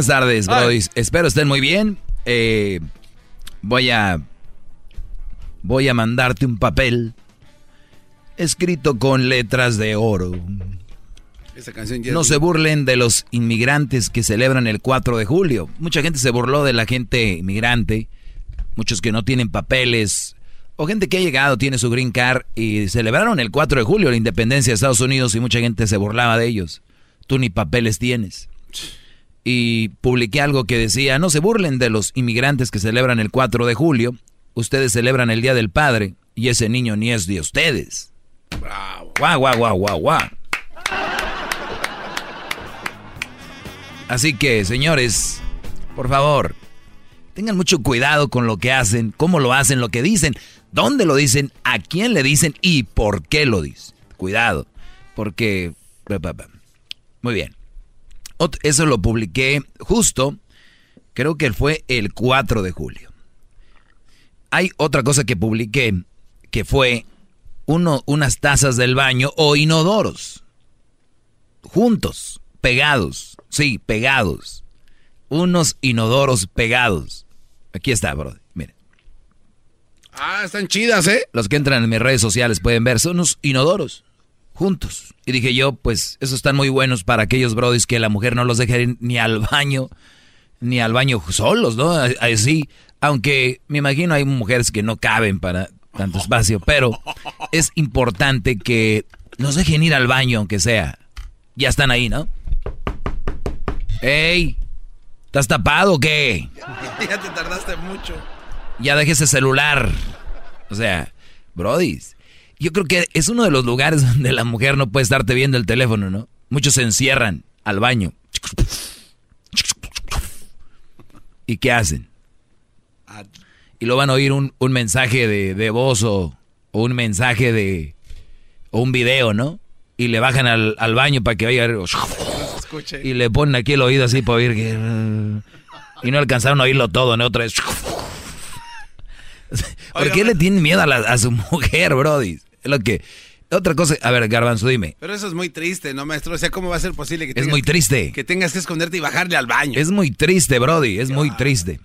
Buenas tardes, Brody. Espero estén muy bien. Eh, voy a. Voy a mandarte un papel escrito con letras de oro. Esa canción ya No se burlen de los inmigrantes que celebran el 4 de julio. Mucha gente se burló de la gente inmigrante, muchos que no tienen papeles, o gente que ha llegado, tiene su green card y celebraron el 4 de julio la independencia de Estados Unidos y mucha gente se burlaba de ellos. Tú ni papeles tienes. Y publiqué algo que decía, no se burlen de los inmigrantes que celebran el 4 de julio, ustedes celebran el Día del Padre y ese niño ni es de ustedes. Bravo. Guau, guau, guau, guau, guau. Así que, señores, por favor, tengan mucho cuidado con lo que hacen, cómo lo hacen, lo que dicen, dónde lo dicen, a quién le dicen y por qué lo dicen. Cuidado, porque... Muy bien. Eso lo publiqué justo, creo que fue el 4 de julio. Hay otra cosa que publiqué, que fue uno, unas tazas del baño o inodoros. Juntos, pegados, sí, pegados. unos inodoros pegados. Aquí está, bro. Mire. Ah, están chidas, ¿eh? Los que entran en mis redes sociales pueden ver, son unos inodoros juntos. Y dije yo, pues, esos están muy buenos para aquellos brodis que la mujer no los deje ir ni al baño, ni al baño solos, ¿no? Así, aunque me imagino hay mujeres que no caben para tanto espacio, pero es importante que nos dejen ir al baño, aunque sea. Ya están ahí, ¿no? ¡Ey! ¿Estás tapado o qué? [laughs] ya te tardaste mucho. Ya deje ese celular. O sea, brodis. Yo creo que es uno de los lugares [laughs] donde la mujer no puede estarte viendo el teléfono, ¿no? Muchos se encierran al baño. ¿Y qué hacen? Y lo van a oír un, un mensaje de, de voz o, o un mensaje de... o un video, ¿no? Y le bajan al, al baño para que vaya... Y le ponen aquí el oído así para oír que... Y no alcanzaron a oírlo todo, ¿no? Otra vez... [laughs] ¿Por qué le tienen miedo a, la- a su [laughs] mujer, Brody? Lo que... Otra cosa... A ver, Garbanzo, dime. Pero eso es muy triste, ¿no, maestro? O sea, ¿cómo va a ser posible que Es tengas muy que- triste. Que tengas que esconderte y bajarle al baño. Es muy triste, Brody, es muy triste.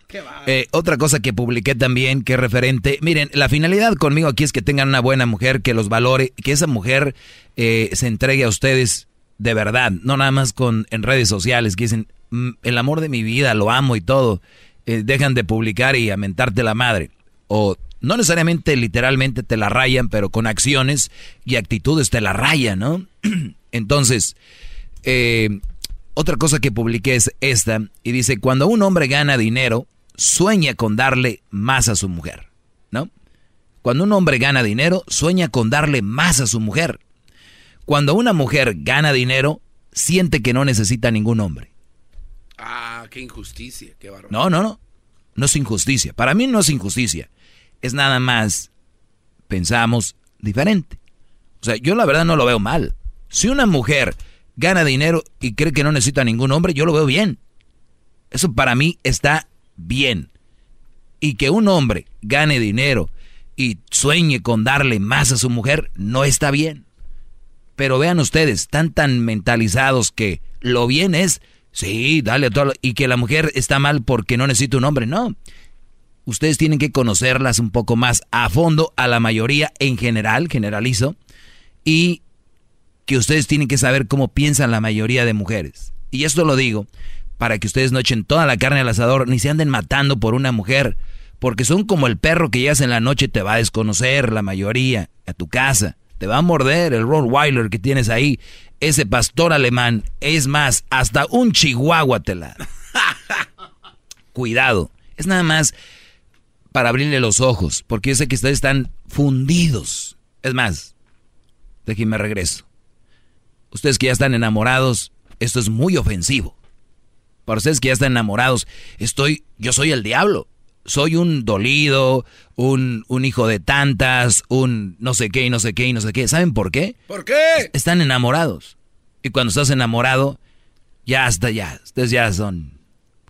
Eh, otra cosa que publiqué también, que es referente, miren, la finalidad conmigo aquí es que tengan una buena mujer, que los valore, que esa mujer eh, se entregue a ustedes de verdad, no nada más con en redes sociales, que dicen, "Mm, el amor de mi vida, lo amo y todo, Eh, dejan de publicar y a mentarte la madre. O no necesariamente literalmente te la rayan, pero con acciones y actitudes te la rayan, ¿no? [clears throat] Entonces, eh, otra cosa que publiqué es esta, y dice, cuando un hombre gana dinero, sueña con darle más a su mujer, ¿no? Cuando un hombre gana dinero, sueña con darle más a su mujer. Cuando una mujer gana dinero, siente que no necesita ningún hombre. Ah, qué injusticia, qué bárbaro. No, no, no. No es injusticia. Para mí no es injusticia. Es nada más pensamos diferente. O sea, yo la verdad no lo veo mal. Si una mujer gana dinero y cree que no necesita ningún hombre, yo lo veo bien. Eso para mí está bien. Y que un hombre gane dinero y sueñe con darle más a su mujer, no está bien. Pero vean ustedes, están tan mentalizados que lo bien es, sí, dale a todo, y que la mujer está mal porque no necesita un hombre. No. Ustedes tienen que conocerlas un poco más a fondo, a la mayoría en general, generalizo, y que ustedes tienen que saber cómo piensan la mayoría de mujeres. Y esto lo digo para que ustedes no echen toda la carne al asador, ni se anden matando por una mujer, porque son como el perro que llegas en la noche te va a desconocer, la mayoría, a tu casa, te va a morder el Rottweiler que tienes ahí, ese pastor alemán, es más, hasta un chihuahua te la... [laughs] Cuidado, es nada más para abrirle los ojos, porque yo sé que ustedes están fundidos. Es más, déjenme regreso. Ustedes que ya están enamorados, esto es muy ofensivo. Para ustedes que ya están enamorados, estoy, yo soy el diablo. Soy un dolido, un, un hijo de tantas, un no sé qué y no sé qué y no sé qué. ¿Saben por qué? ¿Por qué? Están enamorados. Y cuando estás enamorado, ya hasta ya, ustedes ya son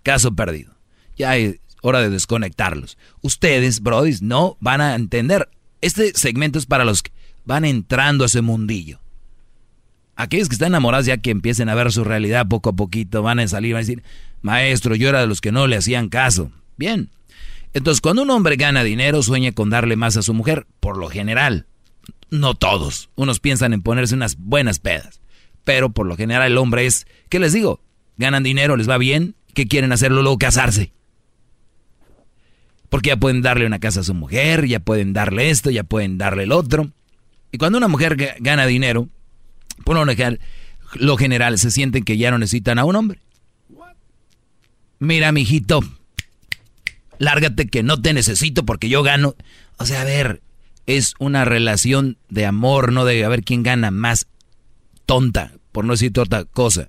caso perdido. Ya hora de desconectarlos. Ustedes, brodis, no van a entender. Este segmento es para los que van entrando a ese mundillo. Aquellos que están enamorados ya que empiecen a ver su realidad poco a poquito, van a salir, van a decir, maestro, yo era de los que no le hacían caso. Bien. Entonces, cuando un hombre gana dinero, sueña con darle más a su mujer, por lo general. No todos. Unos piensan en ponerse unas buenas pedas. Pero por lo general el hombre es, ¿qué les digo? Ganan dinero, les va bien, ¿qué quieren hacerlo luego? Casarse. Porque ya pueden darle una casa a su mujer, ya pueden darle esto, ya pueden darle el otro. Y cuando una mujer ga- gana dinero, por lo general, se sienten que ya no necesitan a un hombre. Mira, mijito, lárgate que no te necesito porque yo gano. O sea, a ver, es una relación de amor, no de a ver quién gana más tonta, por no decir otra cosa.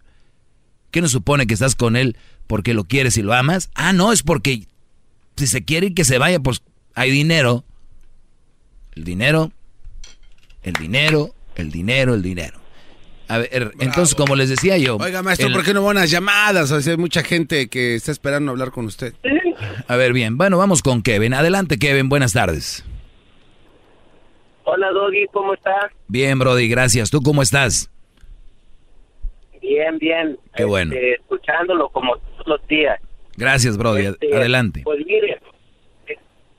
¿Qué nos supone que estás con él porque lo quieres y lo amas? Ah, no, es porque si se quiere que se vaya, pues hay dinero. El dinero, el dinero, el dinero, el dinero. A ver, entonces, como les decía yo... Oiga, maestro, el- ¿por qué no buenas llamadas? O sea, hay mucha gente que está esperando hablar con usted. A ver, bien, bueno, vamos con Kevin. Adelante, Kevin, buenas tardes. Hola Doggy, ¿cómo estás? Bien, Brody, gracias. ¿Tú cómo estás? Bien, bien. Qué bueno. Este, escuchándolo como todos los días. Gracias, Brody. Este, Adelante. Pues mire,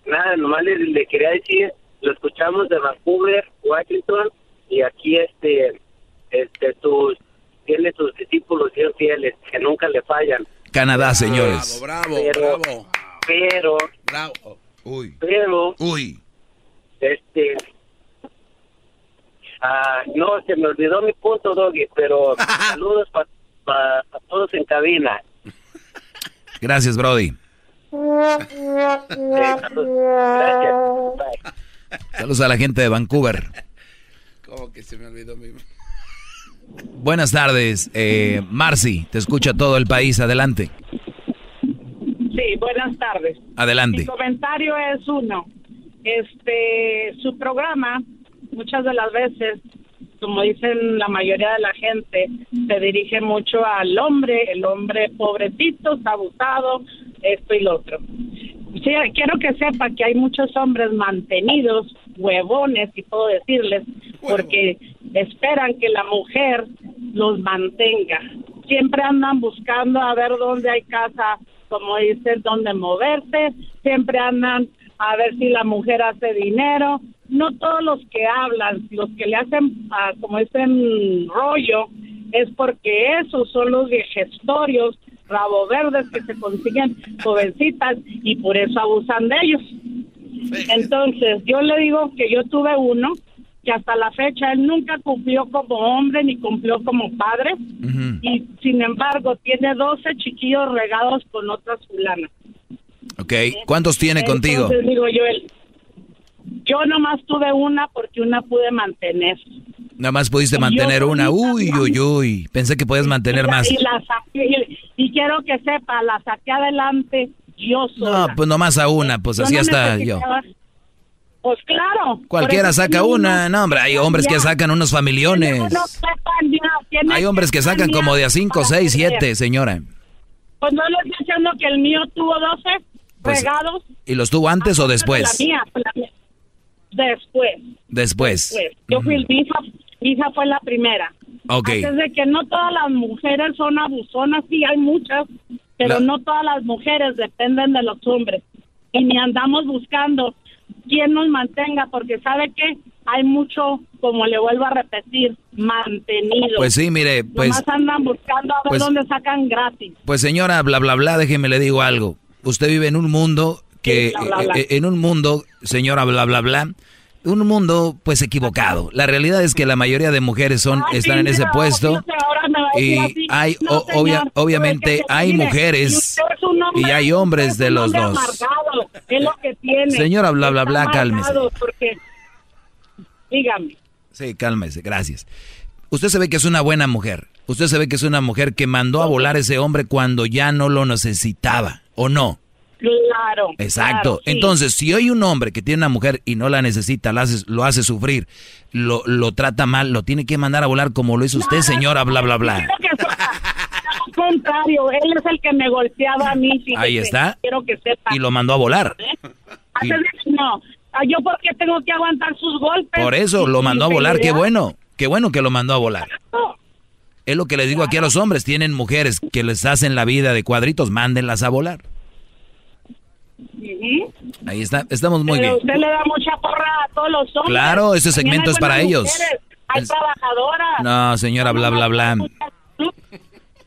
nada, nomás le, le quería decir, lo escuchamos de Vancouver, Washington, y aquí este, este, sus, tiene sus discípulos bien fieles, que nunca le fallan. Canadá, señores. Bravo, Pero- bravo. Pero, Bravo. Uy. pero, Uy. este, ah, no, se me olvidó mi punto, Doggy, pero [laughs] saludos para todos en cabina. Gracias, Brody. Saludos. A la gente de Vancouver. ¿Cómo que se me olvidó mi... Buenas tardes, eh, Marcy. Te escucha todo el país. Adelante. Sí, buenas tardes. Adelante. Mi comentario es uno. Este, su programa, muchas de las veces, como dicen la mayoría de la gente, se dirige mucho al hombre, el hombre pobrecito, está abusado, esto y lo otro. Sí, quiero que sepa que hay muchos hombres mantenidos, huevones, si puedo decirles, porque esperan que la mujer los mantenga. Siempre andan buscando a ver dónde hay casa, como dicen, dónde moverse, siempre andan a ver si la mujer hace dinero. No todos los que hablan, los que le hacen, ah, como dicen, rollo, es porque esos son los gestorios, rabo verdes que se consiguen jovencitas y por eso abusan de ellos. Entonces, yo le digo que yo tuve uno que hasta la fecha él nunca cumplió como hombre ni cumplió como padre y sin embargo tiene 12 chiquillos regados con otras fulanas. Ok. ¿Cuántos tiene contigo? Entonces digo yo, él, yo nomás tuve una porque una pude mantener. Nada más pudiste mantener yo una. Uy, uy, uy. Pensé que podías mantener Y más. Y, la saqué, y, quiero que sepa, la saqué adelante yo sola. No, pues nomás a una. Pues Yo así no hasta yo. Pues claro. Cualquiera saca una. No, hombre, hay hombres que sacan unos familiones. Hay hombres que sacan como de a 5, para 6, creer. 7, señora. Pues no les estoy diciendo que el mío tuvo 12 Pues, regados. ¿Y los tuvo antes o aparte de después? La mía, la mía. Después. Después. Pues, yo fui, mi hija, mi hija fue la primera. Ok. Antes de que no todas las mujeres son abusonas, sí hay muchas, pero La- no todas las mujeres dependen de los hombres. Y ni andamos buscando quién nos mantenga, porque sabe que hay mucho, como le vuelvo a repetir, mantenido. Pues sí, mire, pues, Nomás andan buscando a ver pues- dónde sacan gratis. pues señora, bla, bla, bla, déjeme le digo algo. Usted vive en un mundo que, Sí, bla, bla, bla. eh, en un mundo, señora, bla, bla, bla, un mundo pues equivocado. La realidad es que la mayoría de mujeres son, Ay, están en ese puesto y hay, No, obvia- obviamente hay mujeres y hombre- hay hombres de los dos. amargado, es lo que tiene. Señora, bla, bla, bla, cálmese. Porque, dígame. Sí, cálmese, gracias. Usted se ve que es una buena mujer. Usted se ve que es una mujer que mandó a volar a ese hombre cuando ya no lo necesitaba, ¿o no? Claro. Exacto. claro, sí. Entonces, si hay un hombre que tiene una mujer y no la necesita, la hace- lo hace sufrir, lo, lo trata mal, lo tiene que mandar a volar como lo hizo usted, señora, bla, bla, bla. Al contrario, él es el que me golpeaba a mí. fíjese. Ahí está. Quiero que sepa. Y lo mandó a volar. No, Ah, yo porque tengo que aguantar sus golpes. Por eso lo mandó a volar, qué bueno. Qué bueno que lo mandó a volar. Es lo que les digo aquí a los hombres. Tienen mujeres que les hacen la vida de cuadritos, mándenlas a volar. Ahí está, estamos muy Pero bien. usted le da mucha porra a todos los hombres. Claro, ese segmento es para ellos. mujeres, Hay Es- trabajadoras. No, señora, bla, bla, bla.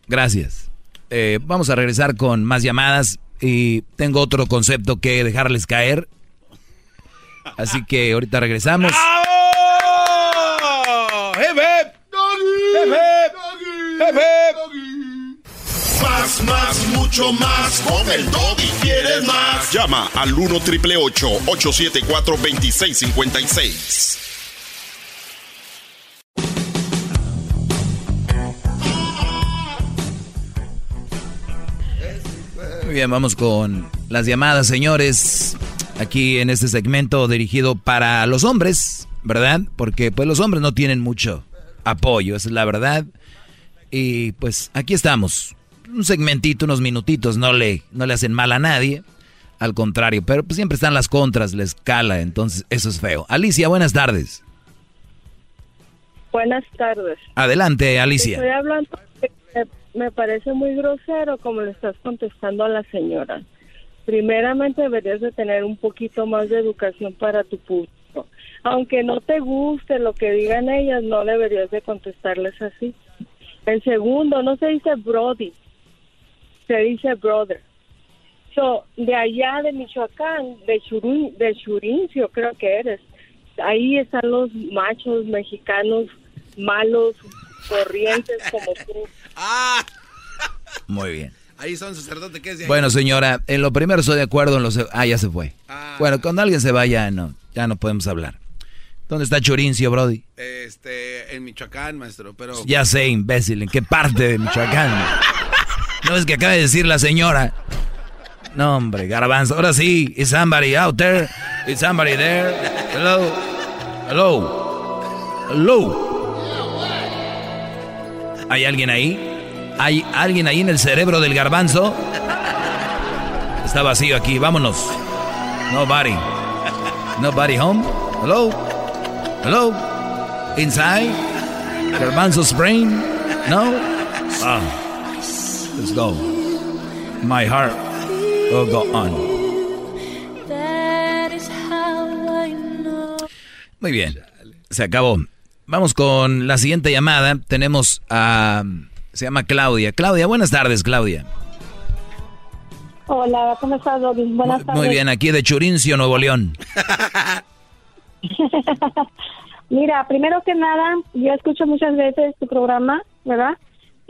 Gracias. Eh, vamos a regresar con más llamadas y tengo otro concepto que dejarles caer. Así que ahorita regresamos. Más, más, mucho más. Con el y ¿Quieres más? Llama al 1 triple 874 2656. Muy bien, vamos con las llamadas, señores. Aquí en este segmento dirigido para los hombres, ¿verdad? Porque pues los hombres no tienen mucho apoyo, esa es la verdad. Y pues aquí estamos. Un segmentito, unos minutitos, no le, no le hacen mal a nadie. Al contrario, pero pues siempre están las contras, les cala, entonces eso es feo. Alicia, buenas tardes. Buenas tardes. Adelante, Alicia. Estoy hablando me parece muy grosero como le estás contestando a la señora. Primeramente deberías de tener un poquito más de educación para tu público. Aunque no te guste lo que digan ellas, no deberías de contestarles así. En segundo, no se dice Brody, se dice brother. So, de allá de Michoacán, de, Churun, de Churincio creo que eres, ahí están los machos mexicanos malos, corrientes como tú. [laughs] Muy bien. Ahí son sacerdote que es de ahí. Bueno, señora, en lo primero estoy de acuerdo en los... Ah, ya se fue. Bueno, cuando alguien se vaya, no, ya no podemos hablar. ¿Dónde está Churincio, Brody? Este, en Michoacán, maestro, pero... Ya sé, imbécil, ¿en qué parte de Michoacán? [laughs] No es que acaba de decir la señora. No, hombre, garbanzo. Ahora sí, is somebody out there? Is somebody there? Hello? Hello? Hello? ¿Hay alguien ahí? ¿Hay alguien ahí en el cerebro del garbanzo? Está vacío aquí, vámonos. Nobody. Nobody home? Hello? Hello? Inside? Garbanzo's brain? No? Ah. Let's go. My heart will go on. That is how I know. Muy bien. Se acabó. Vamos con la siguiente llamada. Tenemos a... Se llama Claudia. Claudia, buenas tardes, Claudia. Hola, ¿cómo estás, Doggy? Buenas tardes. Muy bien, aquí de Churincio, Nuevo León. [laughs] Mira, primero que nada, yo escucho muchas veces tu programa, ¿verdad?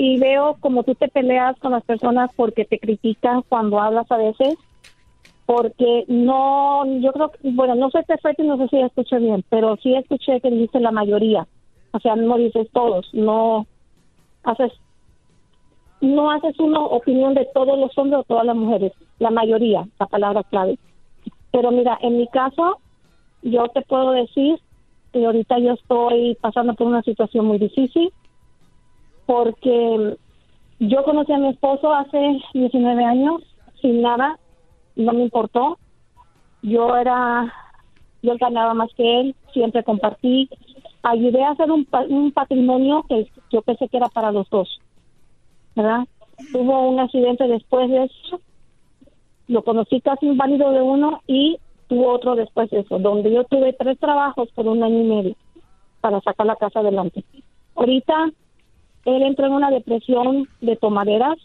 Y veo como tú te peleas con las personas porque te critican cuando hablas a veces. Porque no, yo creo bueno, no sé perfecto y no sé si escuché bien, pero sí escuché que dice la mayoría. O sea, no dices todos, no haces no haces una opinión de todos los hombres o todas las mujeres, la mayoría, la palabra clave. Pero mira, en mi caso, yo te puedo decir que ahorita yo estoy pasando por una situación muy difícil porque yo conocí a mi esposo hace 19 años sin nada, no me importó. Yo era, yo ganaba más que él, siempre compartí, ayudé a hacer un, un patrimonio que yo pensé que era para los dos. ¿verdad? Tuvo un accidente después de eso, lo conocí casi inválido de uno y tuvo otro después de eso, donde yo tuve tres trabajos por un año y medio para sacar la casa adelante. Ahorita él entró en una depresión de tomaderas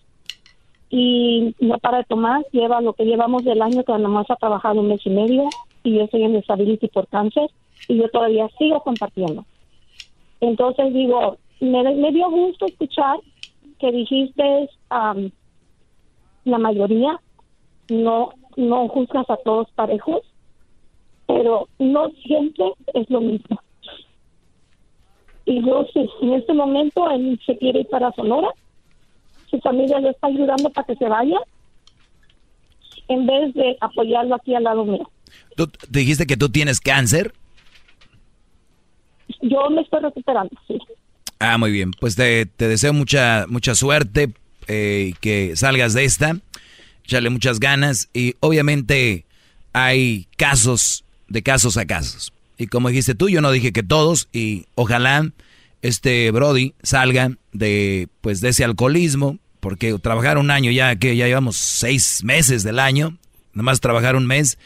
y no para de tomar, lleva lo que llevamos del año que nada más ha trabajado un mes y medio y yo estoy en disability por cáncer y yo todavía sigo compartiendo. Entonces digo, me, dio gusto escuchar que dijiste am, la mayoría, no, no juzgas a todos parejos, pero no siempre es lo mismo. Y yo, si en este momento él se quiere ir para Sonora, su familia le está ayudando para que se vaya, en vez de apoyarlo aquí al lado mío. ¿Tú te dijiste que tú tienes cáncer? Yo me estoy recuperando, sí. Ah, muy bien. Pues te, te deseo mucha, mucha suerte, eh, que salgas de esta, échale muchas ganas y obviamente hay casos de casos a casos. Y como dijiste tú, yo no dije que todos y ojalá este Brody salga de pues de ese alcoholismo, porque trabajar un año ya que ya llevamos seis meses del año, nomás trabajar un mes,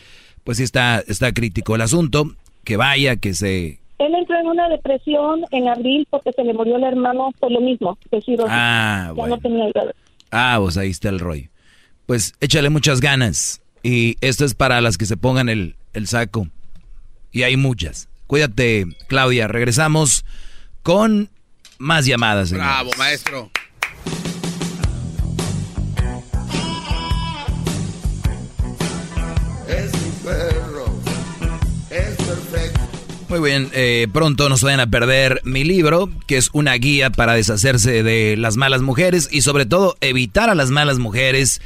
pues sí está, está crítico el asunto, que vaya, que se Él entró en una depresión en abril porque se le murió el hermano por lo mismo, cirrosis. Ah, ya bueno. no tenía. Ah, pues ahí está el rollo. Pues échale muchas ganas. Y esto es para las que se pongan el, el saco. Y hay muchas. Cuídate, Claudia. Regresamos con más llamadas. señores. Bravo, maestro. Es mi perro. Es perfecto. Muy bien, eh, pronto nos vayan a perder mi libro, que es una guía para deshacerse de las malas mujeres y sobre todo evitar a las malas mujeres.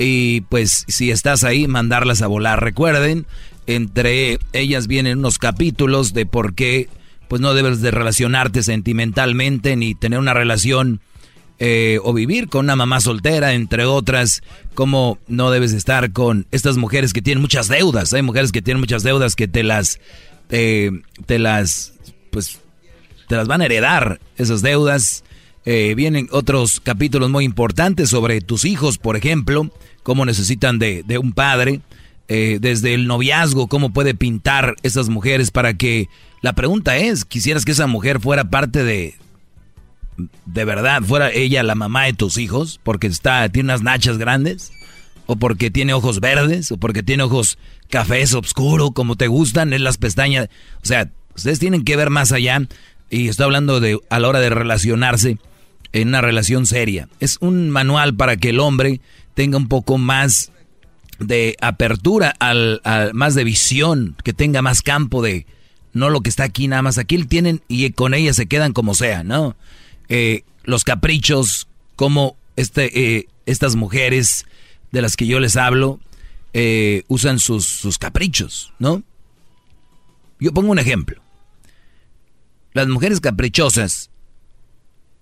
Y pues si estás ahí, mandarlas a volar. Recuerden, entre ellas vienen unos capítulos de por qué pues no debes de relacionarte sentimentalmente ni tener una relación eh, o vivir con una mamá soltera, entre otras, cómo no debes estar con estas mujeres que tienen muchas deudas. Hay mujeres que tienen muchas deudas que te las, eh, te las, pues, te las van a heredar esas deudas. Eh, vienen otros capítulos muy importantes sobre tus hijos, por ejemplo, cómo necesitan de, de un padre, eh, desde el noviazgo, cómo puede pintar esas mujeres para que... La pregunta es, ¿quisieras que esa mujer fuera parte de... De verdad, fuera ella la mamá de tus hijos? Porque está, tiene unas nachas grandes, o porque tiene ojos verdes, o porque tiene ojos cafés oscuro, como te gustan, en las pestañas. O sea, ustedes tienen que ver más allá. Y estoy hablando de a la hora de relacionarse en una relación seria. Es un manual para que el hombre tenga un poco más de apertura, al, al- más de visión, que tenga más campo de no lo que está aquí nada más. Aquí tienen y con ella se quedan como sea, ¿no? Eh, los caprichos, como este, eh, estas mujeres de las que yo les hablo eh, usan sus, sus caprichos, ¿no? Yo pongo un ejemplo. Las mujeres caprichosas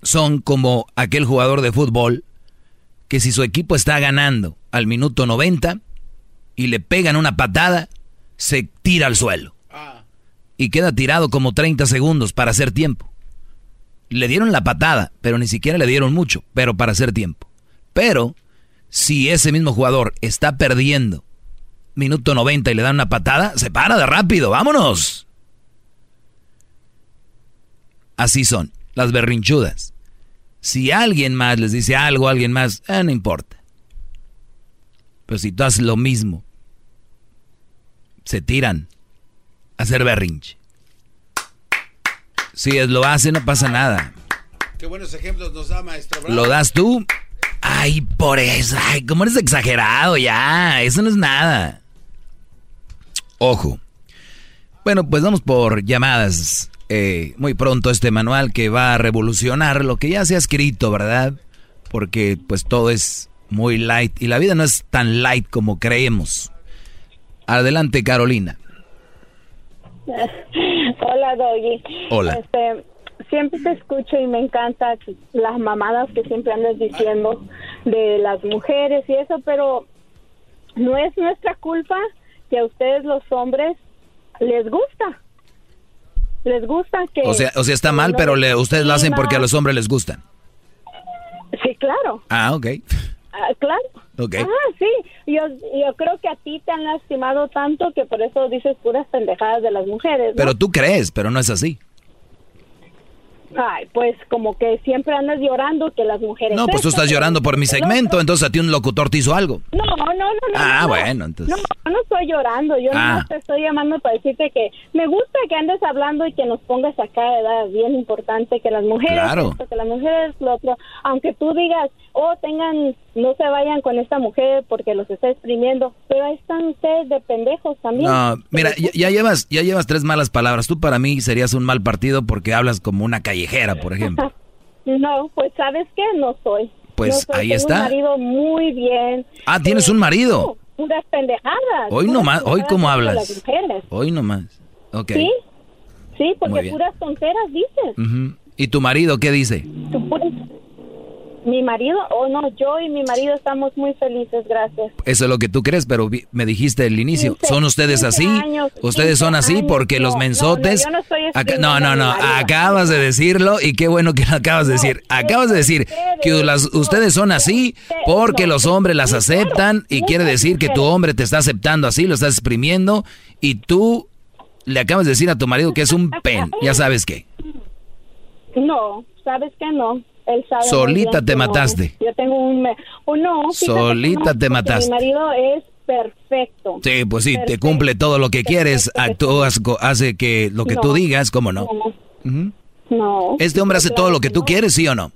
son como aquel jugador de fútbol que si su equipo está ganando al minuto 90 y le pegan una patada, se tira al suelo. Y queda tirado como 30 segundos para hacer tiempo. Le dieron la patada, pero ni siquiera le dieron mucho, pero para hacer tiempo. Pero si ese mismo jugador está perdiendo minuto 90 y le dan una patada, se para de rápido, vámonos. Así son, las berrinchudas. Si alguien más les dice algo a alguien más, eh, no importa. Pero si tú haces lo mismo, se tiran a hacer berrinche. Si es- lo hacen, no pasa nada. Qué buenos ejemplos nos da, maestro. Bravo. Lo das tú. Ay, por eso. Ay, cómo eres exagerado ya. Eso no es nada. Ojo. Bueno, pues vamos por llamadas. Eh, muy pronto este manual que va a revolucionar lo que ya se ha escrito, ¿verdad? Porque pues todo es muy light y la vida no es tan light como creemos. Adelante, Carolina. [laughs] Hola, Doggy. Hola. Este, siempre te escucho y me encanta las mamadas que siempre andas diciendo de las mujeres y eso, pero no es nuestra culpa que a ustedes los hombres les gusta. Les gusta que... O sea, o sea está mal, pero le, ustedes lo hacen porque a los hombres les gustan. Sí, claro. Ah, ok. Ah, claro. Ok. Ah, sí. Yo, yo creo que a ti te han lastimado tanto que por eso dices puras pendejadas de las mujeres. ¿no? Pero tú crees, pero no es así. Ay, pues como que siempre andas llorando que las mujeres... No, pues tú estás llorando por mi segmento, entonces a ti un locutor te hizo algo. No, no, no, no. Ah, no, bueno, entonces. No, no estoy llorando. Yo Ah. no te estoy llamando para decirte que me gusta que andes hablando y que nos pongas acá, ¿verdad? Bien importante que las mujeres, Claro. esto, que las mujeres, lo otro. Aunque tú digas, oh, tengan, no se vayan con esta mujer porque los está exprimiendo. Pero ahí están ustedes de pendejos también. No, mira, ya, ya llevas, ya llevas tres malas palabras. Tú para mí serías un mal partido porque hablas como una callejera, por ejemplo. [laughs] No, pues ¿sabes qué? No soy. Pues No soy. ahí Tengo está. un marido muy bien. Ah, tienes un marido. Puras pendejadas. Hoy nomás, hoy cómo hablas. Hoy nomás. Ok. ¿Sí? Sí, porque puras tonteras dices. Ujú. ¿Y tu marido qué dice? Puras- Mi marido, o no, yo y mi marido estamos muy felices, gracias. Eso es lo que tú crees, pero me dijiste al inicio, 15, ¿son ustedes 15 así? años, ¿Ustedes son 15 así años, porque los no, no, no, mensotes... yo no estoy no, no, no, acabas de decirlo y qué bueno que lo acabas de decir. Acabas de decir que las- ustedes son así porque los hombres las aceptan y quiere decir que tu hombre te está aceptando así, lo estás exprimiendo y tú le acabas de decir a tu marido que es un [laughs] pen, ya sabes qué. No, ¿sabes qué? No. Él sabe muy Solita te mataste. Yo tengo un... me- o no, Solita te mataste. Mi marido es perfecto. Sí, pues sí, te Perfecto. cumple todo lo que quieres, actúas, co- hace que lo que tú digas, ¿cómo no? No. ¿Este hombre hace todo lo que tú quieres, sí o no?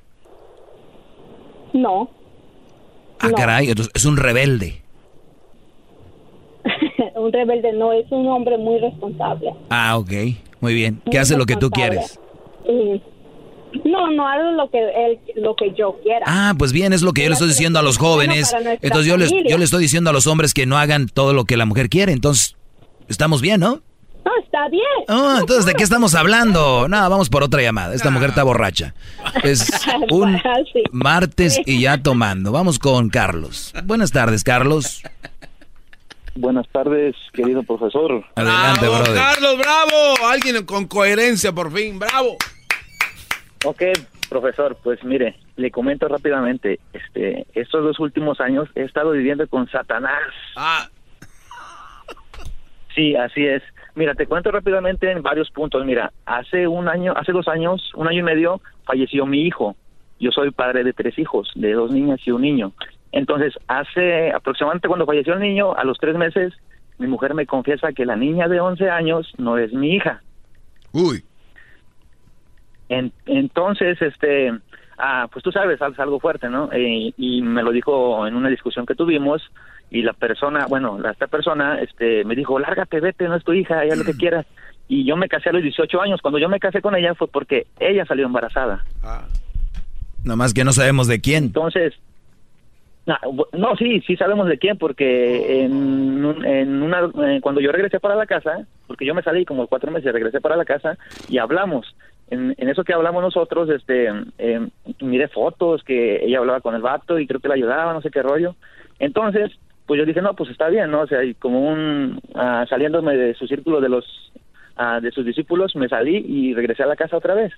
No. Ah, caray, entonces es un rebelde. [laughs] un rebelde no, es un hombre muy responsable. Ah, ok, muy bien. Muy ¿Qué hace lo que tú quieres? No, no hago lo que él, lo que yo quiera. Ah, pues bien, es lo que yo le estoy diciendo a los jóvenes. Entonces yo les, yo le estoy diciendo a los hombres que no hagan todo lo que la mujer quiere. Entonces, estamos bien, ¿no? No, está bien. Ah, entonces, ¿de qué estamos hablando? No, vamos por otra llamada. Esta mujer está borracha. Es [laughs] un martes y ya tomando. Vamos con Carlos. Buenas tardes, Carlos. Buenas tardes, querido profesor. Adelante, Bravo, brother. Carlos, bravo. Alguien con coherencia, por fin, bravo. Ok, Profesor, pues mire, le comento rápidamente, este, estos dos últimos años he estado viviendo con Satanás. Ah. Sí, así es. Mira, te cuento rápidamente en varios puntos. Mira, hace un año, hace dos años, un año y medio, falleció mi hijo. Yo soy padre de tres hijos, de dos niñas y un niño. Entonces, hace aproximadamente cuando falleció el niño, a los tres meses, mi mujer me confiesa que la niña de 11 años no es mi hija. Uy. En- entonces, este, ah, pues tú sabes, es algo fuerte, ¿no? Eh, y me lo dijo en una discusión que tuvimos y la persona, bueno, la, esta persona, este, me dijo, lárgate, vete, no es tu hija, ella lo que quieras. Y yo me casé a los 18 años. Cuando yo me casé con ella fue porque ella salió embarazada. Nomás que no sabemos de quién. Entonces, na- bu- no, sí, sí sabemos de quién, porque en, un- en una, eh, cuando yo regresé para la casa, porque yo me salí como cuatro meses, regresé para la casa y hablamos. En, en eso que hablamos nosotros, este, eh, miré fotos que ella hablaba con el vato y creo que le ayudaba, no sé qué rollo. Entonces, pues yo dije, no, pues está bien, ¿no? O sea, y como un, ah, saliéndome de su círculo de los, ah, de sus discípulos, me salí y regresé a la casa otra vez.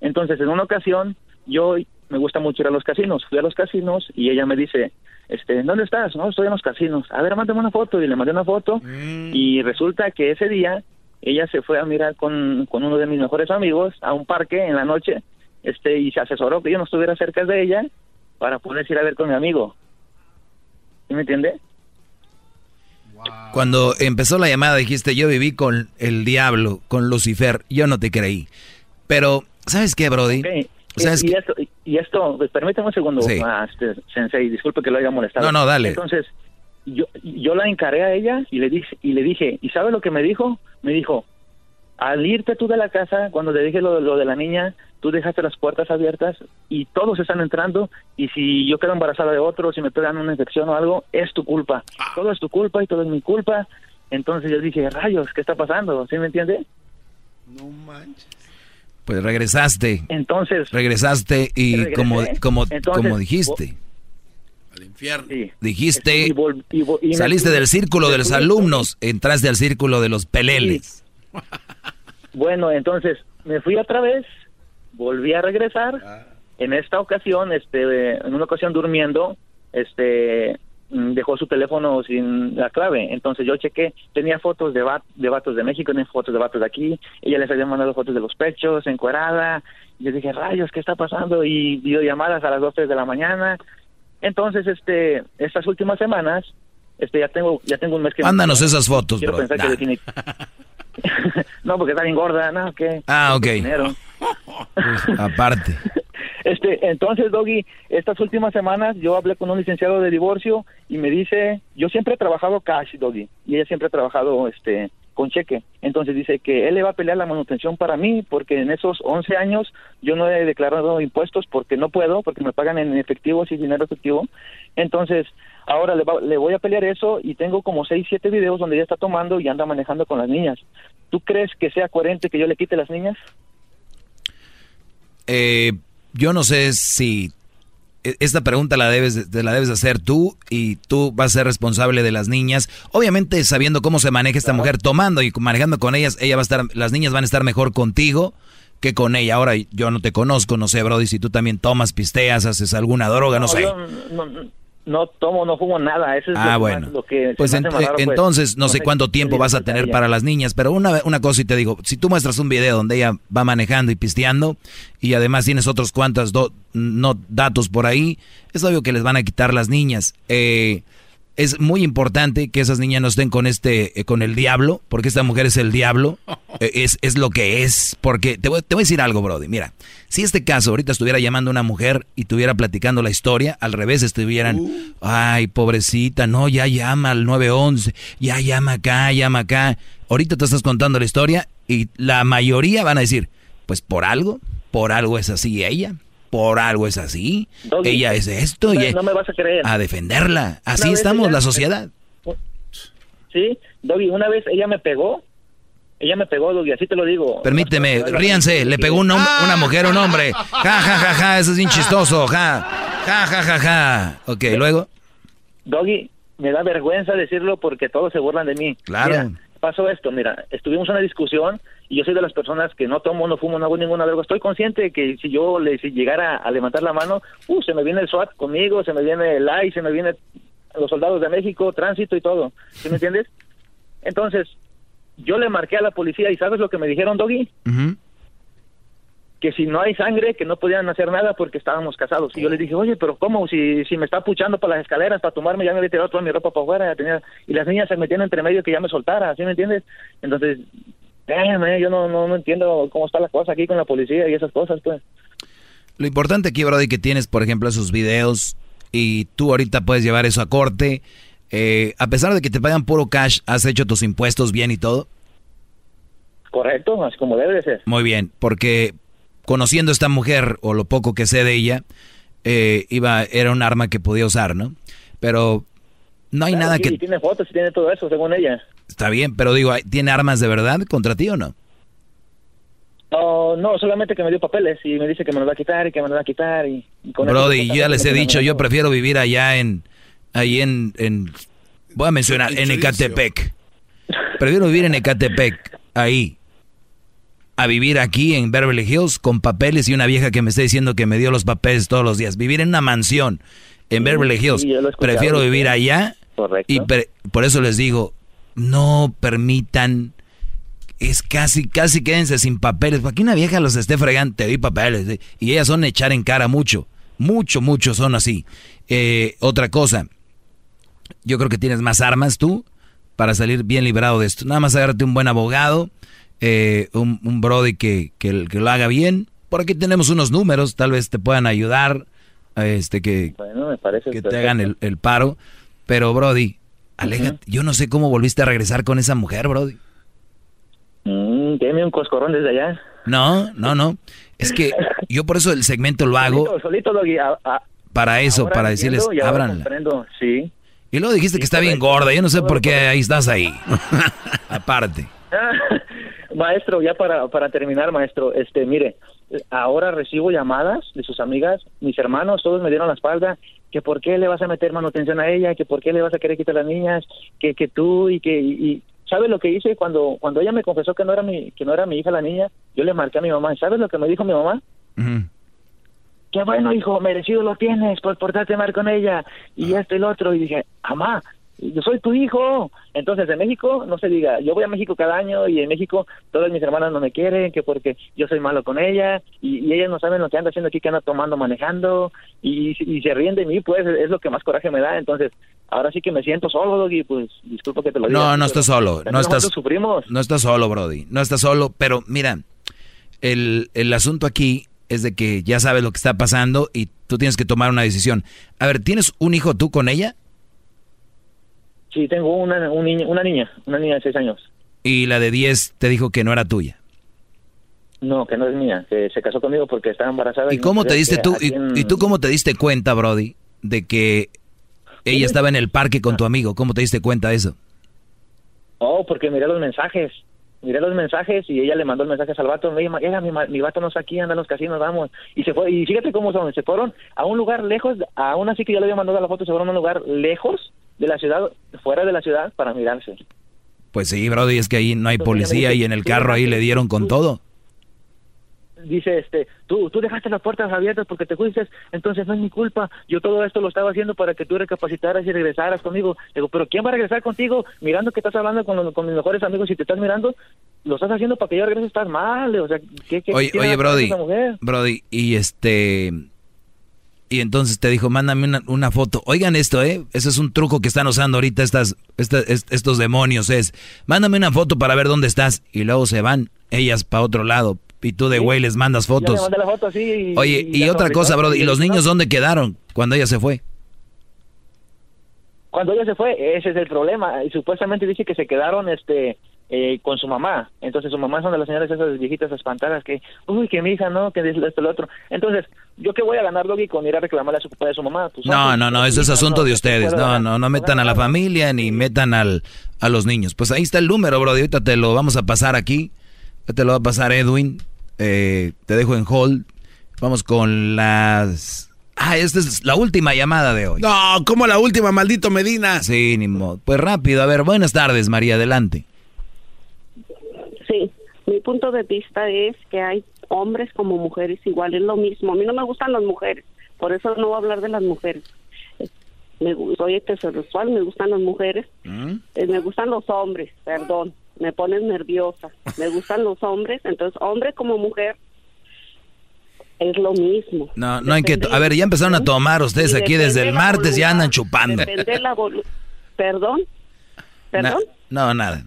Entonces, en una ocasión, yo me gusta mucho ir a los casinos. Fui a los casinos y ella me dice, este, ¿dónde estás? No, estoy en los casinos. A ver, mándame una foto. Y le mandé una foto. Y resulta que ese día ella se fue a mirar con, con uno de mis mejores amigos a un parque en la noche este y se asesoró que yo no estuviera cerca de ella para poder ir a ver con mi amigo. ¿Sí me entiende? Cuando empezó la llamada dijiste, yo viví con el diablo, con Lucifer. Yo no te creí. Pero, ¿sabes qué, Brody? ¿Sabes y, qué? y esto, y esto, pues, permítame un segundo, Sí. ah, este, Sensei, disculpe que lo haya molestado. No, no, dale. Entonces, yo, yo la encaré a ella y le dije, y le dije, ¿y sabe lo que me dijo? Me dijo, al irte tú de la casa, cuando te dije lo, lo de la niña, tú dejaste las puertas abiertas y todos están entrando y si yo quedo embarazada de otro, si me pegan una infección o algo, es tu culpa. Todo es tu culpa y todo es mi culpa. Entonces yo dije, rayos, ¿qué está pasando? ¿Sí me entiende? Pues regresaste. Entonces, Regresaste y Regresé. como, como, Entonces, como dijiste, Al infierno. dijiste, y vol- y vol- y me- saliste del círculo de los alumnos, entraste al círculo de los peleles. Bueno, entonces me fui otra vez, volví a regresar. En esta ocasión, este, en una ocasión durmiendo, este, dejó su teléfono sin la clave. Entonces yo chequé, tenía fotos de, va- de vatos de México, tenía fotos de vatos de aquí. Ella les había mandado fotos de los pechos, encuerada. Yo dije, rayos, ¿qué está pasando? Y videollamadas a las 2, 3 de la mañana. Entonces, este, estas últimas semanas, este, ya tengo, ya tengo un mes que... Mándanos esas fotos, Quiero bro. pensar que Nah. defini- [laughs] no, porque está bien gorda, no, ¿qué? Ah, ok. Aparte. [laughs] Este, entonces, Doggy, estas últimas semanas yo hablé con un licenciado de divorcio y me dice, yo siempre he trabajado cash, Doggy, y ella siempre ha trabajado, este, con cheque. Entonces dice que él le va a pelear la manutención para mí porque en esos 11 años yo no he declarado impuestos porque no puedo, porque me pagan en efectivo, sin dinero efectivo. Entonces, ahora le, va- le voy a pelear eso y tengo como 6, 7 videos donde ella está tomando y anda manejando con las niñas. ¿Tú crees que sea coherente que yo le quite las niñas? Eh, yo no sé si esta pregunta la debes, de- te la debes hacer tú y tú vas a ser responsable de las niñas. Obviamente sabiendo cómo se maneja esta mujer tomando y manejando con ellas, ella va a estar, las niñas van a estar mejor contigo que con ella. Ahora yo no te conozco, no sé, Brody, si tú también tomas, pisteas, haces alguna droga, no, sé. yo no, no tomo, no fumo nada. Eso es Ah, lo, que bueno. lo que Pues ent- raro, pues. entonces no sé sé cuánto tiempo vas a tener para las niñas, pero una, una cosa y te digo, si tú muestras un video donde ella va manejando y pisteando y además tienes otros cuantos do- no, datos por ahí, es obvio que les van a quitar las niñas. Eh, es muy importante que esas niñas no estén con este, eh, con el diablo, porque esta mujer es el diablo, [laughs] eh, es, es lo que es, porque te voy, te voy a decir algo, Brody, mira, si este caso ahorita estuviera llamando a una mujer y estuviera platicando la historia, al revés estuvieran, ay, pobrecita, no, ya llama al 911, ya llama acá, llama acá, ahorita te estás contando la historia y la mayoría van a decir, pues por algo, por algo es así ella, por algo es así, Doggy, ella es esto no, y me- no me vas a creer. a defenderla. Así estamos, ella- la sociedad. Sí, Doggy, una vez ella me pegó. Ella me pegó, Doggy, así te lo digo. Permíteme, ríanse, le pegó un una mujer a un hombre. Ja, ja, ja, ja, eso es bien chistoso. Ja, ja, ja, ja, ja. Ok, luego. Doggy, me da vergüenza decirlo porque todos se burlan de mí. Claro. Mira, pasó esto, mira, estuvimos en una discusión y yo soy de las personas que no tomo, no fumo, no hago ninguna droga. Estoy consciente de que si yo le si llegara a levantar la mano, uh, se me viene el SWAT conmigo, se me viene el ICE, se me viene los soldados de México, tránsito y todo. ¿Sí me entiendes? Entonces, yo le marqué a la policía y ¿sabes lo que me dijeron, Doggy? que si no hay sangre, que no podían hacer nada porque estábamos casados. Y yo les dije, oye, pero ¿cómo? Si, si me está puchando por las escaleras para tomarme, ya me había tirado toda mi ropa para afuera. ya tenía- y las niñas se metían entre medio que ya me soltara, ¿sí me entiendes? Entonces, yo no, no, no entiendo cómo está la cosa aquí con la policía y esas cosas, pues. Lo importante aquí, Brody, que tienes, por ejemplo, esos videos y tú ahorita puedes llevar eso a corte. Eh, a pesar de que te pagan puro cash, ¿has hecho tus impuestos bien y todo? Correcto, así como debe de ser. Muy bien, porque conociendo a esta mujer o lo poco que sé de ella, eh, iba, era un arma que podía usar, ¿no? Pero no hay Claro, nada sí, que... tiene fotos y tiene todo eso, según ella. Está bien, pero digo, ¿tiene armas de verdad contra ti o no? No, no, solamente que me dio papeles y me dice que me los va a quitar y que me los va a quitar y, y con eso, Brody, yo ya les he dicho, yo prefiero vivir allá en, ahí en, en voy a mencionar, en Ecatepec. Prefiero vivir en Ecatepec, ahí, a vivir aquí en Beverly Hills con papeles y una vieja que me está diciendo que me dio los papeles todos los días. Vivir en una mansión en Beverly Hills. sí, Prefiero vivir allá Correcto. y por eso les digo, no permitan es casi, casi quédense sin papeles. Para que una vieja los esté fregando, te doy papeles. ¿eh? Y ellas son echar en cara mucho. Mucho, mucho son así. Eh, otra cosa, yo creo que tienes más armas tú para salir bien librado de esto. Nada más agárrate un buen abogado, eh, un, un brody que, que, que lo haga bien. Por aquí tenemos unos números, tal vez te puedan ayudar, este que, Bueno, me parece que te hagan el, el paro. Pero Brody, aléjate. Yo no sé cómo volviste a regresar con esa mujer, Brody. Mm, deme un coscorrón desde allá. No, no, no. Es que yo por eso el segmento lo hago Solito, solito Doggy, a- a- para eso, para decirles, comprendo, Sí. Y luego dijiste que está bien gorda, yo no sé por qué ahí estás ahí. [laughs] Aparte. [laughs] maestro, ya para, para terminar, maestro, este, mire, ahora recibo llamadas de sus amigas, mis hermanos, todos me dieron la espalda, que por qué le vas a meter manutención a ella, que por qué le vas a querer quitar a las niñas, que, que tú y que, y, y- ¿sabes lo que hice cuando, cuando ella me confesó que no era mi, que no era mi hija la niña? Yo le marqué a mi mamá, ¿sabes lo que me dijo mi mamá? Qué bueno, hijo, merecido lo tienes por portarte mal con ella y esto y lo otro. Y dije, mamá, yo soy tu hijo. Entonces, en México, no se diga, yo voy a México cada año y en México todas mis hermanas no me quieren, que porque yo soy malo con ella y, y ellas no saben lo que anda haciendo aquí, que anda tomando, manejando y, y se ríen de mí, pues es lo que más coraje me da. Entonces, ahora sí que me siento solo, y pues disculpa que te lo diga. No, no estás solo, no estás, nosotros sufrimos. no estás solo, Brody, no estás solo, pero mira, el, el asunto aquí es de que ya sabes lo que está pasando y tú tienes que tomar una decisión. A ver, ¿tienes un hijo tú con ella? Sí, tengo una, un niño- una niña, una niña de seis años. Y la de 10 te dijo que no era tuya. No, que no es mía, que se casó conmigo porque estaba embarazada. ¿Y cómo te diste tú, y, en- y tú cómo te diste cuenta, Brody, de que ella estaba en el parque con tu amigo? ¿Cómo te diste cuenta de eso? Oh, porque miré los mensajes. Miré los mensajes y ella le mandó el mensaje al vato. Me dijo, "Mira, mi, mi vato no está aquí, anda en los casinos, vamos. Y se fue. Y fíjate cómo son. Se fueron a un lugar lejos, a una así que yo le había mandado la foto, se fueron a un lugar lejos de la ciudad, fuera de la ciudad, para mirarse. Pues sí, Brody, es que ahí no hay policía y en el "Tú carro ahí le dieron con todo. Dice, este, tú, tú dejaste las puertas abiertas porque te fuiste, entonces no es mi culpa. Yo todo esto lo estaba haciendo para que tú recapacitaras y regresaras conmigo. Digo, pero ¿quién va a regresar contigo mirando que estás hablando con, los- con mis mejores amigos y te estás mirando? Lo estás haciendo para que yo regrese, estás mal. O sea, ¿qué, qué Oye, oye, Brody? Brody, y este... Y entonces te dijo, mándame una, una foto. Oigan esto, ¿eh? Ese es un truco que están usando ahorita estas, esta- est- estos demonios. Es, mándame una foto para ver dónde estás. Y luego se van ellas para otro lado. Y tú de güey les mandas le fotos. mandé la foto así y- Oye, y, otra cosa. Brody, ¿y los niños dónde quedaron cuando ella se fue? Cuando ella se fue, ese es el problema. Y supuestamente dice que se quedaron este eh, con su mamá. Entonces su mamá son de las señoras esas viejitas espantadas que, uy, que mi hija no, que esto, esto, lo otro. Entonces, ¿yo qué voy a ganar, Doggy, con ir a reclamarle a su papá de su mamá? Pues, No, no, no, eso es asunto de ustedes. No, no, no metan a la familia ni metan al, a los niños. Pues ahí está el número, Brody. Ahorita te lo vamos a pasar aquí. Ya te lo va a pasar Edwin. Eh, te dejo en hold. Vamos con las... Ah, esta es la última llamada de hoy. No, como la última, maldito Medina. Sí, ni modo. Pues rápido, a ver, buenas tardes, María, adelante. Mi punto de vista es que hay hombres como mujeres igual, es lo mismo. A mí no me gustan las mujeres, por eso no voy a hablar de las mujeres. Me, soy heterosexual, me gustan las mujeres, eh, me gustan los hombres, perdón, me pones nerviosa. Me gustan los hombres, entonces hombre como mujer es lo mismo. No, no hay que... A ver, ya empezaron a tomar ustedes aquí desde de el martes, ya andan chupando. La Perdón, Na- perdón. no, nada.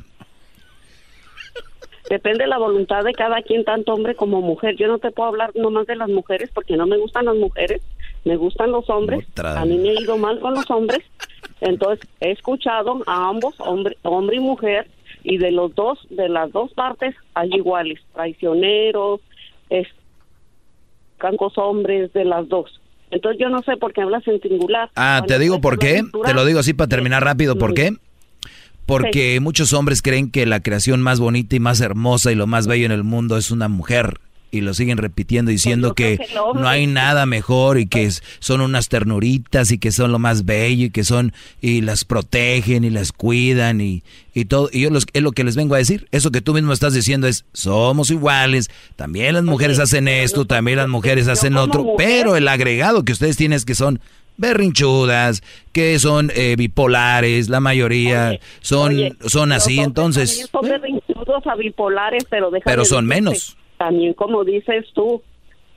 Depende de la voluntad de cada quien, tanto hombre como mujer. Yo no te puedo hablar nomás de las mujeres porque no me gustan las mujeres, me gustan los hombres. Otra A mí me ha ido mal con los hombres. Entonces, he escuchado a ambos, hombre, hombre y mujer, y de los dos, de las dos partes, hay iguales, traicioneros, es, cancos hombres, de las dos. Entonces, yo no sé por qué hablas en singular. Ah, Cuando te digo por qué. Te lo digo así para terminar rápido. ¿Por qué? Porque Sí. muchos hombres creen que la creación más bonita y más hermosa y lo más bello en el mundo es una mujer. Y lo siguen repitiendo diciendo que no hay nada mejor y que son unas ternuritas y que son lo más bello y que son y las protegen y las cuidan y, y todo. Y yo los- es lo que les vengo a decir. Eso que tú mismo estás diciendo es, somos iguales, también las mujeres hacen esto, también las mujeres hacen otro, pero el agregado que ustedes tienen es que son berrinchudas, que son eh, bipolares, la mayoría son, Oye, son así, entonces, son berrinchudos a bipolares, pero pero son decirte, menos. También, como dices tú,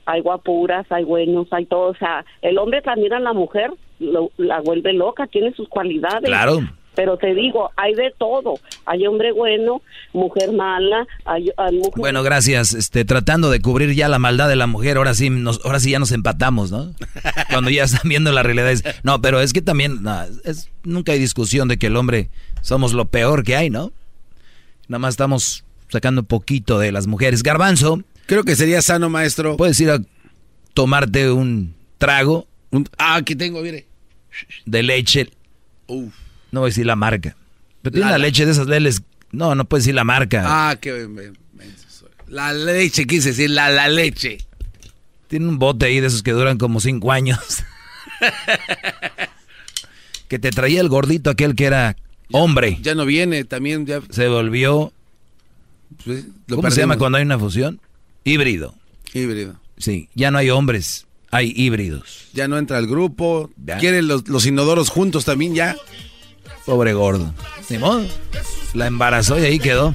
hay guapuras, hay buenos, hay todo. O sea, el hombre también a la mujer lo- la vuelve loca, tiene sus cualidades. Claro. Pero te digo, hay de todo. Hay hombre bueno, mujer mala, hay, hay mujer... Bueno, gracias. Este, tratando de cubrir ya la maldad de la mujer, ahora sí, nos, ahora sí ya nos empatamos, ¿no? [laughs] Cuando ya están viendo la realidad. es- no, pero es que también, no, es, nunca hay discusión de que el hombre somos lo peor que hay, ¿no? Nada más estamos sacando un poquito de las mujeres. Garbanzo. Creo que sería sano, maestro. Puedes ir a tomarte un trago. ah, aquí tengo, mire. De leche. Uf. No voy a decir la marca. Pero tiene La- leche de esas leles. No, no puedes decir la marca. Ah, qué. La leche, quise decir, la, la leche. Tiene un bote ahí de esos que duran como cinco años. [laughs] que te traía el gordito aquel que era hombre. Ya no viene, también ya. Se volvió. Pues, lo ¿Cómo se llama cuando hay una fusión? Híbrido. Híbrido. Sí, ya no hay hombres, hay híbridos. Ya no entra al grupo. Ya. Quieren los, los inodoros juntos también ya. Pobre gordo. Modo. La embarazó y ahí quedó.